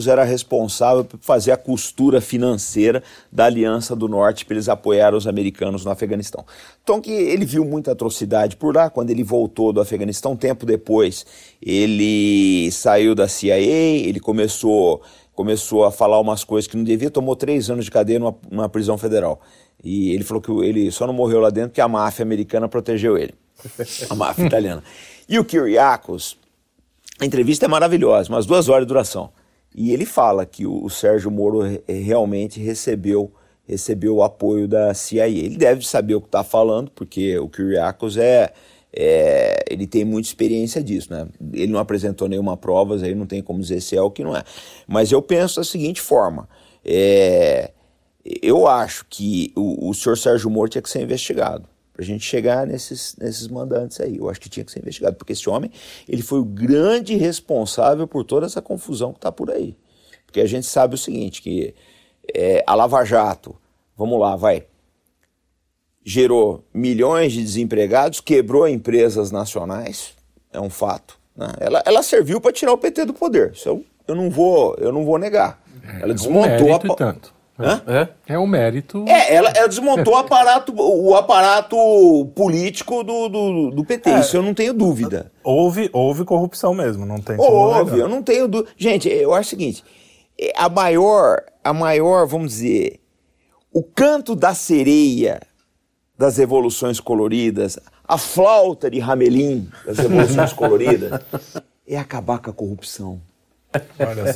Speaker 2: era responsável por fazer a costura financeira da Aliança do Norte para eles apoiarem os americanos no Afeganistão. Então que ele viu muita atrocidade por lá, quando ele voltou do Afeganistão, tempo depois, ele saiu da CIA, ele começou, começou a falar umas coisas que não devia, tomou três anos de cadeia numa, numa prisão federal. E ele falou que ele só não morreu lá dentro porque a máfia americana protegeu ele. A máfia italiana. E o Kyriakos, a entrevista é maravilhosa, umas duas horas de duração. E ele fala que o, Sérgio Moro re, realmente recebeu recebeu o apoio da CIA. Ele deve saber o que está falando, porque o Kyriakos é, é, ele tem muita experiência disso, né? Ele não apresentou nenhuma prova, aí não tem como dizer se é ou que não é. Mas eu penso da seguinte forma: é, eu acho que o, o senhor Sérgio Moro tinha que ser investigado para a gente chegar nesses, nesses mandantes aí. Eu acho que tinha que ser investigado, porque esse homem ele foi o grande responsável por toda essa confusão que está por aí. Porque a gente sabe o seguinte, que é, a Lava Jato, vamos lá, vai. Gerou milhões de desempregados, quebrou empresas nacionais, é um fato. né? Ela, ela serviu para tirar o PT do poder. Isso eu, eu não vou, eu não vou negar. Ela
Speaker 5: um
Speaker 2: desmontou a pa-
Speaker 5: e tanto.
Speaker 2: Hã?
Speaker 3: É?
Speaker 5: É um mérito.
Speaker 2: É, ela, ela desmontou o aparato, o aparato político do, do, do PT.
Speaker 1: É.
Speaker 2: Isso eu não tenho dúvida.
Speaker 1: Houve, houve corrupção mesmo, não tem como
Speaker 2: Houve, eu não tenho dúvida. Gente, eu acho o seguinte: é, a maior, a maior, vamos dizer, o canto da sereia das revoluções coloridas, a flauta de Ramelim das revoluções coloridas, é acabar com a corrupção.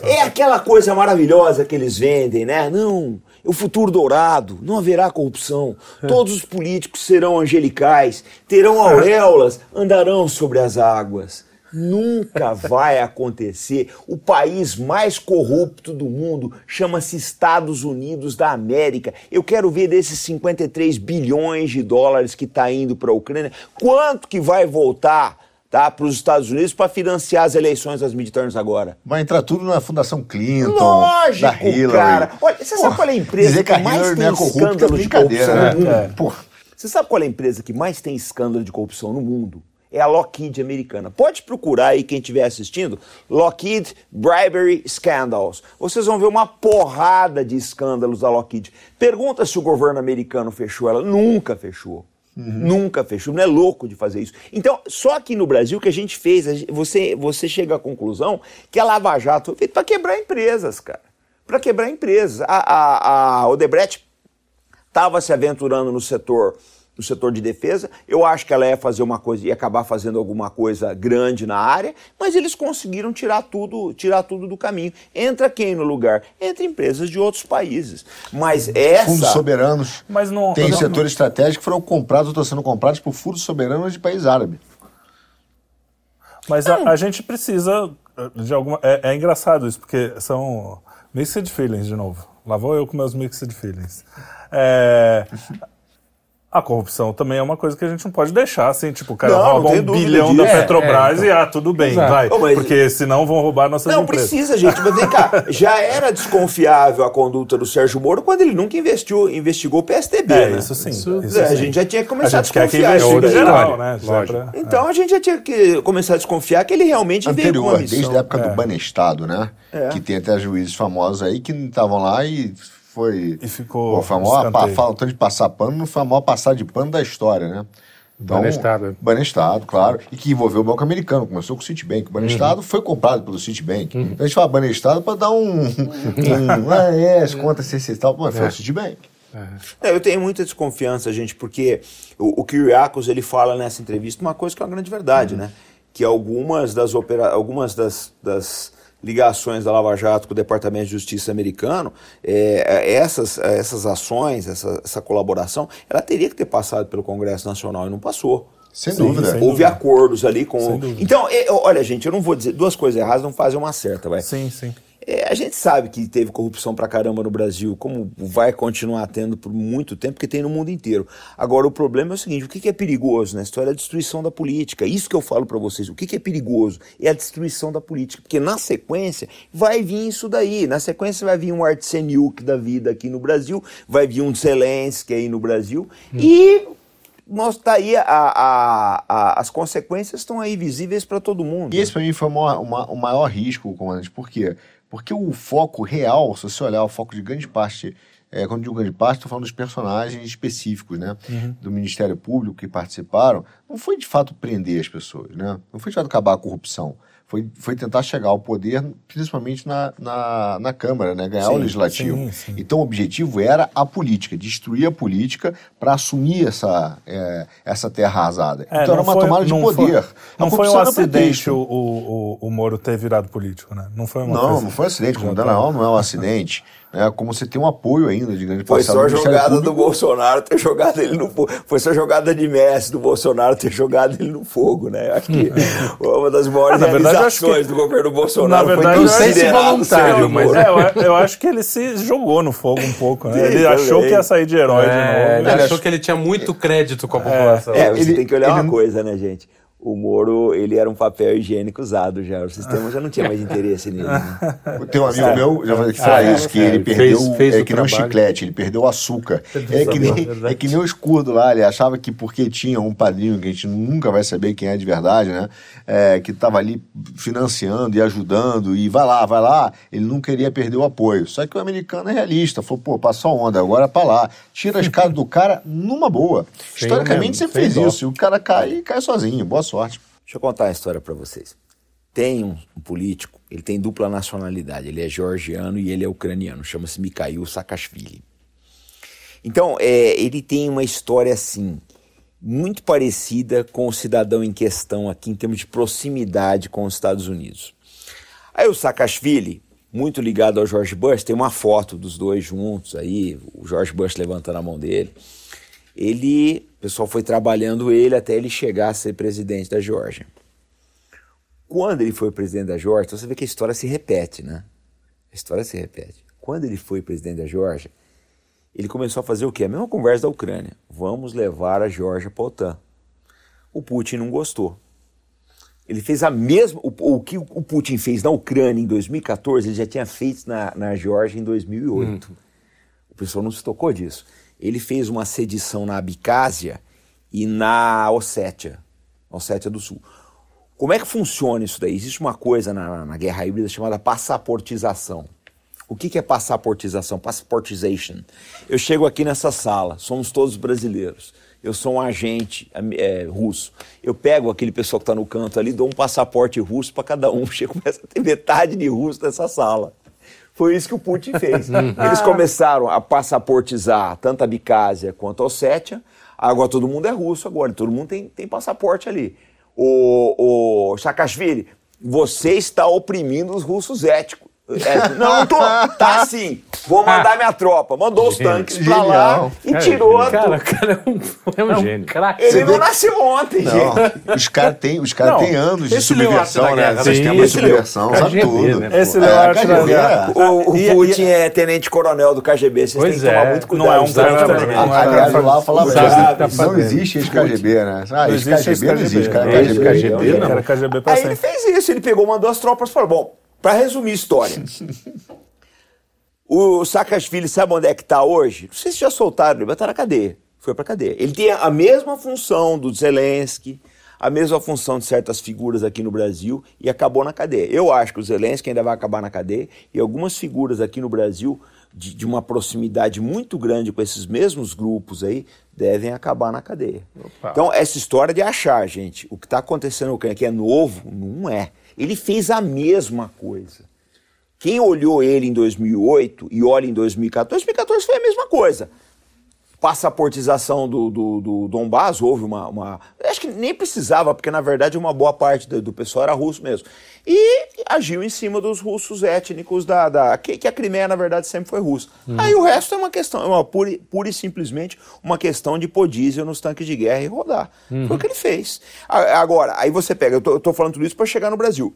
Speaker 2: É aquela coisa maravilhosa que eles vendem, né? Não, o futuro dourado, não haverá corrupção. Todos os políticos serão angelicais, terão auréolas, andarão sobre as águas. Nunca vai acontecer. O país mais corrupto do mundo chama-se Estados Unidos da América. Eu quero ver desses 53 bilhões de dólares que está indo para a Ucrânia, quanto que vai voltar tá, para os Estados Unidos para financiar as eleições das midterms agora?
Speaker 4: Vai entrar tudo na Fundação Clinton,
Speaker 2: Lógico,
Speaker 4: da Hillary.
Speaker 2: cara. Olha, você sabe qual é a empresa
Speaker 4: dizer
Speaker 2: que
Speaker 4: a
Speaker 2: mais
Speaker 4: Hillary
Speaker 2: tem
Speaker 4: é é
Speaker 2: escândalo de corrupção no
Speaker 4: né?
Speaker 2: mundo?
Speaker 4: Porra.
Speaker 2: Você sabe qual é a empresa que mais tem escândalo de corrupção no mundo? É a Lockheed americana. Pode procurar aí quem estiver assistindo, Lockheed Bribery Scandals. Vocês vão ver uma porrada de escândalos da Lockheed. Pergunta se o governo americano fechou ela. Nunca fechou. Nunca fechou, não é louco de fazer isso. Então, só aqui no Brasil que a gente fez, você, você chega à conclusão que a Lava Jato foi feita para quebrar empresas, cara. Para quebrar empresas. A, a, a Odebrecht estava se aventurando no setor no setor de defesa. Eu acho que ela ia fazer uma coisa, ia acabar fazendo alguma coisa grande na área, mas eles conseguiram tirar tudo, tirar tudo do caminho. Entra quem no lugar? Entra empresas de outros países. Mas essa
Speaker 4: Fundos soberanos.
Speaker 1: Mas não-
Speaker 4: Tem
Speaker 1: não-
Speaker 4: setores estratégicos que foram comprados ou estão sendo comprados por fundos soberanos de país árabe.
Speaker 1: Mas a, a gente precisa eh, de alguma. É, é engraçado isso, porque são mixed feelings de novo. Lá vou eu com meus mixed feelings. É, a corrupção também é uma coisa que a gente não pode deixar assim, tipo, o cara
Speaker 2: Não, não
Speaker 1: rouba
Speaker 2: tenho
Speaker 1: um bilhão
Speaker 2: disso.
Speaker 1: da
Speaker 2: É,
Speaker 1: Petrobras e ah, tudo bem,
Speaker 5: Exato.
Speaker 1: vai.
Speaker 2: Ô, mas-
Speaker 1: Porque senão vão roubar nossas
Speaker 2: Não
Speaker 1: empresas.
Speaker 2: precisa, gente. Mas vem cá, já era desconfiável a conduta do Sérgio Moro quando ele nunca investiu, investigou o PSDB,
Speaker 1: É,
Speaker 2: né?
Speaker 1: isso sim.
Speaker 5: Isso-
Speaker 1: isso
Speaker 2: É, a
Speaker 1: sim.
Speaker 2: gente já tinha que
Speaker 1: A
Speaker 2: começar a,
Speaker 1: que
Speaker 2: desconfiar. disso daí.
Speaker 1: geral, né?
Speaker 5: Lógico.
Speaker 1: pra-
Speaker 2: Então a gente já tinha que começar a desconfiar que ele realmente veio com uma missão.
Speaker 4: desde a época
Speaker 1: É.
Speaker 4: do Banestado, né?
Speaker 2: É.
Speaker 4: Que tem até juízes famosos aí que estavam lá e foi.
Speaker 1: E ficou
Speaker 4: Pô, foi a maior, pa, falando de passar pano, não foi a maior passar de pano da história, né?
Speaker 5: Banestado.
Speaker 4: Banestado, claro. E que envolveu o Banco Americano. Começou com o Citibank. O Banestado foi comprado pelo Citibank. Então a gente fala Banestado para dar um. um ah, é, as contas CC e tal. Pô, foi o Citibank.
Speaker 2: É, eu tenho muita desconfiança, gente, porque o, o Kyriakos ele fala nessa entrevista uma coisa que é uma grande verdade, né? Que algumas das opera... algumas das, das ligações da Lava Jato com o Departamento de Justiça americano, é, essas, essas ações, essa, essa colaboração, ela teria que ter passado pelo Congresso Nacional e não passou.
Speaker 4: Sem
Speaker 1: Sim,
Speaker 4: dúvida.
Speaker 1: sem
Speaker 2: Houve
Speaker 1: dúvida.
Speaker 2: acordos ali com. Então, é, olha, gente, eu não vou dizer duas coisas erradas, não fazem uma certa, vai.
Speaker 1: Sim, sim.
Speaker 2: É, a gente sabe que teve corrupção pra caramba no Brasil, como vai continuar tendo por muito tempo, porque tem no mundo inteiro. Agora, o problema é o seguinte: o que que é perigoso na história? É a destruição da política. Isso que eu falo pra vocês. O que que é perigoso? É a destruição da política. Porque na sequência vai vir isso daí. Na sequência vai vir um Artseniuk da vida aqui no Brasil, vai vir um Zelensky aí no Brasil. E nós tá aí, a, a- a- as consequências estão aí visíveis pra todo mundo.
Speaker 4: E esse para mim foi o maior, o ma- o maior risco, comandante. Por quê? Porque o foco real, se você olhar o foco de grande parte, é, quando digo grande parte, estou falando dos personagens específicos, né? Do Ministério Público que participaram, não foi de fato prender as pessoas, né? Não foi de fato acabar a corrupção. Foi, foi tentar chegar ao poder, principalmente na, na, na Câmara, né? Ganhar o
Speaker 2: Sim,
Speaker 4: legislativo.
Speaker 1: sim, sim.
Speaker 4: Então o objetivo era a política, destruir a política para assumir essa, é, essa terra arrasada.
Speaker 1: É,
Speaker 4: então era uma
Speaker 1: foi-
Speaker 4: tomada de poder.
Speaker 1: Foi, não foi um acidente o, o, o, o Moro ter virado político, né? Não foi uma
Speaker 4: Não,
Speaker 1: coisa-
Speaker 4: não foi um acidente. Como
Speaker 1: tá-
Speaker 4: não, não é um acidente. Né? Como você tem um apoio ainda de grande
Speaker 2: Foi só a
Speaker 4: do
Speaker 2: jogada do. Bolsonaro ter jogado ele no fogo. Foi só a jogada de Messi do Bolsonaro ter jogado ele no fogo, né? Acho que uma das maiores
Speaker 1: Ah,
Speaker 2: realizações
Speaker 1: que-
Speaker 2: do governo Bolsonaro
Speaker 1: Na verdade,
Speaker 2: foi
Speaker 1: não sei se
Speaker 5: voluntário, mas.
Speaker 1: É, eu, eu acho que ele se jogou no fogo um pouco, né? Ele
Speaker 2: Sim,
Speaker 1: achou
Speaker 2: também.
Speaker 1: que ia sair de herói
Speaker 3: É,
Speaker 1: de
Speaker 3: ele
Speaker 1: novo.
Speaker 3: achou que ele tinha muito crédito com a população.
Speaker 2: É, você
Speaker 4: Ele-
Speaker 2: tem que olhar
Speaker 4: ele-
Speaker 2: uma coisa, né, gente? O Moro, ele era um papel higiênico usado já. O sistema já não tinha mais interesse nele. Né?
Speaker 4: Tem um amigo meu, já falei que fala
Speaker 5: Ah, é?
Speaker 4: isso, que
Speaker 5: É,
Speaker 4: ele
Speaker 5: ele
Speaker 4: perdeu,
Speaker 5: fez- fez
Speaker 4: é
Speaker 5: o
Speaker 4: que nem um chiclete, ele perdeu o açúcar. É que, nem, é que nem o escudo lá, ele achava que porque tinha um padrinho, que a gente nunca vai saber quem é de verdade, né? É, que estava ali financiando e ajudando, e vai lá, vai lá, ele não queria perder o apoio. Só que o americano é realista, falou, pô, passou a onda, agora é pra lá. Tira as casas do cara numa boa. Historicamente sempre
Speaker 5: sem
Speaker 4: fez
Speaker 5: dó.
Speaker 4: isso, e o cara cai, cai sozinho, boa sorte.
Speaker 2: Deixa eu contar uma história para vocês. Tem um, um político, ele tem dupla nacionalidade, ele é georgiano e ele é ucraniano, chama-se Mikhail Saakashvili. Então, é, ele tem uma história assim, muito parecida com o cidadão em questão aqui, em termos de proximidade com os Estados Unidos. Aí o Saakashvili, muito ligado ao George Bush, tem uma foto dos dois juntos aí, o George Bush levantando a mão dele. Ele, o pessoal foi trabalhando ele até ele chegar a ser presidente da Geórgia. Quando ele foi presidente da Geórgia, então você vê que a história se repete, né? A história se repete. Quando ele foi presidente da Geórgia, ele começou a fazer o quê? A mesma conversa da Ucrânia. Vamos levar a Geórgia para a OTAN. O Putin não gostou. Ele fez a mesma. O, o que o Putin fez na Ucrânia em 2014, ele já tinha feito na, na Geórgia em 2008. O pessoal não se tocou disso. Ele fez uma sedição na Abcásia e na Ossétia, Ossétia do Sul. Como é que funciona isso daí? Existe uma coisa na, na guerra híbrida chamada passaportização. O que, que é passaportização? Passportization. Eu chego aqui nessa sala, somos todos brasileiros. Eu sou um agente é, russo. Eu pego aquele pessoal que está no canto ali, dou um passaporte russo para cada um. Chega, começa a ter metade de russo nessa sala. Foi isso que o Putin fez. Eles começaram a passaportizar tanto a Bicásia quanto a Ossétia. Agora todo mundo é russo, agora todo mundo tem, tem passaporte ali. O, o Saakashvili, você está oprimindo os russos éticos. É, não, não tô. Tá sim. Vou mandar minha tropa. Mandou os tanques pra lá
Speaker 4: Genial.
Speaker 2: e
Speaker 5: Cara,
Speaker 2: tirou. a
Speaker 5: Cara,
Speaker 2: tu-
Speaker 5: o cara é um, é um gênio. craque.
Speaker 2: Ele
Speaker 4: Você
Speaker 2: não
Speaker 4: vê-
Speaker 2: nasceu ontem, gente.
Speaker 4: Não, os caras têm os cara
Speaker 1: Não,
Speaker 4: têm anos de
Speaker 5: esse
Speaker 4: subversão,
Speaker 5: da
Speaker 4: né?
Speaker 5: Guerra,
Speaker 4: Sistema
Speaker 5: sim,
Speaker 4: de
Speaker 5: esse leu
Speaker 4: subversão, sabe
Speaker 5: KGB,
Speaker 4: tudo.
Speaker 5: né,
Speaker 1: Esse
Speaker 5: pô?
Speaker 1: leu
Speaker 4: É,
Speaker 1: da
Speaker 4: KGB,
Speaker 1: guerra.
Speaker 2: O, o
Speaker 1: E-
Speaker 2: Putin é tenente-coronel do KGB, vocês
Speaker 5: Pois
Speaker 2: têm que tomar
Speaker 5: é,
Speaker 2: muito cuidado.
Speaker 1: não é um
Speaker 2: Os caras
Speaker 1: cara-
Speaker 2: também.
Speaker 1: não é-
Speaker 4: Aliás, lá falava
Speaker 5: Sabe o que tá
Speaker 4: que não
Speaker 5: fazendo.
Speaker 4: existe ex-KGB, né? Ah,
Speaker 1: Não existe
Speaker 4: ex-KGB não existe, cara. KGB,
Speaker 5: KGB,
Speaker 4: não.
Speaker 5: não.
Speaker 1: Era KGB pra
Speaker 2: Aí ele
Speaker 1: sempre.
Speaker 2: fez isso, ele pegou, mandou as tropas e falou: bom, pra resumir a história. o Saakashvili sabe onde é que tá hoje? Não sei se já soltaram, ele vai estar na cadeia. Foi pra cadeia. Ele tem a mesma função do Zelensky, a mesma função de certas figuras aqui no Brasil e acabou na cadeia. Eu acho que o Zelensky ainda vai acabar na cadeia e algumas figuras aqui no Brasil de, de uma proximidade muito grande com esses mesmos grupos aí devem acabar na cadeia. Então, essa história de achar, gente, o que está acontecendo aqui é novo, não é. Ele fez a mesma coisa. Quem olhou ele em 2008 e olha em 2014, 2014 foi a mesma coisa. Passaportização do, do, do Donbass, houve uma, uma- Acho que nem precisava, porque na verdade uma boa parte do, do pessoal era russo mesmo. E agiu em cima dos russos étnicos da. da que, que a Crimeia, na verdade, sempre foi russa. Aí o resto é uma questão, é uma pura, e- pura e simplesmente uma questão de pôr diesel nos tanques de guerra e rodar. Foi o que ele fez. Agora, aí você pega, eu tô, eu tô falando tudo isso para chegar no Brasil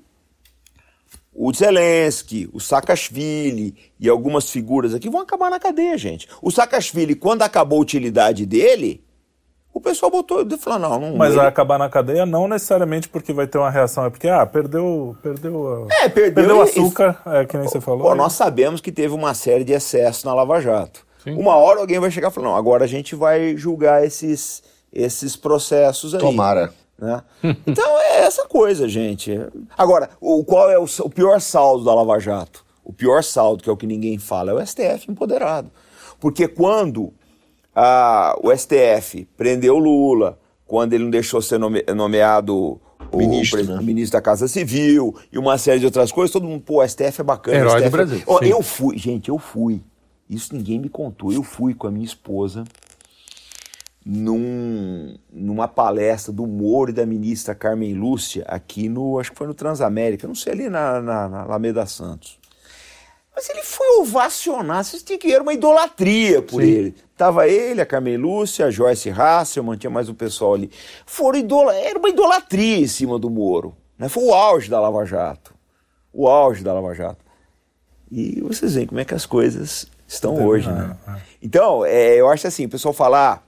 Speaker 2: o Zelensky, o Saakashvili e algumas figuras aqui vão acabar na cadeia, gente. O Saakashvili, quando acabou a utilidade dele, o pessoal botou e falou, não, não...
Speaker 1: Mas
Speaker 2: ele-
Speaker 1: vai acabar na cadeia não necessariamente porque vai ter uma reação, é porque, ah, perdeu, perdeu, a-
Speaker 2: É, perdeu
Speaker 1: perdeu
Speaker 2: e-
Speaker 1: açúcar, é que nem você falou.
Speaker 2: Pô, nós sabemos que teve uma série de excessos na Lava Jato. Uma hora alguém vai chegar e falar, não, agora a gente vai julgar esses, esses processos aí.
Speaker 4: Tomara.
Speaker 2: Né? Então é essa coisa, gente. Agora, o, qual é o, o pior saldo da Lava Jato? O pior saldo, que é o que ninguém fala, é o STF empoderado. Porque quando ah, o STF prendeu Lula, quando ele não deixou ser nome- nomeado o
Speaker 4: Ministro, né?
Speaker 2: o ministro da Casa Civil e uma série de outras coisas, todo mundo, pô, o STF é bacana.
Speaker 5: Herói do
Speaker 2: STF é-
Speaker 5: Brasil, sim.
Speaker 2: eu fui, gente, eu fui. Isso ninguém me contou. Eu fui com a minha esposa num, numa palestra do Moro e da ministra Carmen Lúcia aqui no, acho que foi no Transamérica, não sei, ali na, na, na Alameda Santos. Mas ele foi ovacionar, vocês tinham que ver, era uma idolatria por ele. Tava ele, a Carmen Lúcia, a Joyce Hasselman, tinha mais um pessoal ali. Foram idola... Era uma idolatria em cima do Moro. Né? Foi o auge da Lava Jato. O auge da Lava Jato. E vocês veem como é que as coisas estão hoje, né? Então, é, eu acho assim, o pessoal falar,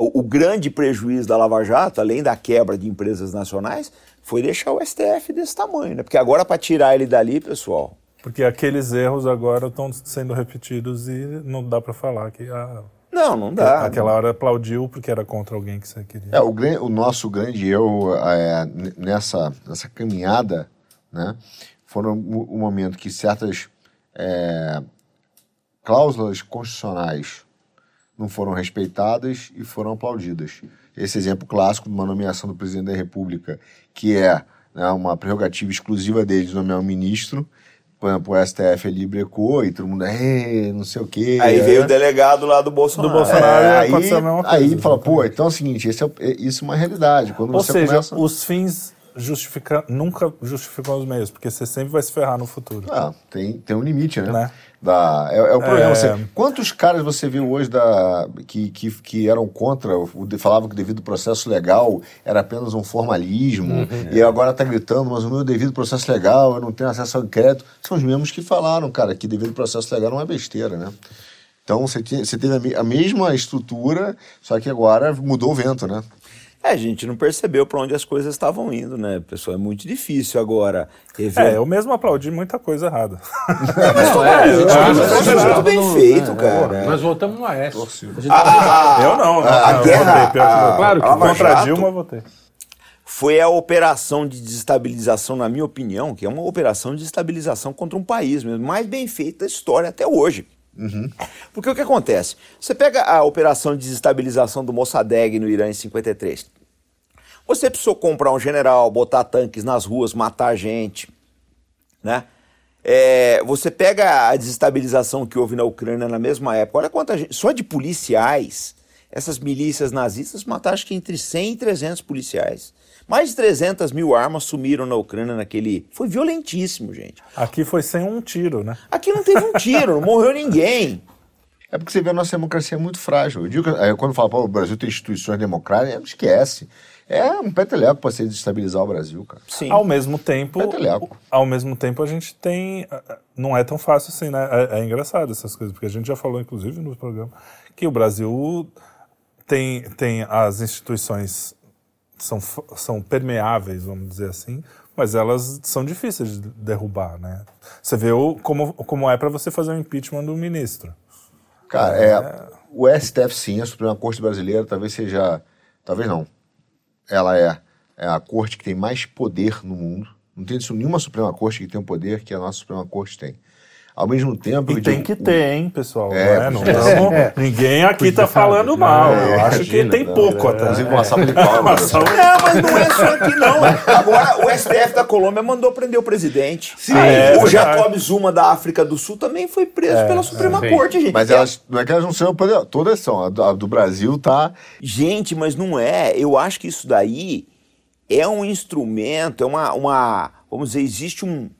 Speaker 2: o, o grande prejuízo da Lava Jato, além da quebra de empresas nacionais, foi deixar o STF desse tamanho, né? Porque agora para tirar ele dali, pessoal,
Speaker 1: Porque aqueles erros agora estão sendo repetidos e não dá para falar que ah,
Speaker 2: não, não dá.
Speaker 1: aquela hora aplaudiu porque era contra alguém que você queria.
Speaker 4: É, o, o nosso grande erro é, nessa, nessa caminhada, né, foram o, o momento que certas é, cláusulas constitucionais não foram respeitadas e foram aplaudidas. Esse exemplo clássico de uma nomeação do presidente da República, que é né, uma prerrogativa exclusiva dele de nomear um ministro, por exemplo, o STF ali brecou e todo mundo, é, não sei o quê.
Speaker 2: Aí
Speaker 4: né?
Speaker 2: veio o delegado lá do Bolsonaro.
Speaker 1: Do Bolsonaro.
Speaker 4: É, aí,
Speaker 1: coisa,
Speaker 4: aí fala, pô, então é o seguinte, esse é, é- isso é uma realidade. Quando
Speaker 1: Ou
Speaker 4: você
Speaker 1: seja,
Speaker 4: começa...
Speaker 1: os fins justifica, nunca justificam os meios, porque você sempre vai se ferrar no futuro.
Speaker 4: Ah, tem, tem um limite, né?
Speaker 1: Né?
Speaker 4: Da, é, é o problema.
Speaker 1: É.
Speaker 4: Você- quantos caras você viu hoje da, que, que, que eram contra, falavam que devido processo legal era apenas um formalismo,
Speaker 1: Uhum.
Speaker 4: e agora tá gritando, mas o meu devido processo legal, eu não tenho acesso ao inquérito. São os mesmos que falaram, cara, que devido processo legal não é besteira, né? Então você, tinha- você teve a, a mesma estrutura, só que agora mudou o vento, né?
Speaker 2: É, a gente não percebeu para onde as coisas estavam indo, né, pessoal? É muito difícil agora rever.
Speaker 1: É, eu mesmo aplaudi muita coisa errada.
Speaker 2: mas todo
Speaker 3: é, que
Speaker 2: muito
Speaker 3: não,
Speaker 2: bem
Speaker 3: não,
Speaker 2: feito,
Speaker 3: é,
Speaker 2: cara.
Speaker 5: Nós voltamos no Aécio.
Speaker 1: eu não,
Speaker 2: a
Speaker 1: eu
Speaker 2: guerra-
Speaker 1: votei,
Speaker 2: a-
Speaker 1: eu-
Speaker 5: claro que
Speaker 1: contra
Speaker 2: Jato-
Speaker 1: Dilma eu votei.
Speaker 2: Foi a operação de desestabilização, na minha opinião, que é uma operação de desestabilização contra um país mesmo, mais bem feita da história até hoje. Porque o que acontece? Você pega a operação de desestabilização do Mossadegh no Irã em 53. Você precisou comprar um general, botar tanques nas ruas, matar gente, né? É, você pega a desestabilização que houve na Ucrânia na mesma época, olha quanta gente, só de policiais, essas milícias nazistas mataram acho que entre 100 e 300 policiais. Mais de 300 mil armas sumiram na Ucrânia naquele... Foi violentíssimo, gente.
Speaker 1: Aqui foi sem um tiro, né?
Speaker 2: Aqui não teve um tiro, não morreu ninguém.
Speaker 4: É porque você vê a nossa democracia é muito frágil. Eu digo, que- aí quando fala, pô, o Brasil tem instituições democráticas, esquece. É um peteleco para você desestabilizar o Brasil, cara.
Speaker 2: Sim.
Speaker 1: Ao mesmo tempo,
Speaker 4: Peteleco.
Speaker 1: ao mesmo tempo a gente tem, não é tão fácil assim, né? É, é engraçado essas coisas, porque a gente já falou inclusive no programa que o Brasil tem tem as instituições são são permeáveis, vamos dizer assim, mas elas são difíceis de derrubar, né? Você vê o, como como é para você fazer um impeachment do ministro.
Speaker 4: Cara, é, o STF sim, a Suprema Corte Brasileira, talvez seja. Talvez não. Ela é, é a corte que tem mais poder no mundo. Não tem isso, nenhuma Suprema Corte que tem o poder que a nossa Suprema Corte tem. Ao mesmo tempo.
Speaker 1: E tem
Speaker 4: digo,
Speaker 1: que ter, hein, pessoal?
Speaker 4: É,
Speaker 1: não é? Não
Speaker 4: pois
Speaker 1: tamo- Ninguém aqui tá falando mal. Eu acho que
Speaker 5: imagina,
Speaker 1: tem
Speaker 5: não,
Speaker 1: pouco até.
Speaker 4: Inclusive, uma salva de palmas.
Speaker 2: Não, mas não é só aqui não. Agora, o STF da Colômbia mandou prender o presidente.
Speaker 1: Sim, é
Speaker 2: o. Jacob Zuma da África do Sul também foi preso pela Suprema. Corte, gente.
Speaker 4: Mas elas, não é que elas não são todas são. A do, a do Brasil tá.
Speaker 2: Gente, mas não é. Eu acho que isso daí é um instrumento, é uma. uma vamos dizer, existe um,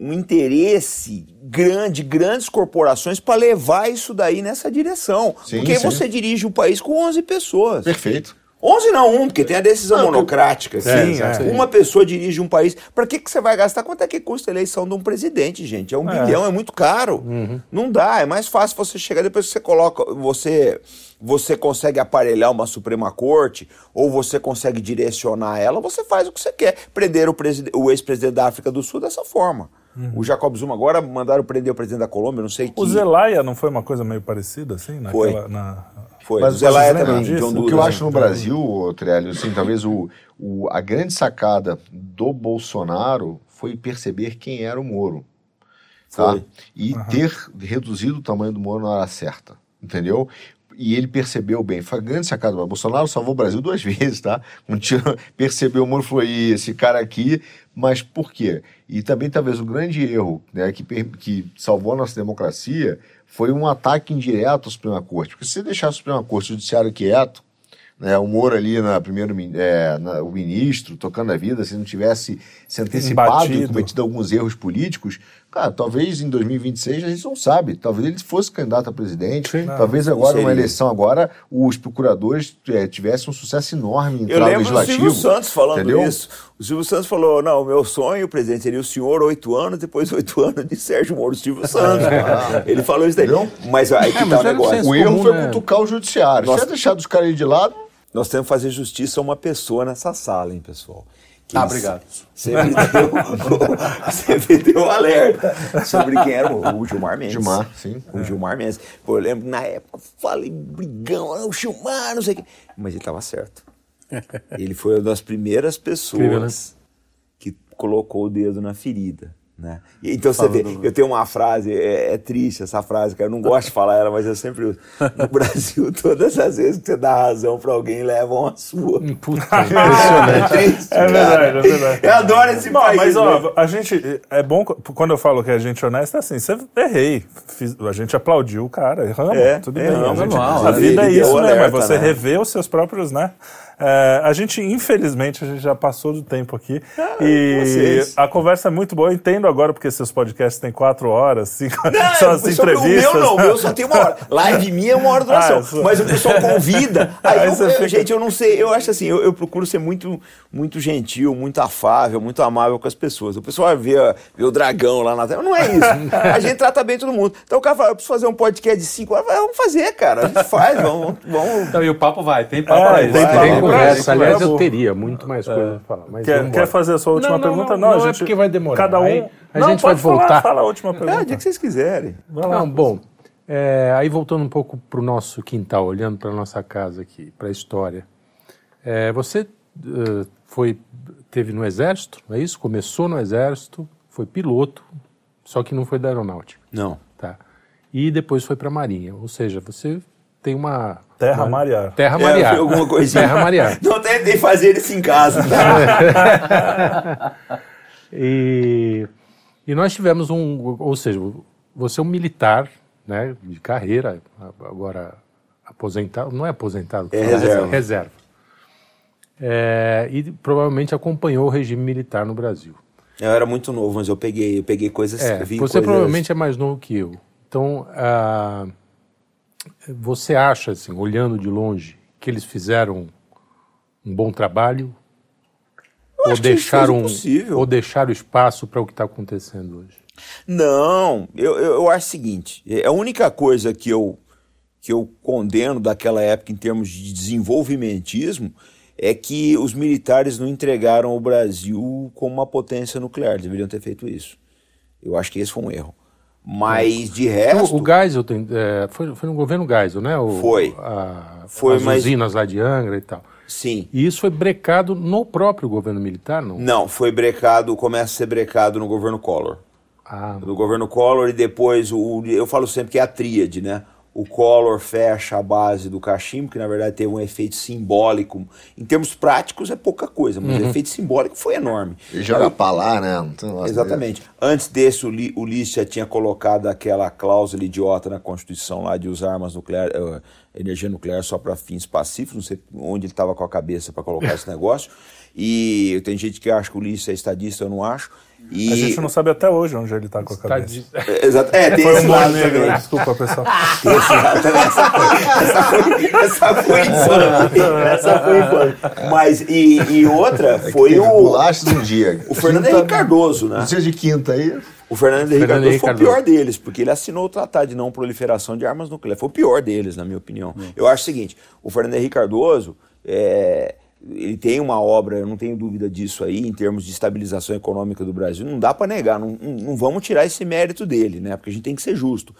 Speaker 2: um interesse grande, grandes corporações para levar isso daí nessa direção.
Speaker 4: Sim,
Speaker 2: porque
Speaker 4: sim.
Speaker 2: você dirige o país com 11 pessoas.
Speaker 4: Perfeito.
Speaker 2: 11 não, um, porque tem a decisão
Speaker 4: Não,
Speaker 2: monocrática.
Speaker 1: Sim,
Speaker 2: sim,
Speaker 1: é.
Speaker 2: Uma pessoa dirige um país. Para que, que você vai gastar? Quanto é que custa a eleição de um presidente, gente? É um bilhão, é muito caro. Não dá. É mais fácil você chegar depois que você coloca. Você, você consegue aparelhar uma Suprema Corte, ou você consegue direcionar ela, você faz o que você quer. Prender o, o ex-presidente da África do Sul dessa forma. O Jacob Zuma agora mandaram prender o presidente da Colômbia, não sei que.
Speaker 1: O Zelaya não foi uma coisa meio parecida, assim?
Speaker 2: Foi.
Speaker 1: Naquela, na...
Speaker 2: Foi.
Speaker 4: Mas
Speaker 2: o Zelaya também,
Speaker 1: disso?
Speaker 4: O que eu acho no Brasil, ô, Trélio, assim, talvez o, o- a grande sacada do Bolsonaro foi perceber quem era o Moro. Tá?
Speaker 2: Foi.
Speaker 4: E ter reduzido o tamanho do Moro na hora certa. Entendeu? E ele percebeu bem. Foi a grande sacada. O Bolsonaro salvou o Brasil duas vezes, tá? Um tio percebeu o Moro e falou: "Ih, esse cara aqui. Mas por quê? E também, talvez, o grande erro né, que, que salvou a nossa democracia foi um ataque indireto à Suprema Corte. Porque se você deixar a Suprema Corte, o Judiciário quieto, né, o Moro ali na primeiro é, na- o ministro tocando a vida, se não tivesse se antecipado e cometido alguns erros políticos, Cara, talvez em 2026 a gente não sabe. Talvez ele fosse candidato a presidente. Talvez agora,
Speaker 2: seria.
Speaker 4: uma eleição agora, os procuradores eh, tivessem um sucesso enorme em
Speaker 2: Eu lembro do
Speaker 4: legislativo.
Speaker 2: Silvio Santos falando
Speaker 4: entendeu?
Speaker 2: isso. O Silvio Santos falou: não, o meu sonho, presidente, seria o senhor oito anos, depois oito anos de Sérgio Moro. O Silvio Santos. Ele falou isso daí.
Speaker 4: Entendeu?
Speaker 2: Mas aí que
Speaker 3: É,
Speaker 2: tá
Speaker 3: mas
Speaker 2: o negócio.
Speaker 4: O erro foi
Speaker 3: né?
Speaker 4: cutucar o judiciário. Se
Speaker 2: Nossa.
Speaker 4: tivesse deixado os caras aí de lado,
Speaker 2: Nós temos que fazer justiça a uma pessoa nessa sala, hein, pessoal.
Speaker 3: Ah, obrigado.
Speaker 2: Sempre deu, sempre deu um alerta sobre quem era o, o Gilmar Mendes.
Speaker 4: Gilmar, sim.
Speaker 2: O Gilmar Mendes. Pô, eu lembro, na época, falei brigão, o Gilmar, não sei o quê. Mas ele estava certo. Ele foi uma das primeiras pessoas
Speaker 5: Incrível, né?
Speaker 2: que colocou o dedo na ferida. Né? E, então você vê, eu tenho uma frase, é, é triste essa frase, cara, eu não gosto de falar ela, mas eu sempre uso. No Brasil, todas as vezes que você dá razão pra alguém, levam a sua.
Speaker 5: Puta,
Speaker 2: É
Speaker 5: impressionante.
Speaker 2: triste,
Speaker 1: É verdade, é verdade.
Speaker 2: Eu adoro esse
Speaker 1: Bom,
Speaker 2: país.
Speaker 1: mas
Speaker 2: né?
Speaker 1: ó, a gente. É bom quando eu falo que a gente é honesto, é assim, você errei. Fiz- a gente aplaudiu o cara, erramos,
Speaker 2: É,
Speaker 1: tudo bem.
Speaker 2: erramos,
Speaker 1: A, gente-
Speaker 3: normal.
Speaker 1: a vida é isso, né?
Speaker 2: alerta,
Speaker 1: Mas você
Speaker 2: né?
Speaker 1: revê os seus próprios, né? É, a gente, infelizmente, a gente já passou do tempo aqui. e
Speaker 2: Ah, vocês.
Speaker 1: a conversa é muito boa. Eu entendo agora porque seus podcasts têm quatro horas, cinco,
Speaker 2: Não,
Speaker 1: são as entrevistas.
Speaker 2: O meu não, o meu só tem uma hora. Live minha é uma hora de duração.
Speaker 1: Ah, sua.
Speaker 2: mas o pessoal convida. Aí,
Speaker 1: Aí
Speaker 2: eu-
Speaker 1: fica-
Speaker 2: Gente, eu não sei, eu acho assim, eu, eu procuro ser muito, muito gentil, muito afável, muito amável com as pessoas. O pessoal vê, vê o dragão lá na tela. Não é isso. A gente trata bem todo mundo. Então o cara fala, eu preciso fazer um podcast de cinco horas. Vamos fazer, cara. A gente faz, vamos. vamos.
Speaker 3: Então, e o papo vai, tem papo
Speaker 1: É,
Speaker 3: aí.
Speaker 1: tem
Speaker 3: vai.
Speaker 1: papo.
Speaker 5: Tem conversa. Aliás, eu teria muito mais coisa pra falar. Mas
Speaker 1: Quer, quer fazer a sua última
Speaker 5: Não, não,
Speaker 1: pergunta?
Speaker 5: não, não é
Speaker 1: gente,
Speaker 5: porque vai demorar.
Speaker 1: Cada um.
Speaker 5: Aí a
Speaker 1: Não,
Speaker 5: gente vai
Speaker 1: pode falar,
Speaker 5: voltar.
Speaker 1: Fala a última
Speaker 2: É, o
Speaker 1: pergunta.
Speaker 2: dia que vocês quiserem.
Speaker 5: Não, bom. é, aí voltando um pouco para o nosso quintal, olhando para nossa casa aqui, para a história. É, você eh, foi, teve no exército, não é isso? Começou no exército, foi piloto, só que não foi da aeronáutica,
Speaker 2: Não.
Speaker 5: tá? E depois foi para a marinha, ou seja, você tem uma
Speaker 1: Terra
Speaker 5: uma-
Speaker 1: marear.
Speaker 5: Terra
Speaker 2: É,
Speaker 5: marear.
Speaker 2: foi alguma coisinha.
Speaker 5: Terra marear.
Speaker 2: Não tentei fazer isso em casa. tá?
Speaker 5: E, e nós tivemos um, ou seja, você é um militar, né, de carreira, agora aposentado, não é aposentado,
Speaker 2: É
Speaker 5: fala,
Speaker 2: reserva.
Speaker 5: reserva. É, e provavelmente acompanhou o regime militar no Brasil.
Speaker 2: Eu era muito novo, mas eu peguei, eu peguei coisas.
Speaker 5: É,
Speaker 2: vi
Speaker 5: você
Speaker 2: coisas-
Speaker 5: provavelmente é mais novo que eu. Então, ah, você acha, assim, olhando de longe, que eles fizeram um bom trabalho? Ou deixaram, ou deixaram espaço para o que está acontecendo hoje?
Speaker 2: Não, eu, eu, eu acho o seguinte: é a única coisa que eu, que eu condeno daquela época em termos de desenvolvimentismo é que os militares não entregaram o Brasil como uma potência nuclear. Deveriam ter feito isso. Eu acho que esse foi um erro. Mas de resto.
Speaker 5: O, o Geisel tem, é, foi, foi no governo Geisel, né? O,
Speaker 2: Foi.
Speaker 5: A,
Speaker 2: Foi,
Speaker 5: as
Speaker 2: mas-
Speaker 5: usinas lá de Angra e tal.
Speaker 2: Sim.
Speaker 5: E isso foi brecado no próprio governo militar, não?
Speaker 2: Não, foi brecado, começa a ser brecado no governo Collor.
Speaker 5: Ah,
Speaker 2: do governo Collor e depois o eu falo sempre que é a tríade, né? O Collor fecha a base do cachimbo, que na verdade teve um efeito simbólico. Em termos práticos é pouca coisa, mas o efeito simbólico foi enorme.
Speaker 4: ele joga pra lá, né?
Speaker 2: Exatamente. Antes desse, o, Li, o Ulisses já tinha colocado aquela cláusula idiota na Constituição lá de usar armas nucleares, eh, energia nuclear só para fins pacíficos. Não sei onde ele estava com a cabeça para colocar esse negócio. E tem gente que acha que o Ulisses é estadista, eu não acho. E...
Speaker 1: A gente não sabe até hoje onde ele tá com a
Speaker 5: tá
Speaker 1: cabeça.
Speaker 5: de-
Speaker 2: É, Exato. É, tem
Speaker 1: Foi
Speaker 2: esse
Speaker 1: um
Speaker 2: lado
Speaker 1: negro,
Speaker 2: também.
Speaker 1: desculpa, pessoal.
Speaker 2: Tem esse lado também. Essa foi, essa foi, essa foi infame. Essa foi infame. Mas, e, e outra
Speaker 4: É
Speaker 2: foi
Speaker 4: teve
Speaker 2: o,
Speaker 4: bolachas um dia.
Speaker 2: o Fernando
Speaker 4: Quinta-
Speaker 2: Henrique Cardoso, né?
Speaker 4: Não seja de quinta aí.
Speaker 2: O Fernando Henrique Cardoso foi o pior deles, porque ele assinou o Tratado de Não Proliferação de Armas Nucleares. Foi o pior deles, na minha opinião. Eu acho o seguinte: o Fernando Henrique Cardoso. é, ele tem uma obra, eu não tenho dúvida disso aí, em termos de estabilização econômica do Brasil. Não dá para negar, não, não, vamos tirar esse mérito dele, né? Porque a gente tem que ser justo.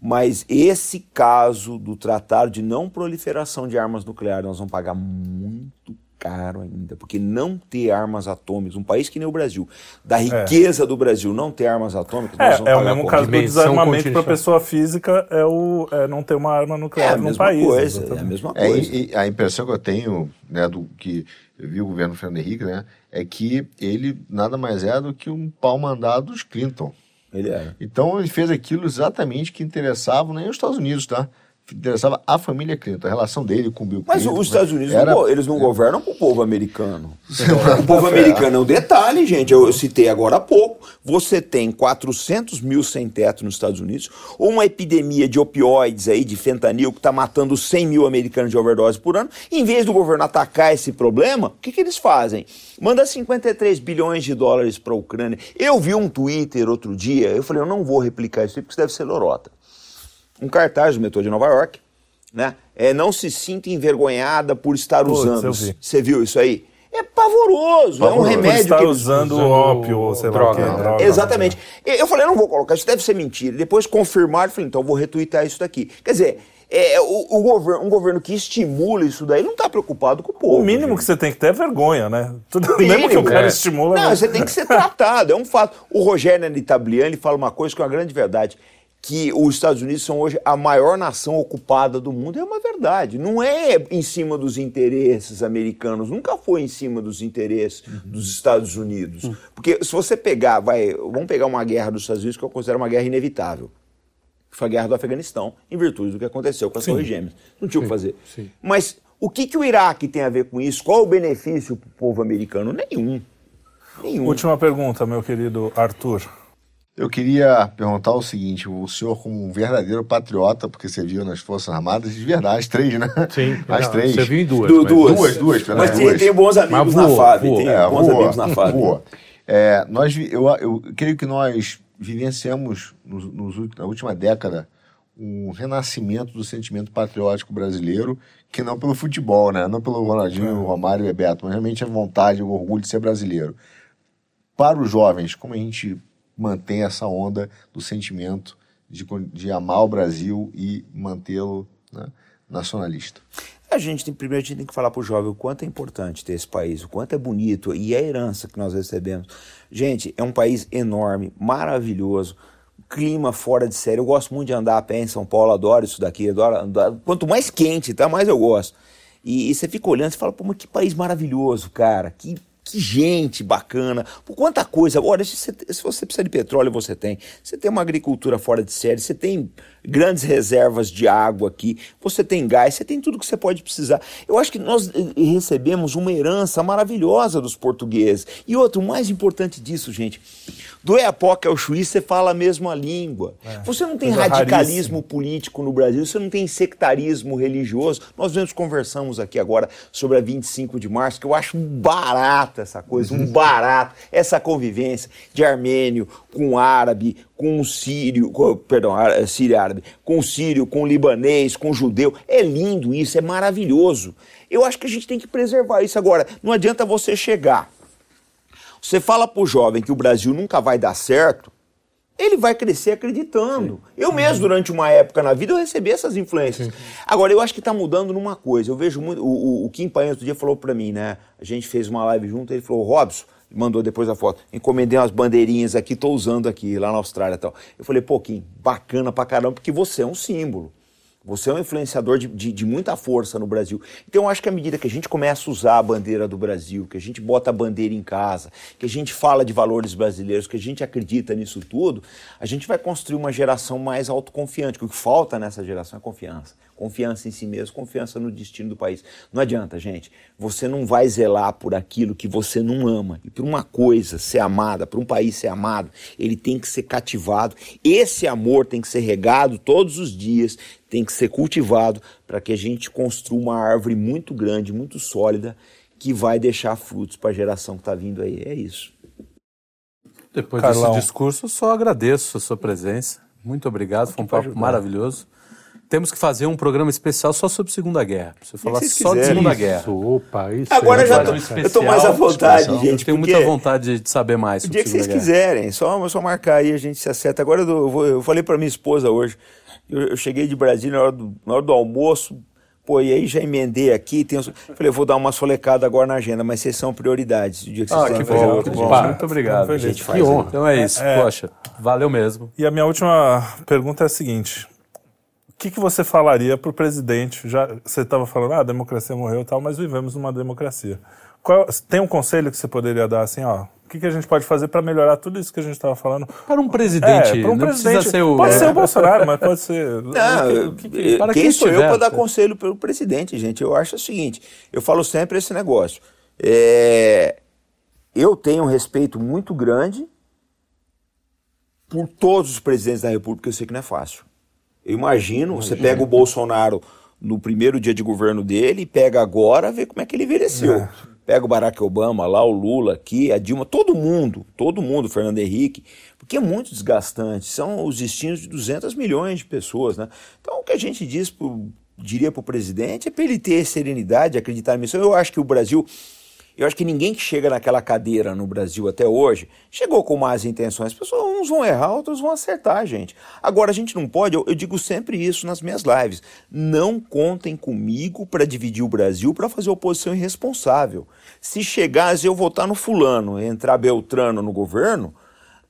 Speaker 2: Mas esse caso do Tratado de Não Proliferação de Armas Nucleares, nós vamos pagar muito caro ainda, porque não ter armas atômicas, um país que nem o Brasil, da riqueza do Brasil, não ter armas atômicas,
Speaker 1: É, é o mesmo caso do desarmamento para pessoa física é, o, é não ter uma arma
Speaker 2: É
Speaker 1: nuclear num
Speaker 2: mesma
Speaker 1: país.
Speaker 2: coisa, é a mesma
Speaker 4: É,
Speaker 2: coisa.
Speaker 4: e- e a impressão que eu tenho, né, do que eu vi o governo Fernando Henrique, né, é que ele nada mais é do que um pau mandado dos Clinton.
Speaker 2: Ele era.
Speaker 4: Então ele fez aquilo exatamente que interessava nem os Estados Unidos, tá? Interessava a família Clinton, a relação dele com o Bill
Speaker 2: Mas
Speaker 4: Clinton.
Speaker 2: os Estados Unidos,
Speaker 4: era...
Speaker 2: não, eles não governam com o povo americano. o povo americano é um detalhe, gente. Eu citei agora há pouco. Você tem 400 mil sem teto nos Estados Unidos, uma epidemia de opioides aí, de fentanil, que está matando 100 mil americanos de overdose por ano. Em vez do governo atacar esse problema, o que, que eles fazem? Manda 53 bilhões de dólares para a Ucrânia. Eu vi um Twitter outro dia, eu falei, eu não vou replicar isso porque isso deve ser lorota um cartaz do metrô de Nova York, né? É, não se sinta envergonhada por estar usando.
Speaker 1: vi.
Speaker 2: Você viu isso aí? É pavoroso, é um
Speaker 1: Por
Speaker 2: remédio
Speaker 1: estar
Speaker 2: que
Speaker 1: usando
Speaker 5: usando
Speaker 1: ópio ou sei lá o
Speaker 5: droga,
Speaker 1: que.
Speaker 5: né?
Speaker 1: droga.
Speaker 2: Exatamente. E Eu falei, eu não vou colocar, isso deve ser mentira. Depois confirmaram, eu falei, então eu vou retweetar isso daqui. Quer dizer, é, o, o governo, um governo que estimula isso daí não está preocupado com o povo.
Speaker 1: O mínimo
Speaker 2: gente.
Speaker 1: que você tem que ter é vergonha, né? Tudo,
Speaker 2: O
Speaker 1: mesmo que o cara
Speaker 2: é.
Speaker 1: estimula.
Speaker 2: Não,
Speaker 1: mas-
Speaker 2: você tem que ser tratado, é um fato. O Rogério Nitablian, ele fala uma coisa que é uma grande verdade, que os Estados Unidos são hoje a maior nação ocupada do mundo. É uma verdade. Não é em cima dos interesses americanos, nunca foi em cima dos interesses dos Estados Unidos. Porque se você pegar, vai, vamos pegar uma guerra dos Estados Unidos que eu considero uma guerra inevitável. Que foi a guerra do Afeganistão, em virtude do que aconteceu com as Torres Gêmeas. Não tinha o que fazer.
Speaker 5: sim.
Speaker 2: Mas o que, que o Iraque tem a ver com isso? Qual o benefício para o povo americano? Nenhum. Nenhum.
Speaker 1: Última pergunta, meu querido Arthur.
Speaker 4: Eu queria perguntar o seguinte: o senhor, como um verdadeiro patriota, porque você viu nas Forças Armadas, de verdade, as três, né?
Speaker 5: Sim,
Speaker 4: as
Speaker 5: não,
Speaker 4: três.
Speaker 5: Você viu em duas.
Speaker 2: Du-
Speaker 5: mas-
Speaker 2: duas.
Speaker 4: Duas, duas, pelo
Speaker 2: Mas tem,
Speaker 4: duas.
Speaker 2: tem bons amigos
Speaker 5: Mas
Speaker 2: na
Speaker 5: voa,
Speaker 2: FAB.
Speaker 5: voa.
Speaker 2: Tem
Speaker 4: É,
Speaker 2: bons
Speaker 4: boa,
Speaker 2: amigos na FAB.
Speaker 4: boa. É, nós, eu, eu creio que nós vivenciamos nos, nos na última década um renascimento do sentimento patriótico brasileiro, que não pelo futebol, né? não pelo Ronaldinho, Romário e Bebeto, mas realmente a vontade, o orgulho de ser brasileiro. Para os jovens, como a gente mantém essa onda do sentimento de, de amar o Brasil e mantê-lo né, nacionalista?
Speaker 2: A gente tem, primeiro a gente tem que falar para o jovem o quanto é importante ter esse país, o quanto é bonito e a herança que nós recebemos. Gente, é um país enorme, maravilhoso, clima fora de série. Eu gosto muito de andar a pé em São Paulo, adoro isso daqui. Adoro. Quanto mais quente, tá, mais eu gosto. E, e você fica olhando e fala, pô, mas que país maravilhoso, cara. Que, que gente bacana. Por quanta coisa. Olha, se você, se você precisa de petróleo, você tem. Você tem uma agricultura fora de série, você tem grandes reservas de água aqui, você tem gás, você tem tudo que você pode precisar. Eu acho que nós eh, recebemos uma herança maravilhosa dos portugueses. E outro, o mais importante disso, gente, do Eapoca ao Chuí, você fala a mesma língua. Você não tem radicalismo político no Brasil, você não tem sectarismo religioso. Nós mesmos conversamos aqui agora sobre a 25 de março, que eu acho barato essa coisa, um barato, essa convivência de armênio com árabe, com sírio, com, perdão, sírio árabe, com sírio, com libanês, com judeu. É lindo isso, é maravilhoso. Eu acho que a gente tem que preservar isso agora. Não adianta você chegar você fala pro jovem que o Brasil nunca vai dar certo, ele vai crescer acreditando. Eu mesmo, durante uma época na vida, eu recebi essas influências. Agora, eu acho que está mudando numa coisa. Eu vejo muito. O, o, o Kim Paes outro dia falou para mim, né? A gente fez uma live junto, ele falou, Robson, mandou depois a foto. Encomendei umas bandeirinhas aqui, tô usando aqui, lá na Austrália e tal. Eu falei, pô, Kim, bacana pra caramba, porque você é um símbolo. Você é um influenciador de, de, de muita força no Brasil. Então, eu acho que à medida que a gente começa a usar a bandeira do Brasil, que a gente bota a bandeira em casa, que a gente fala de valores brasileiros, que a gente acredita nisso tudo, a gente vai construir uma geração mais autoconfiante. O que falta nessa geração é confiança. Confiança em si mesmo, confiança no destino do país. Não adianta, gente. Você não vai zelar por aquilo que você não ama. E por uma coisa ser amada, por um país ser amado, ele tem que ser cativado. Esse amor tem que ser regado todos os dias, tem que ser cultivado para que a gente construa uma árvore muito grande, muito sólida, que vai deixar frutos para a geração que está vindo aí. É isso.
Speaker 3: Depois
Speaker 1: Carlão.
Speaker 3: desse discurso, só agradeço a sua presença. Muito obrigado, foi um papo maravilhoso. Temos que fazer um programa especial só sobre Segunda Guerra. Você falar só de
Speaker 2: quiserem.
Speaker 3: Segunda
Speaker 5: Isso,
Speaker 3: Guerra.
Speaker 5: opa, isso
Speaker 2: Agora
Speaker 5: é
Speaker 2: já tô,
Speaker 3: um
Speaker 2: eu tô mais à vontade,
Speaker 3: especial.
Speaker 2: gente.
Speaker 3: Eu tenho muita vontade de saber mais
Speaker 2: O
Speaker 3: sobre
Speaker 2: dia que vocês
Speaker 3: Guerra.
Speaker 2: quiserem, só, só marcar aí, a gente se acerta. Agora eu, vou- eu falei pra minha esposa hoje, eu, eu cheguei de Brasília na hora, do, na hora do almoço, pô, e aí já emendei aqui, uns- falei, vou dar uma solecada agora na agenda, mas vocês são prioridades. O dia que vocês
Speaker 3: Ah, que
Speaker 2: fazer
Speaker 3: bom,
Speaker 2: outra,
Speaker 3: que bom. Muito obrigado.
Speaker 1: Feliz.
Speaker 2: gente
Speaker 5: Que honra.
Speaker 3: Então é isso. Poxa, valeu mesmo.
Speaker 1: E a minha última pergunta é a seguinte: o que, que você falaria para o presidente? Já você estava falando, ah, a democracia morreu e tal, mas vivemos numa democracia. Qual- tem um conselho que você poderia dar assim, ó, O que, que a gente pode fazer para melhorar tudo isso que a gente estava falando?
Speaker 3: Para um presidente,
Speaker 1: É, para um
Speaker 3: não
Speaker 1: presidente.
Speaker 3: ser o...
Speaker 1: Pode
Speaker 3: é,
Speaker 1: ser o Bolsonaro, mas pode ser.
Speaker 2: Não,
Speaker 1: que- que-
Speaker 2: eu-
Speaker 3: para
Speaker 2: quem
Speaker 3: quem
Speaker 2: sou eu
Speaker 3: estiver,
Speaker 2: para dar conselho pelo presidente, gente? Eu acho o seguinte: eu falo sempre esse negócio. É, eu tenho um respeito muito grande por todos os presidentes da República, eu sei que não é fácil. Eu imagino, você pega o Bolsonaro no primeiro dia de governo dele e pega agora, vê como é que ele envelheceu. Pega o Barack Obama lá, o Lula aqui, a Dilma, todo mundo, todo mundo, Fernando Henrique, porque é muito desgastante. São os destinos de 200 milhões de pessoas, né? Então, o que a gente diz pro, diria para o presidente é para ele ter serenidade, acreditar na missão. Eu acho que o Brasil eu acho que ninguém que chega naquela cadeira no Brasil até hoje chegou com más intenções. As pessoas, uns vão errar, outros vão acertar, gente. Agora, a gente não pode, eu, eu digo sempre isso nas minhas lives: não contem comigo para dividir o Brasil para fazer oposição irresponsável. Se chegar, se eu votar no Fulano, entrar Beltrano no governo.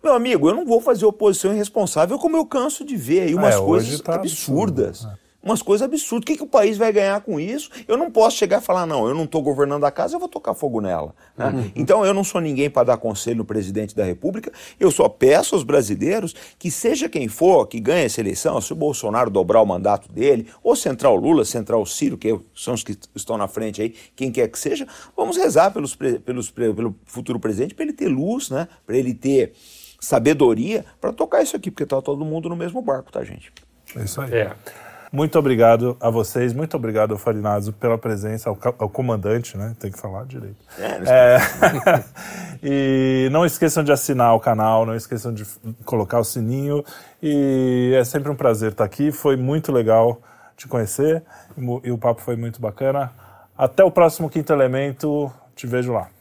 Speaker 2: Meu amigo, eu não vou fazer oposição irresponsável como eu canso de ver aí umas
Speaker 1: É,
Speaker 2: coisas
Speaker 1: tá
Speaker 2: absurdas.
Speaker 1: absurdo,
Speaker 2: Umas coisas absurdas. O que, que o país vai ganhar com isso? Eu não posso chegar e falar, não, eu não estou governando a casa, eu vou tocar fogo nela. né? Então eu não sou ninguém para dar conselho no presidente da República. Eu só peço aos brasileiros que, seja quem for que ganhe essa eleição, se o Bolsonaro dobrar o mandato dele, ou o Lula, o Ciro, que são os que estão na frente aí, quem quer que seja, vamos rezar pelos, pelos, pelo futuro presidente para ele ter luz, né? para ele ter sabedoria para tocar isso aqui, porque está todo mundo no mesmo barco, tá, gente?
Speaker 1: É isso aí.
Speaker 5: É.
Speaker 1: Muito obrigado a vocês, muito obrigado ao Farinazzo pela presença, ao, ao comandante, né? Tem que falar direito.
Speaker 2: É,
Speaker 1: É, e não esqueçam de assinar o canal, não esqueçam de colocar o sininho. E é sempre um prazer estar aqui. Foi muito legal te conhecer e o papo foi muito bacana. Até o próximo Quinto Elemento. Te vejo lá.